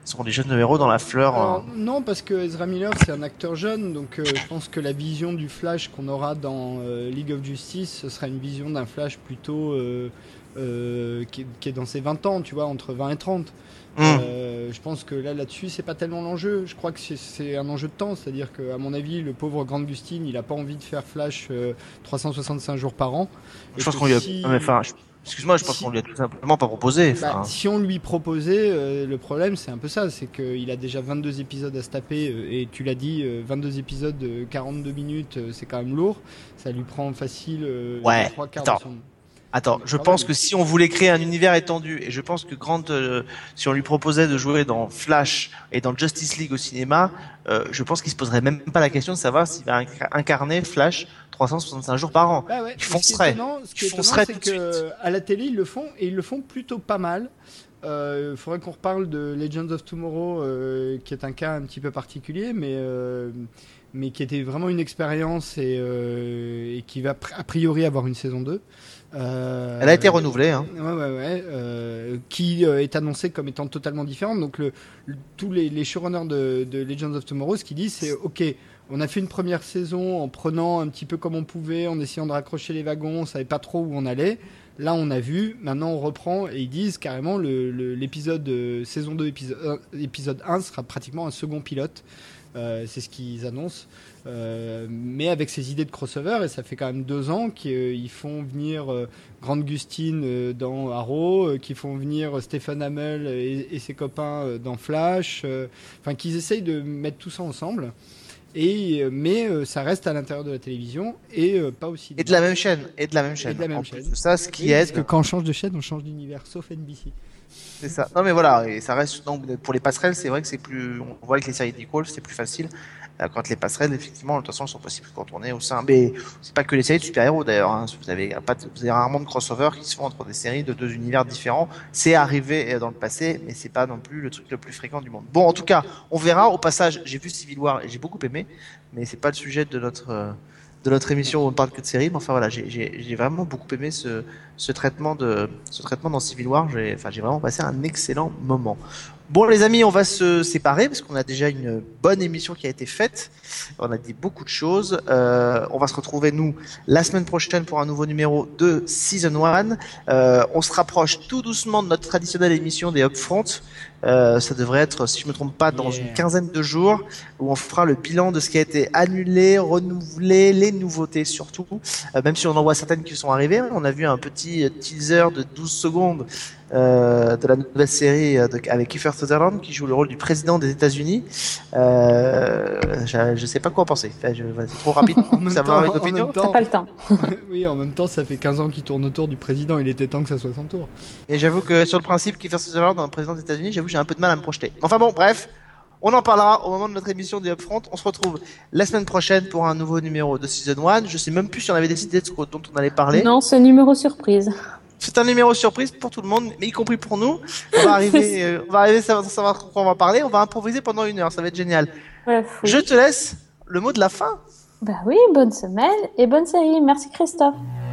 sont des jeunes héros dans la fleur. Alors, non, parce que Ezra Miller, c'est un acteur jeune, donc euh, je pense que la vision du Flash qu'on aura dans euh, League of Justice, ce sera une vision d'un Flash plutôt euh, euh, qui, est, qui est dans ses 20 ans, tu vois, entre 20 et 30. hum. Euh, je pense que là, là-dessus, c'est pas tellement l'enjeu. Je crois que c'est- un enjeu de temps, c'est-à-dire que, à mon avis, le pauvre Grant Gustin, il a pas envie de faire Flash euh, 365 jours par an. Et Je pense qu'on a. si- mais enfin, je- excuse-moi, je pense si- qu'on lui a tout simplement pas proposé. Bah, si on lui proposait, euh, le problème c'est un peu ça, c'est qu'il a déjà 22 épisodes à se taper, euh, et tu l'as dit, euh, 22 épisodes de 42 minutes, euh, c'est quand même lourd, ça lui prend facile euh, Ouais, les trois quarts attends. de son... Attends, je Ah pense que si on voulait créer un univers étendu, et je pense que Grant, euh, si on lui proposait de jouer dans Flash et dans Justice League au cinéma, euh, je pense qu'il se poserait même pas la question de savoir s'il va inc- incarner Flash 365 jours par an. Bah ouais, Il foncerait. étonnant, ce qui est étonnant, c'est tout de que à la télé ils le font, et ils le font plutôt pas mal. Il faudrait qu'on reparle de Legends of Tomorrow, euh, qui est un cas un petit peu particulier, mais, euh, mais qui était vraiment une expérience et, euh, et qui va a priori avoir une saison 2. Euh, Elle a été renouvelée. Hein. Ouais, ouais, ouais. euh, qui euh, est annoncé comme étant totalement différente. Donc, le, le- tous les, les showrunners de, de Legends of Tomorrow, ce qu'ils disent, c'est OK, on a fait une première saison en prenant un petit peu comme on pouvait, en essayant de raccrocher les wagons, on savait pas trop où on allait. Là, on a vu, maintenant on reprend et ils disent carrément l'épisode saison 2, épisode, épisode 1 sera pratiquement un second pilote. Euh, c'est ce qu'ils annoncent. Euh, mais avec ces idées de crossover, et ça fait quand même deux ans qu'ils font venir euh, Grant Gustin euh, dans Arrow, qu'ils font venir Stephen Amell et, et ses copains dans Flash, enfin qu'ils essayent de mettre tout ça ensemble. Et, mais euh, ça reste à l'intérieur de la télévision et euh, pas aussi. Et de la même chaîne. Et de la même chaîne. de la même en plus chaîne. de ça, ce qui aide, que quand on change de chaîne, on change d'univers, sauf NBC. c'est ça. Non mais voilà, et ça reste donc pour les passerelles, c'est vrai que c'est plus. On voit avec les séries d'Equal, c'est plus facile. Euh, Quand les passerelles, effectivement, de toute façon, elles sont possibles quand on est au sein. Mais c'est pas que les séries de super-héros d'ailleurs. hein. Vous avez pas, vous avez rarement de crossover qui se font entre des séries de deux univers différents. C'est arrivé euh, dans le passé, mais c'est pas non plus le truc le plus fréquent du monde. Bon, en tout cas, on verra. Au passage, j'ai vu Civil War et j'ai beaucoup aimé, mais c'est pas le sujet de notre euh, de notre émission où on ne parle que de séries. Mais enfin voilà, j'ai- vraiment beaucoup aimé ce, ce traitement de ce traitement dans Civil War. Enfin j'ai vraiment passé un excellent moment. Bon les amis, on va se séparer parce qu'on a déjà une bonne émission qui a été faite. On a dit beaucoup de choses. Euh, on va se retrouver nous la semaine prochaine pour un nouveau numéro de Season 1. Euh, on se rapproche tout doucement de notre traditionnelle émission des Upfront. Euh, ça devrait être, si je me trompe pas, dans Yeah. une quinzaine de jours où on fera le bilan de ce qui a été annulé, renouvelé, les nouveautés surtout. Même si on en voit certaines qui sont arrivées, on a vu un petit teaser de 12 secondes euh, de la nouvelle série euh, de- avec Kiefer Sutherland qui joue le rôle du président des États-Unis. Euh, je, je sais pas quoi en penser. Enfin, je- c'est trop rapide. [laughs] Ça va avec T'as temps- pas le temps. [laughs] oui, en même temps, ça fait 15 ans qu'il tourne autour du président. Il était temps que ça soit son tour. Et j'avoue que sur le principe Kiefer Sutherland dans le président des États-Unis, j'avoue que j'ai un peu de mal à me projeter. Enfin bon, bref. On en parlera au moment de notre émission des Upfront. On se retrouve la semaine prochaine pour un nouveau numéro de Season 1. Je sais même plus si on avait décidé de ce dont on allait parler. Non, c'est numéro surprise. C'est un numéro surprise pour tout le monde, mais y compris pour nous. On va arriver, [laughs] euh, on va arriver à savoir de quoi on va parler. On va improviser pendant une heure. Ça va être génial. Je te laisse le mot de la fin. Bah oui, bonne semaine et bonne série. Merci Christophe.